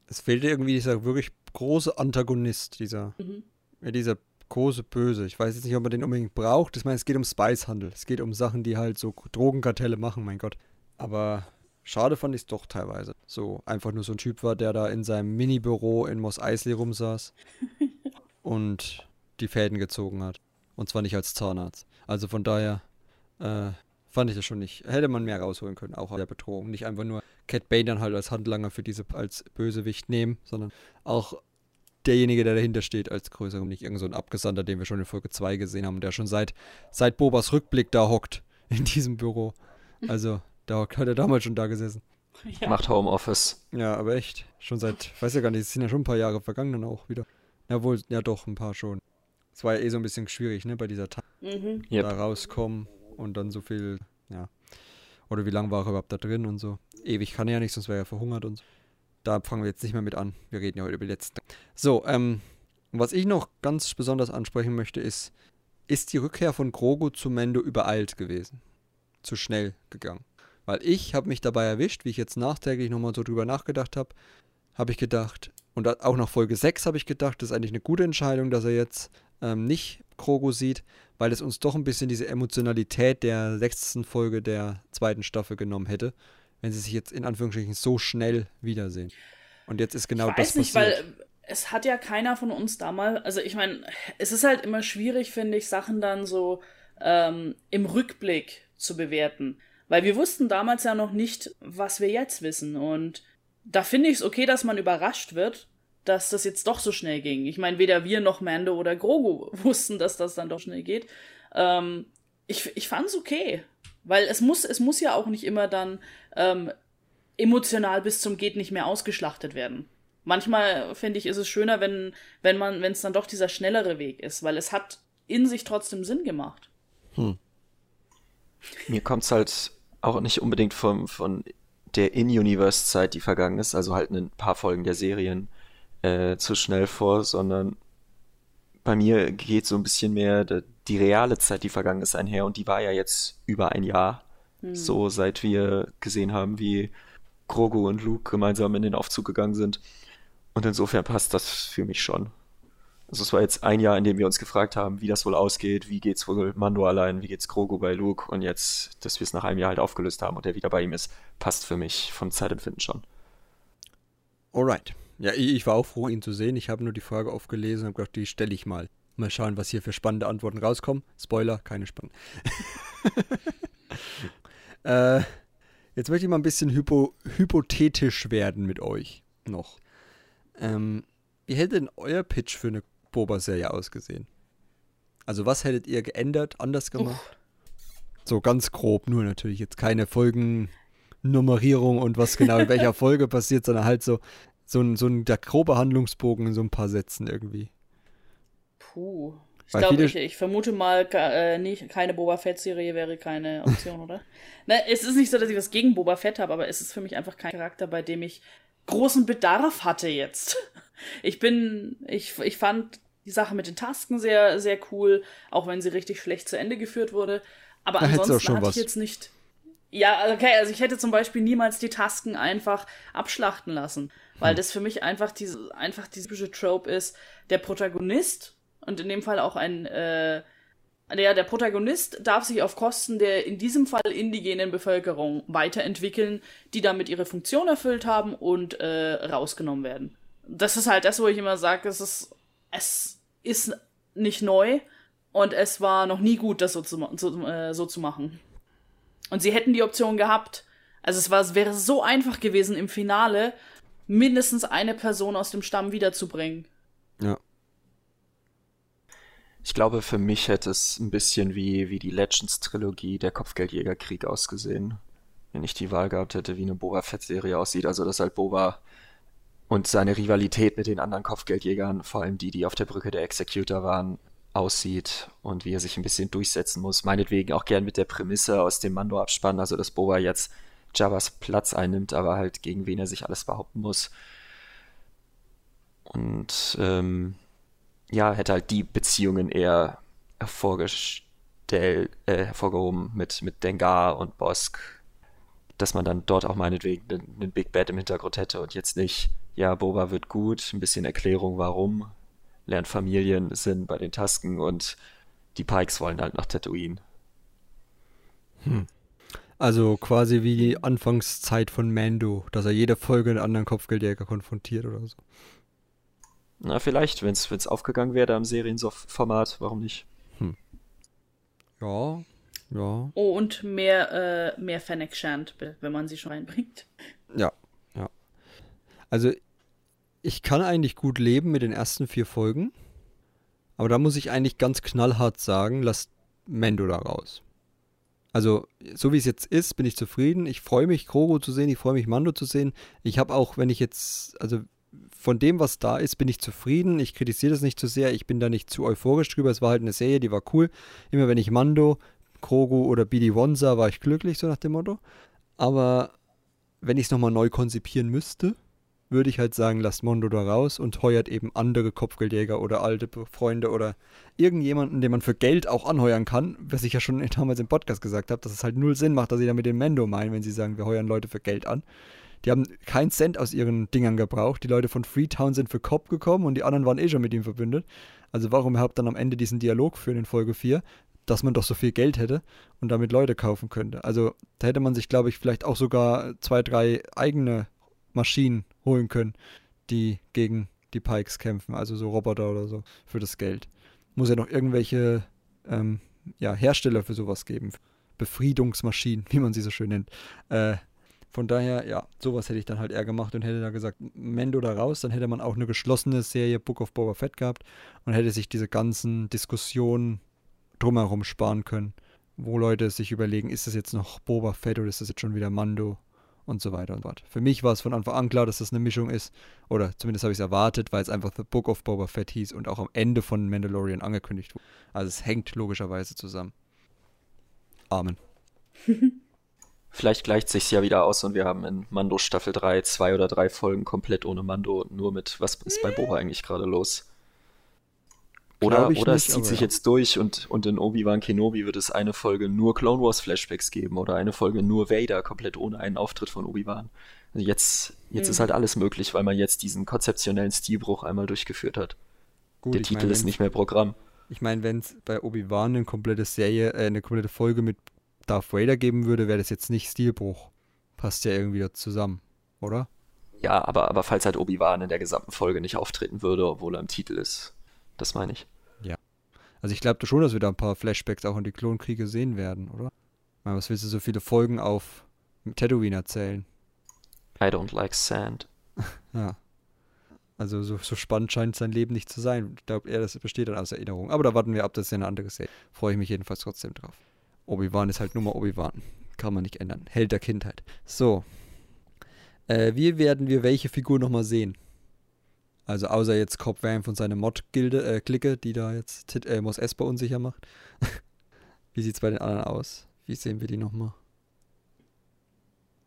Es fehlte irgendwie dieser wirklich große Antagonist, dieser, mhm. dieser große Böse. Ich weiß jetzt nicht, ob man den unbedingt braucht. Ich meine, es geht um Spicehandel. Es geht um Sachen, die halt so Drogenkartelle machen, mein Gott. Aber Schade fand ich es doch teilweise. So einfach nur so ein Typ war, der da in seinem Mini-Büro in Moss Eisley rumsaß und die Fäden gezogen hat. Und zwar nicht als Zahnarzt. Also von daher äh, fand ich das schon nicht. Hätte man mehr rausholen können, auch an der Bedrohung. Nicht einfach nur Cat Bane dann halt als Handlanger für diese als Bösewicht nehmen, sondern auch derjenige, der dahinter steht, als größer und nicht irgend so ein Abgesandter, den wir schon in Folge 2 gesehen haben, der schon seit, seit Bobas Rückblick da hockt in diesem Büro. Also da hat er damals schon da gesessen. Ja. Macht Homeoffice. Ja, aber echt. Schon seit, weiß ja gar nicht, es sind ja schon ein paar Jahre vergangen dann auch wieder. Ja, wohl, ja doch, ein paar schon. Es war ja eh so ein bisschen schwierig, ne, bei dieser Tat. Mhm. Yep. Da rauskommen und dann so viel, ja. Oder wie lange war er überhaupt da drin und so. Ewig kann er ja nicht, sonst wäre er verhungert und so. Da fangen wir jetzt nicht mehr mit an. Wir reden ja heute über die letzten. So, ähm, was ich noch ganz besonders ansprechen möchte, ist, ist die Rückkehr von Grogu zu Mendo übereilt gewesen? Zu schnell gegangen? Weil ich habe mich dabei erwischt, wie ich jetzt nachträglich nochmal so drüber nachgedacht habe, habe ich gedacht, und auch nach Folge 6 habe ich gedacht, das ist eigentlich eine gute Entscheidung, dass er jetzt ähm, nicht Krogo sieht, weil es uns doch ein bisschen diese Emotionalität der sechsten Folge der zweiten Staffel genommen hätte, wenn sie sich jetzt in Anführungsstrichen so schnell wiedersehen. Und jetzt ist genau ich weiß das nicht, passiert. weil es hat ja keiner von uns damals, also ich meine, es ist halt immer schwierig, finde ich, Sachen dann so ähm, im Rückblick zu bewerten. Weil wir wussten damals ja noch nicht, was wir jetzt wissen. Und da finde ich es okay, dass man überrascht wird, dass das jetzt doch so schnell ging. Ich meine, weder wir noch Mando oder Grogu wussten, dass das dann doch schnell geht. Ähm, ich ich fand es okay. Weil es muss, es muss ja auch nicht immer dann ähm, emotional bis zum Geht nicht mehr ausgeschlachtet werden. Manchmal finde ich, ist es schöner, wenn, wenn man, wenn es dann doch dieser schnellere Weg ist, weil es hat in sich trotzdem Sinn gemacht. Hm. Mir kommt es halt auch nicht unbedingt vom, von der In-Universe-Zeit, die vergangen ist, also halt ein paar Folgen der Serien äh, zu schnell vor, sondern bei mir geht so ein bisschen mehr die, die reale Zeit, die vergangen ist, einher und die war ja jetzt über ein Jahr. Hm. So seit wir gesehen haben, wie Grogu und Luke gemeinsam in den Aufzug gegangen sind. Und insofern passt das für mich schon. Also es war jetzt ein Jahr, in dem wir uns gefragt haben, wie das wohl ausgeht, wie geht's wohl Mando allein, wie geht's Grogu bei Luke und jetzt, dass wir es nach einem Jahr halt aufgelöst haben und er wieder bei ihm ist, passt für mich vom Zeitempfinden schon. Alright. Ja, ich, ich war auch froh, ihn zu sehen. Ich habe nur die Frage aufgelesen und gedacht, die stelle ich mal. Mal schauen, was hier für spannende Antworten rauskommen. Spoiler, keine spannenden. äh, jetzt möchte ich mal ein bisschen hypo, hypothetisch werden mit euch noch. Ähm, wie hätte denn euer Pitch für eine Boba-Serie ausgesehen? Also was hättet ihr geändert, anders gemacht? Uff. So ganz grob, nur natürlich jetzt keine Folgennummerierung und was genau in welcher Folge passiert, sondern halt so, so ein, so ein der grobe Handlungsbogen in so ein paar Sätzen irgendwie. Puh. Ich glaube, ich, ich, vermute mal, äh, nicht, keine Boba Fett-Serie wäre keine Option, oder? Ne, es ist nicht so, dass ich was gegen Boba Fett habe, aber es ist für mich einfach kein Charakter, bei dem ich großen Bedarf hatte jetzt. Ich bin, ich, ich fand die Sache mit den Tasken sehr, sehr cool, auch wenn sie richtig schlecht zu Ende geführt wurde. Aber da ansonsten hatte was. ich jetzt nicht. Ja, okay, also ich hätte zum Beispiel niemals die Tasken einfach abschlachten lassen, weil hm. das für mich einfach diese, einfach diese typische Trope ist, der Protagonist und in dem Fall auch ein, äh, der, der Protagonist darf sich auf Kosten der in diesem Fall indigenen Bevölkerung weiterentwickeln, die damit ihre Funktion erfüllt haben und äh, rausgenommen werden. Das ist halt das, wo ich immer sage, es ist, es ist nicht neu und es war noch nie gut, das so zu, so, äh, so zu machen. Und sie hätten die Option gehabt. Also es, war, es wäre so einfach gewesen, im Finale mindestens eine Person aus dem Stamm wiederzubringen. Ja. Ich glaube, für mich hätte es ein bisschen wie, wie die Legends-Trilogie der Kopfgeldjägerkrieg ausgesehen. Wenn ich die Wahl gehabt hätte, wie eine Boba Fett-Serie aussieht. Also, dass halt Boba und seine Rivalität mit den anderen Kopfgeldjägern, vor allem die, die auf der Brücke der Executor waren, aussieht und wie er sich ein bisschen durchsetzen muss. Meinetwegen auch gern mit der Prämisse aus dem Mando-Abspann, also dass Boba jetzt Jabba's Platz einnimmt, aber halt gegen wen er sich alles behaupten muss. Und ähm, ja, hätte halt die Beziehungen eher hervorgestellt, äh, hervorgehoben mit, mit Dengar und Bosk, dass man dann dort auch meinetwegen einen Big Bad im Hintergrund hätte und jetzt nicht, ja, Boba wird gut, ein bisschen Erklärung warum, lernt Familien sind bei den Tasken und die Pikes wollen halt nach Tatooine. Hm. Also quasi wie die Anfangszeit von Mando, dass er jede Folge einen anderen Kopfgeldjäger konfrontiert oder so. Na, vielleicht, wenn es aufgegangen wäre am Serienformat, warum nicht? Hm. Ja, ja. Oh, und mehr, äh, mehr Fennec Shand, wenn man sie schon reinbringt. Ja, ja. Also, ich kann eigentlich gut leben mit den ersten vier Folgen. Aber da muss ich eigentlich ganz knallhart sagen, lasst Mendo da raus. Also, so wie es jetzt ist, bin ich zufrieden. Ich freue mich, Krogo zu sehen, ich freue mich, Mando zu sehen. Ich habe auch, wenn ich jetzt, also von dem, was da ist, bin ich zufrieden. Ich kritisiere das nicht zu sehr. Ich bin da nicht zu euphorisch drüber. Es war halt eine Serie, die war cool. Immer wenn ich Mando, Krogu oder BD One sah, war ich glücklich, so nach dem Motto. Aber wenn ich es nochmal neu konzipieren müsste, würde ich halt sagen, lasst Mondo da raus und heuert eben andere Kopfgeldjäger oder alte Freunde oder irgendjemanden, den man für Geld auch anheuern kann, was ich ja schon damals im Podcast gesagt habe, dass es halt null Sinn macht, dass sie da mit dem Mendo meinen, wenn sie sagen, wir heuern Leute für Geld an. Die haben keinen Cent aus ihren Dingern gebraucht. Die Leute von Freetown sind für Cobb gekommen und die anderen waren eh schon mit ihm verbündet. Also warum überhaupt dann am Ende diesen Dialog führen in Folge 4, dass man doch so viel Geld hätte und damit Leute kaufen könnte. Also da hätte man sich, glaube ich, vielleicht auch sogar zwei, drei eigene Maschinen holen können, die gegen die Pikes kämpfen, also so Roboter oder so, für das Geld. Muss ja noch irgendwelche ähm, ja, Hersteller für sowas geben. Befriedungsmaschinen, wie man sie so schön nennt. Äh, von daher, ja, sowas hätte ich dann halt eher gemacht und hätte da gesagt, Mendo da raus, dann hätte man auch eine geschlossene Serie Book of Boba Fett gehabt und hätte sich diese ganzen Diskussionen drumherum sparen können, wo Leute sich überlegen, ist das jetzt noch Boba Fett oder ist das jetzt schon wieder Mando und so weiter und so fort. Für mich war es von Anfang an klar, dass das eine Mischung ist, oder zumindest habe ich es erwartet, weil es einfach The Book of Boba Fett hieß und auch am Ende von Mandalorian angekündigt wurde. Also es hängt logischerweise zusammen. Amen. Vielleicht gleicht sich's ja wieder aus und wir haben in Mando Staffel 3 zwei oder drei Folgen komplett ohne Mando und nur mit, was ist bei Boba eigentlich gerade los? Oder, oder nicht, es zieht sich ja. jetzt durch und, und in Obi-Wan Kenobi wird es eine Folge nur Clone Wars Flashbacks geben oder eine Folge nur Vader, komplett ohne einen Auftritt von Obi-Wan. Also jetzt, jetzt mhm. ist halt alles möglich, weil man jetzt diesen konzeptionellen Stilbruch einmal durchgeführt hat. Gut, Der Titel mein, ist nicht mehr Programm. Ich meine, wenn es bei Obi-Wan eine komplette Serie, äh, eine komplette Folge mit Darth Vader geben würde, wäre das jetzt nicht Stilbruch. Passt ja irgendwie da zusammen, oder? Ja, aber, aber falls halt Obi-Wan in der gesamten Folge nicht auftreten würde, obwohl er im Titel ist. Das meine ich. Ja. Also ich glaube schon, dass wir da ein paar Flashbacks auch in die Klonkriege sehen werden, oder? Was willst du so viele Folgen auf Tatooine erzählen? I don't like sand. ja. Also so, so spannend scheint sein Leben nicht zu sein. Ich glaube eher, das besteht dann aus Erinnerung. Aber da warten wir ab, das ist ja eine andere Serie. Freue ich mich jedenfalls trotzdem drauf. Obi-Wan ist halt nur mal Obi-Wan. Kann man nicht ändern. Held der Kindheit. So. Äh, wie werden wir welche Figur nochmal sehen? Also außer jetzt Cobb Vanth und seine Mod-Gilde, äh, Clique, die da jetzt Tit, äh, Mos Esper unsicher macht. wie sieht es bei den anderen aus? Wie sehen wir die nochmal?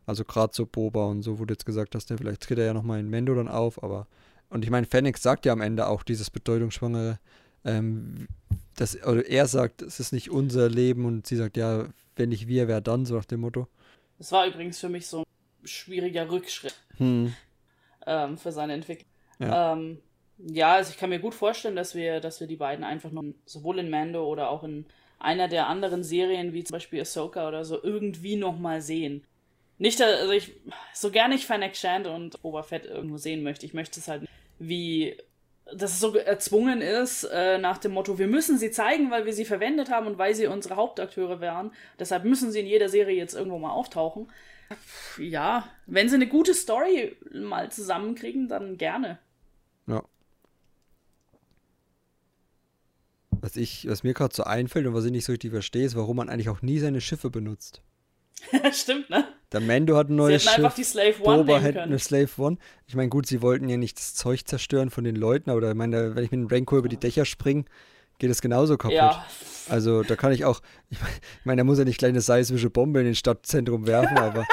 Also gerade so Boba und so, du jetzt gesagt hast, vielleicht tritt er ja nochmal in Mendo dann auf, aber und ich meine, Fennec sagt ja am Ende auch dieses bedeutungsschwangere, ähm, dass, oder er sagt, es ist nicht unser Leben und sie sagt, ja, wenn nicht wir, wer dann, so nach dem Motto. Das war übrigens für mich so ein schwieriger Rückschritt hm. ähm, für seine Entwicklung. Ja. Ähm, ja, also ich kann mir gut vorstellen, dass wir, dass wir die beiden einfach noch sowohl in Mando oder auch in einer der anderen Serien, wie zum Beispiel Ahsoka oder so, irgendwie nochmal sehen. Nicht, also ich, so gerne ich Fennec Shand und Boba Fett irgendwo sehen möchte, ich möchte es halt wie dass es so erzwungen ist, äh, nach dem Motto, wir müssen sie zeigen, weil wir sie verwendet haben und weil sie unsere Hauptakteure wären. Deshalb müssen sie in jeder Serie jetzt irgendwo mal auftauchen. Ja, wenn sie eine gute Story mal zusammenkriegen, dann gerne. Ja. Was, ich, was mir gerade so einfällt und was ich nicht so richtig verstehe, ist, warum man eigentlich auch nie seine Schiffe benutzt. Stimmt, ne? Der Mando hat ein neues sie Schiff. einfach die Slave One Boba hat eine Slave One. Ich meine, gut, sie wollten ja nicht das Zeug zerstören von den Leuten, aber ich meine, wenn ich mit dem Rancor über die Dächer springe, geht es genauso kaputt. Ja. Also da kann ich auch, ich meine, da muss ja nicht gleich eine seismische Bombe in den Stadtzentrum werfen, aber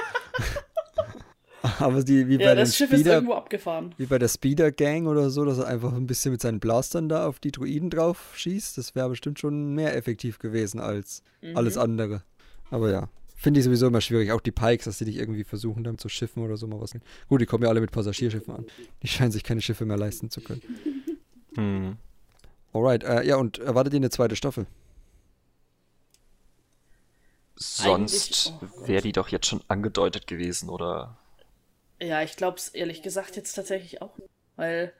aber die, wie ja, bei das Schiff Speeder, ist irgendwo abgefahren. Wie bei der Speeder Gang oder so, dass er einfach ein bisschen mit seinen Blastern da auf die Druiden drauf schießt, das wäre bestimmt schon mehr effektiv gewesen als mhm. alles andere. Aber ja, Finde ich sowieso immer schwierig. Auch die Pikes, dass die dich irgendwie versuchen, dann zu schiffen oder so mal was. Gut, die kommen ja alle mit Passagierschiffen an. Die scheinen sich keine Schiffe mehr leisten zu können. Hm. Alright, äh, ja, und erwartet ihr eine zweite Staffel? Sonst wäre die doch jetzt schon angedeutet gewesen, oder? Ja, ich glaube es ehrlich gesagt jetzt tatsächlich auch. Weil,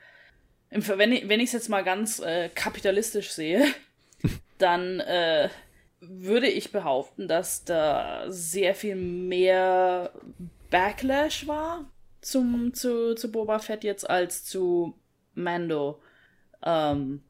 im, wenn ich es jetzt mal ganz äh, kapitalistisch sehe, dann äh, würde ich behaupten, dass da sehr viel mehr Backlash war zum, zu, zu Boba Fett jetzt als zu Mando. Ähm,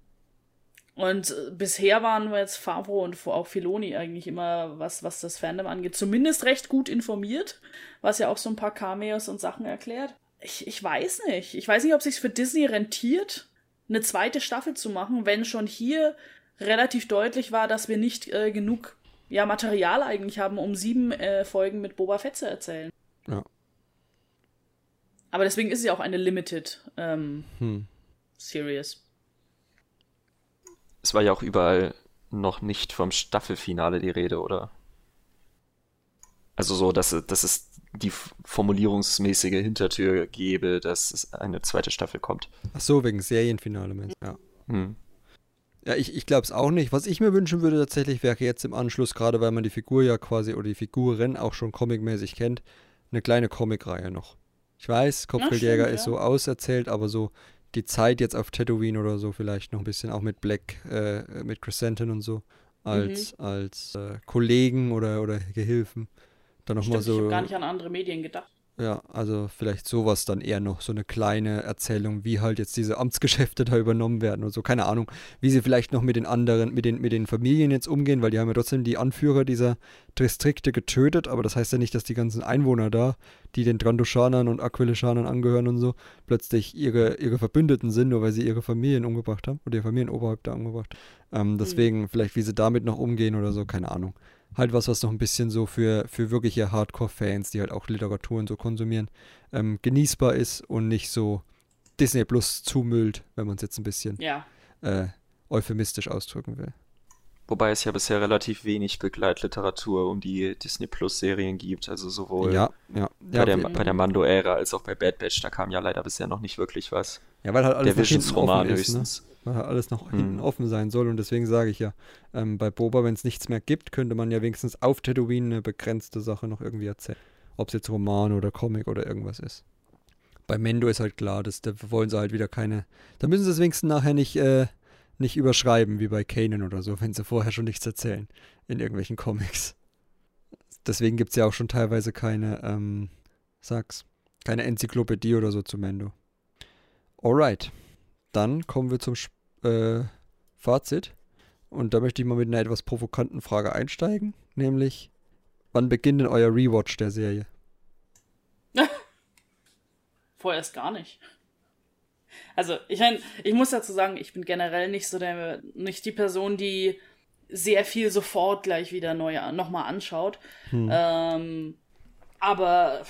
und bisher waren wir jetzt Favreau und auch Filoni eigentlich immer, was, was das Fandom angeht, zumindest recht gut informiert, was ja auch so ein paar Cameos und Sachen erklärt. Ich, ich weiß nicht. Ich weiß nicht, ob es sich für Disney rentiert, eine zweite Staffel zu machen, wenn schon hier relativ deutlich war, dass wir nicht äh, genug ja, Material eigentlich haben, um sieben äh, Folgen mit Boba Fett zu erzählen. Ja. Aber deswegen ist sie auch eine Limited ähm, hm. Series. Es war ja auch überall noch nicht vom Staffelfinale die Rede, oder? Also so, dass, dass es die formulierungsmäßige Hintertür gäbe, dass es eine zweite Staffel kommt. Ach so, wegen Serienfinale, meinst du? Ja. Hm. Ja, ich, ich glaube es auch nicht. Was ich mir wünschen würde tatsächlich, wäre jetzt im Anschluss, gerade weil man die Figur ja quasi oder die Figuren auch schon comicmäßig kennt, eine kleine Comicreihe noch. Ich weiß, Kopfgeldjäger ist ja. so auserzählt, aber so die Zeit jetzt auf Tatooine oder so vielleicht noch ein bisschen, auch mit Black, äh, mit Crescentin und so, als, mhm. als äh, Kollegen oder, oder Gehilfen. Dann nochmal so. Ich habe gar nicht an andere Medien gedacht. Ja, also vielleicht sowas dann eher noch, so eine kleine Erzählung, wie halt jetzt diese Amtsgeschäfte da übernommen werden und so, keine Ahnung, wie sie vielleicht noch mit den anderen, mit den, mit den Familien jetzt umgehen, weil die haben ja trotzdem die Anführer dieser Distrikte getötet, aber das heißt ja nicht, dass die ganzen Einwohner da, die den Drandoshanern und Aquileschanern angehören und so, plötzlich ihre, ihre Verbündeten sind, nur weil sie ihre Familien umgebracht haben oder ihr Familienoberhäupter umgebracht. Ähm, deswegen, mhm. vielleicht wie sie damit noch umgehen oder so, keine Ahnung halt was, was noch ein bisschen so für, für wirkliche Hardcore-Fans, die halt auch Literatur und so konsumieren, ähm, genießbar ist und nicht so Disney Plus zumüllt, wenn man es jetzt ein bisschen ja. äh, euphemistisch ausdrücken will. Wobei es ja bisher relativ wenig Begleitliteratur um die Disney Plus Serien gibt, also sowohl ja, ja, bei, ja, der, bei der Mando-Ära als auch bei Bad Batch, da kam ja leider bisher noch nicht wirklich was. Ja, weil halt alles der Visions-Roman ne? höchstens. Ne? weil alles noch hinten mhm. offen sein soll. Und deswegen sage ich ja, ähm, bei Boba, wenn es nichts mehr gibt, könnte man ja wenigstens auf Tatooine eine begrenzte Sache noch irgendwie erzählen. Ob es jetzt Roman oder Comic oder irgendwas ist. Bei Mendo ist halt klar, dass, da wollen sie halt wieder keine. Da müssen sie es wenigstens nachher nicht, äh, nicht überschreiben, wie bei Kanan oder so, wenn sie vorher schon nichts erzählen in irgendwelchen Comics. Deswegen gibt es ja auch schon teilweise keine, ähm, sag's, keine Enzyklopädie oder so zu Mendo. Alright. Dann kommen wir zum äh, Fazit. Und da möchte ich mal mit einer etwas provokanten Frage einsteigen, nämlich, wann beginnt denn euer Rewatch der Serie? Vorerst gar nicht. Also, ich meine, ich muss dazu sagen, ich bin generell nicht so der, nicht die Person, die sehr viel sofort gleich wieder neu nochmal anschaut. Hm. Ähm, aber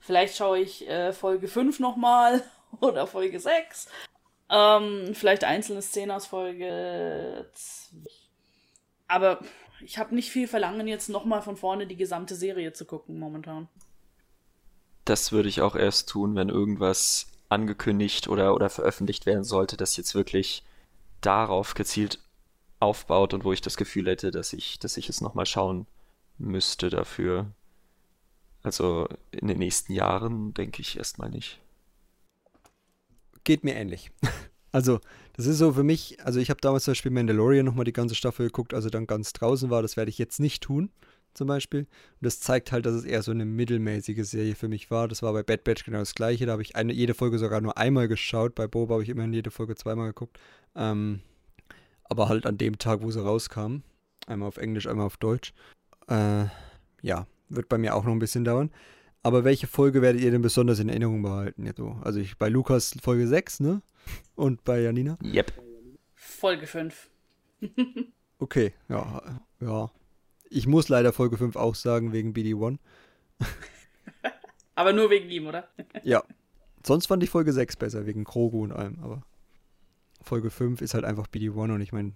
vielleicht schaue ich äh, Folge 5 nochmal oder Folge 6. Ähm, vielleicht einzelne Szenen aus Folge 2. Aber ich habe nicht viel Verlangen, jetzt nochmal von vorne die gesamte Serie zu gucken momentan. Das würde ich auch erst tun, wenn irgendwas angekündigt oder, oder veröffentlicht werden sollte, das jetzt wirklich darauf gezielt aufbaut und wo ich das Gefühl hätte, dass ich, dass ich es nochmal schauen müsste dafür. Also in den nächsten Jahren denke ich erstmal nicht. Geht mir ähnlich. Also, das ist so für mich, also ich habe damals zum Beispiel Mandalorian nochmal die ganze Staffel geguckt, also dann ganz draußen war, das werde ich jetzt nicht tun zum Beispiel. Und das zeigt halt, dass es eher so eine mittelmäßige Serie für mich war. Das war bei Bad Batch genau das gleiche. Da habe ich eine, jede Folge sogar nur einmal geschaut. Bei Boba habe ich immerhin jede Folge zweimal geguckt. Ähm, aber halt an dem Tag, wo sie rauskam. Einmal auf Englisch, einmal auf Deutsch. Äh, ja, wird bei mir auch noch ein bisschen dauern. Aber welche Folge werdet ihr denn besonders in Erinnerung behalten? Ja, so. Also ich bei Lukas Folge 6, ne? Und bei Janina? Yep. Folge 5. okay, ja, ja. Ich muss leider Folge 5 auch sagen, wegen BD1. aber nur wegen ihm, oder? ja. Sonst fand ich Folge 6 besser, wegen Krogu und allem, aber Folge 5 ist halt einfach BD1 und ich meine,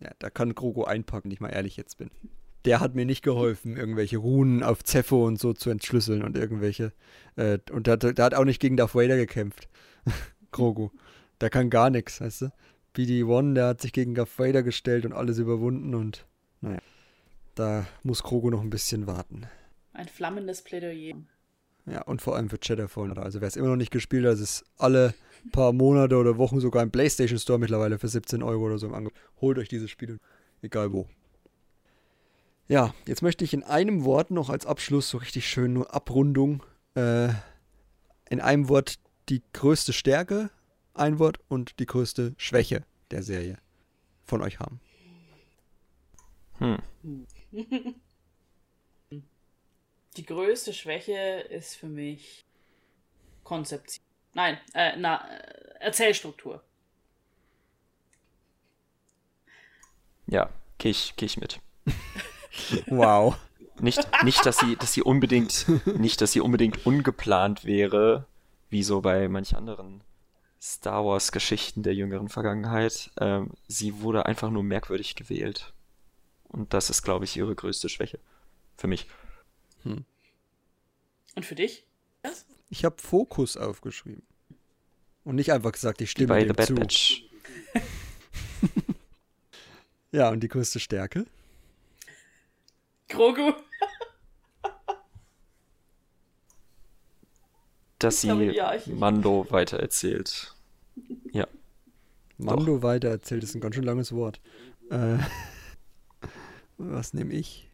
ja, da kann Krogu einpacken, wenn ich mal ehrlich jetzt bin. Der hat mir nicht geholfen, irgendwelche Runen auf Zepho und so zu entschlüsseln und irgendwelche. Äh, und der, der, hat auch nicht gegen Darth Vader gekämpft. Krogu. Der kann gar nichts, weißt du? BD1, der hat sich gegen Darth Vader gestellt und alles überwunden und naja. Da muss Krogo noch ein bisschen warten. Ein flammendes Plädoyer. Ja, und vor allem für Fallen. Also wer es immer noch nicht gespielt hat, ist alle paar Monate oder Wochen sogar im PlayStation Store mittlerweile für 17 Euro oder so im Angebot. Holt euch diese Spiele, egal wo. Ja, jetzt möchte ich in einem Wort noch als Abschluss so richtig schön nur Abrundung äh, in einem Wort die größte Stärke, ein Wort und die größte Schwäche der Serie von euch haben. Hm. Die größte Schwäche ist für mich Konzeption. Nein, äh, na, äh, Erzählstruktur. Ja, gehe ich, geh ich mit. wow. Nicht, nicht, dass sie, dass sie unbedingt, nicht, dass sie unbedingt ungeplant wäre, wie so bei manch anderen Star Wars Geschichten der jüngeren Vergangenheit. Ähm, sie wurde einfach nur merkwürdig gewählt. Und das ist, glaube ich, ihre größte Schwäche. Für mich. Hm. Und für dich? Was? Ich habe Fokus aufgeschrieben. Und nicht einfach gesagt, ich stimme Bei dem The zu. Bad Batch. ja, und die größte Stärke? Grogu. Dass sie Mando weitererzählt. Ja. Mando Doch. weitererzählt ist ein ganz schön langes Wort. Äh. Was nehme ich?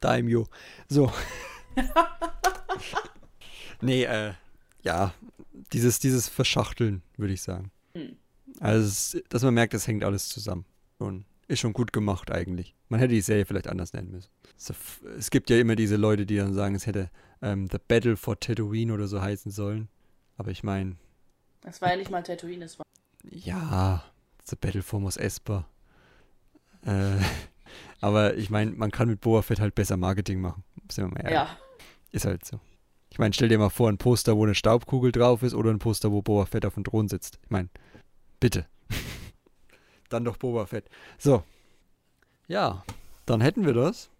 Daimyo. So. nee, äh, ja, dieses, dieses Verschachteln, würde ich sagen. Hm. Also, dass man merkt, es hängt alles zusammen. Und ist schon gut gemacht eigentlich. Man hätte die Serie vielleicht anders nennen müssen. Es gibt ja immer diese Leute, die dann sagen, es hätte ähm, The Battle for Tatooine oder so heißen sollen. Aber ich meine. Es war ja nicht mal Tatooine, es war. Ja, The Battle for Mos Esper. Äh, aber ich meine, man kann mit Boa Fett halt besser Marketing machen. Sind wir mal ehrlich. Ja. Ist halt so. Ich meine, stell dir mal vor, ein Poster, wo eine Staubkugel drauf ist oder ein Poster, wo Boa Fett auf dem Thron sitzt. Ich meine, bitte. dann doch Boba Fett. So. Ja, dann hätten wir das.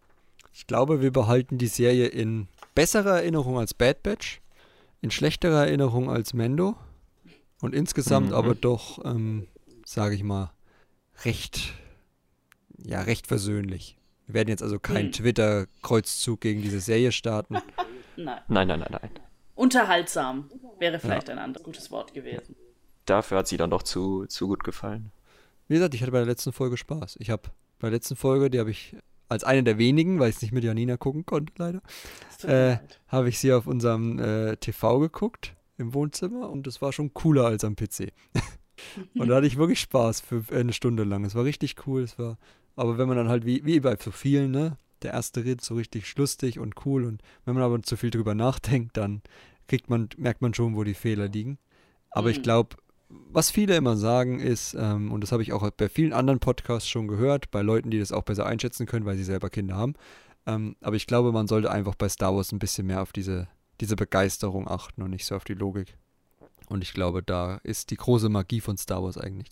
Ich glaube, wir behalten die Serie in besserer Erinnerung als Bad Batch, in schlechterer Erinnerung als Mendo und insgesamt mhm. aber doch ähm, sage ich mal, recht, ja, recht versöhnlich Wir werden jetzt also keinen Hm. Twitter-Kreuzzug gegen diese Serie starten. Nein. Nein, nein, nein, nein. Unterhaltsam wäre vielleicht ein anderes gutes Wort gewesen. Dafür hat sie dann doch zu, zu gut gefallen. Wie gesagt, ich hatte bei der letzten Folge Spaß. Ich habe bei der letzten Folge, die habe ich als eine der wenigen, weil ich es nicht mit Janina gucken konnte, leider, äh, habe ich sie auf unserem äh, TV geguckt im Wohnzimmer und es war schon cooler als am PC. und da hatte ich wirklich Spaß für eine Stunde lang. Es war richtig cool. Es war, aber wenn man dann halt wie, wie bei so vielen, ne, der erste Ritt so richtig lustig und cool und wenn man aber zu viel drüber nachdenkt, dann kriegt man, merkt man schon, wo die Fehler liegen. Aber ich Mhm. glaube, was viele immer sagen ist, ähm, und das habe ich auch bei vielen anderen Podcasts schon gehört, bei Leuten, die das auch besser einschätzen können, weil sie selber Kinder haben. Ähm, aber ich glaube, man sollte einfach bei Star Wars ein bisschen mehr auf diese, diese Begeisterung achten und nicht so auf die Logik. Und ich glaube, da ist die große Magie von Star Wars eigentlich.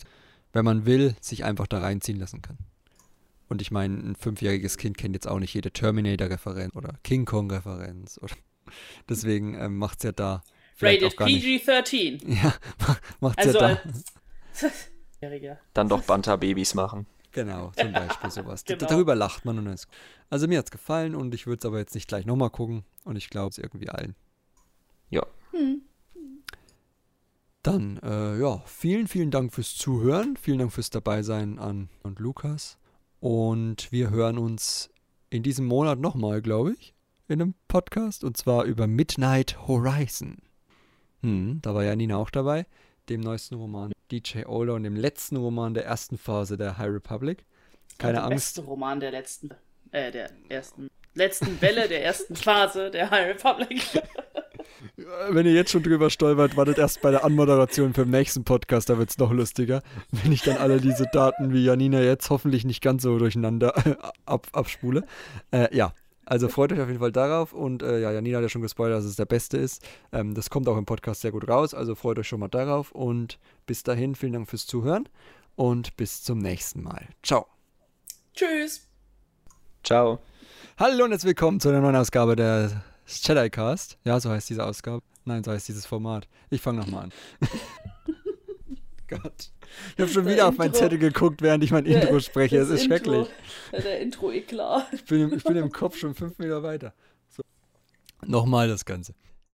Wenn man will, sich einfach da reinziehen lassen kann. Und ich meine, ein fünfjähriges Kind kennt jetzt auch nicht jede Terminator-Referenz oder King Kong-Referenz. Oder Deswegen ähm, macht es ja da vielleicht Rated auch gar nicht. PG-13. Ja, macht es Also ja da. als. Dann doch Banta-Babys machen. Genau, zum Beispiel sowas. Genau. Darüber lacht man und dann ist Also mir hat es gefallen und ich würde es aber jetzt nicht gleich nochmal gucken und ich glaube es irgendwie allen. Ja. Dann, äh, ja, vielen, vielen Dank fürs Zuhören. Vielen Dank fürs Dabeisein an und Lukas. Und wir hören uns in diesem Monat nochmal, glaube ich, in einem Podcast. Und zwar über Midnight Horizon. Hm, da war ja Nina auch dabei. Dem neuesten Roman DJ Ola und dem letzten Roman der ersten Phase der High Republic. Keine der Angst. beste Roman der letzten, äh, der ersten, letzten Welle der ersten Phase der High Republic. Wenn ihr jetzt schon drüber stolpert, wartet erst bei der Anmoderation für den nächsten Podcast, da wird es noch lustiger. Wenn ich dann alle diese Daten wie Janina jetzt hoffentlich nicht ganz so durcheinander ab, abspule. Äh, ja, also freut euch auf jeden Fall darauf und äh, ja, Janina hat ja schon gespoilert, dass es der beste ist. Ähm, das kommt auch im Podcast sehr gut raus, also freut euch schon mal darauf und bis dahin vielen Dank fürs Zuhören und bis zum nächsten Mal. Ciao. Tschüss. Ciao. Hallo und herzlich willkommen zu einer neuen Ausgabe der Jedi Cast. Ja, so heißt diese Ausgabe. Nein, so heißt dieses Format. Ich fange nochmal an. Gott. Ich habe schon Der wieder auf mein Intro. Zettel geguckt, während ich mein Der- Intro spreche. Es das ist Intro, schrecklich. Der Intro-Eklat. Ich bin, im, ich bin im Kopf schon fünf Meter weiter. So. Nochmal das Ganze.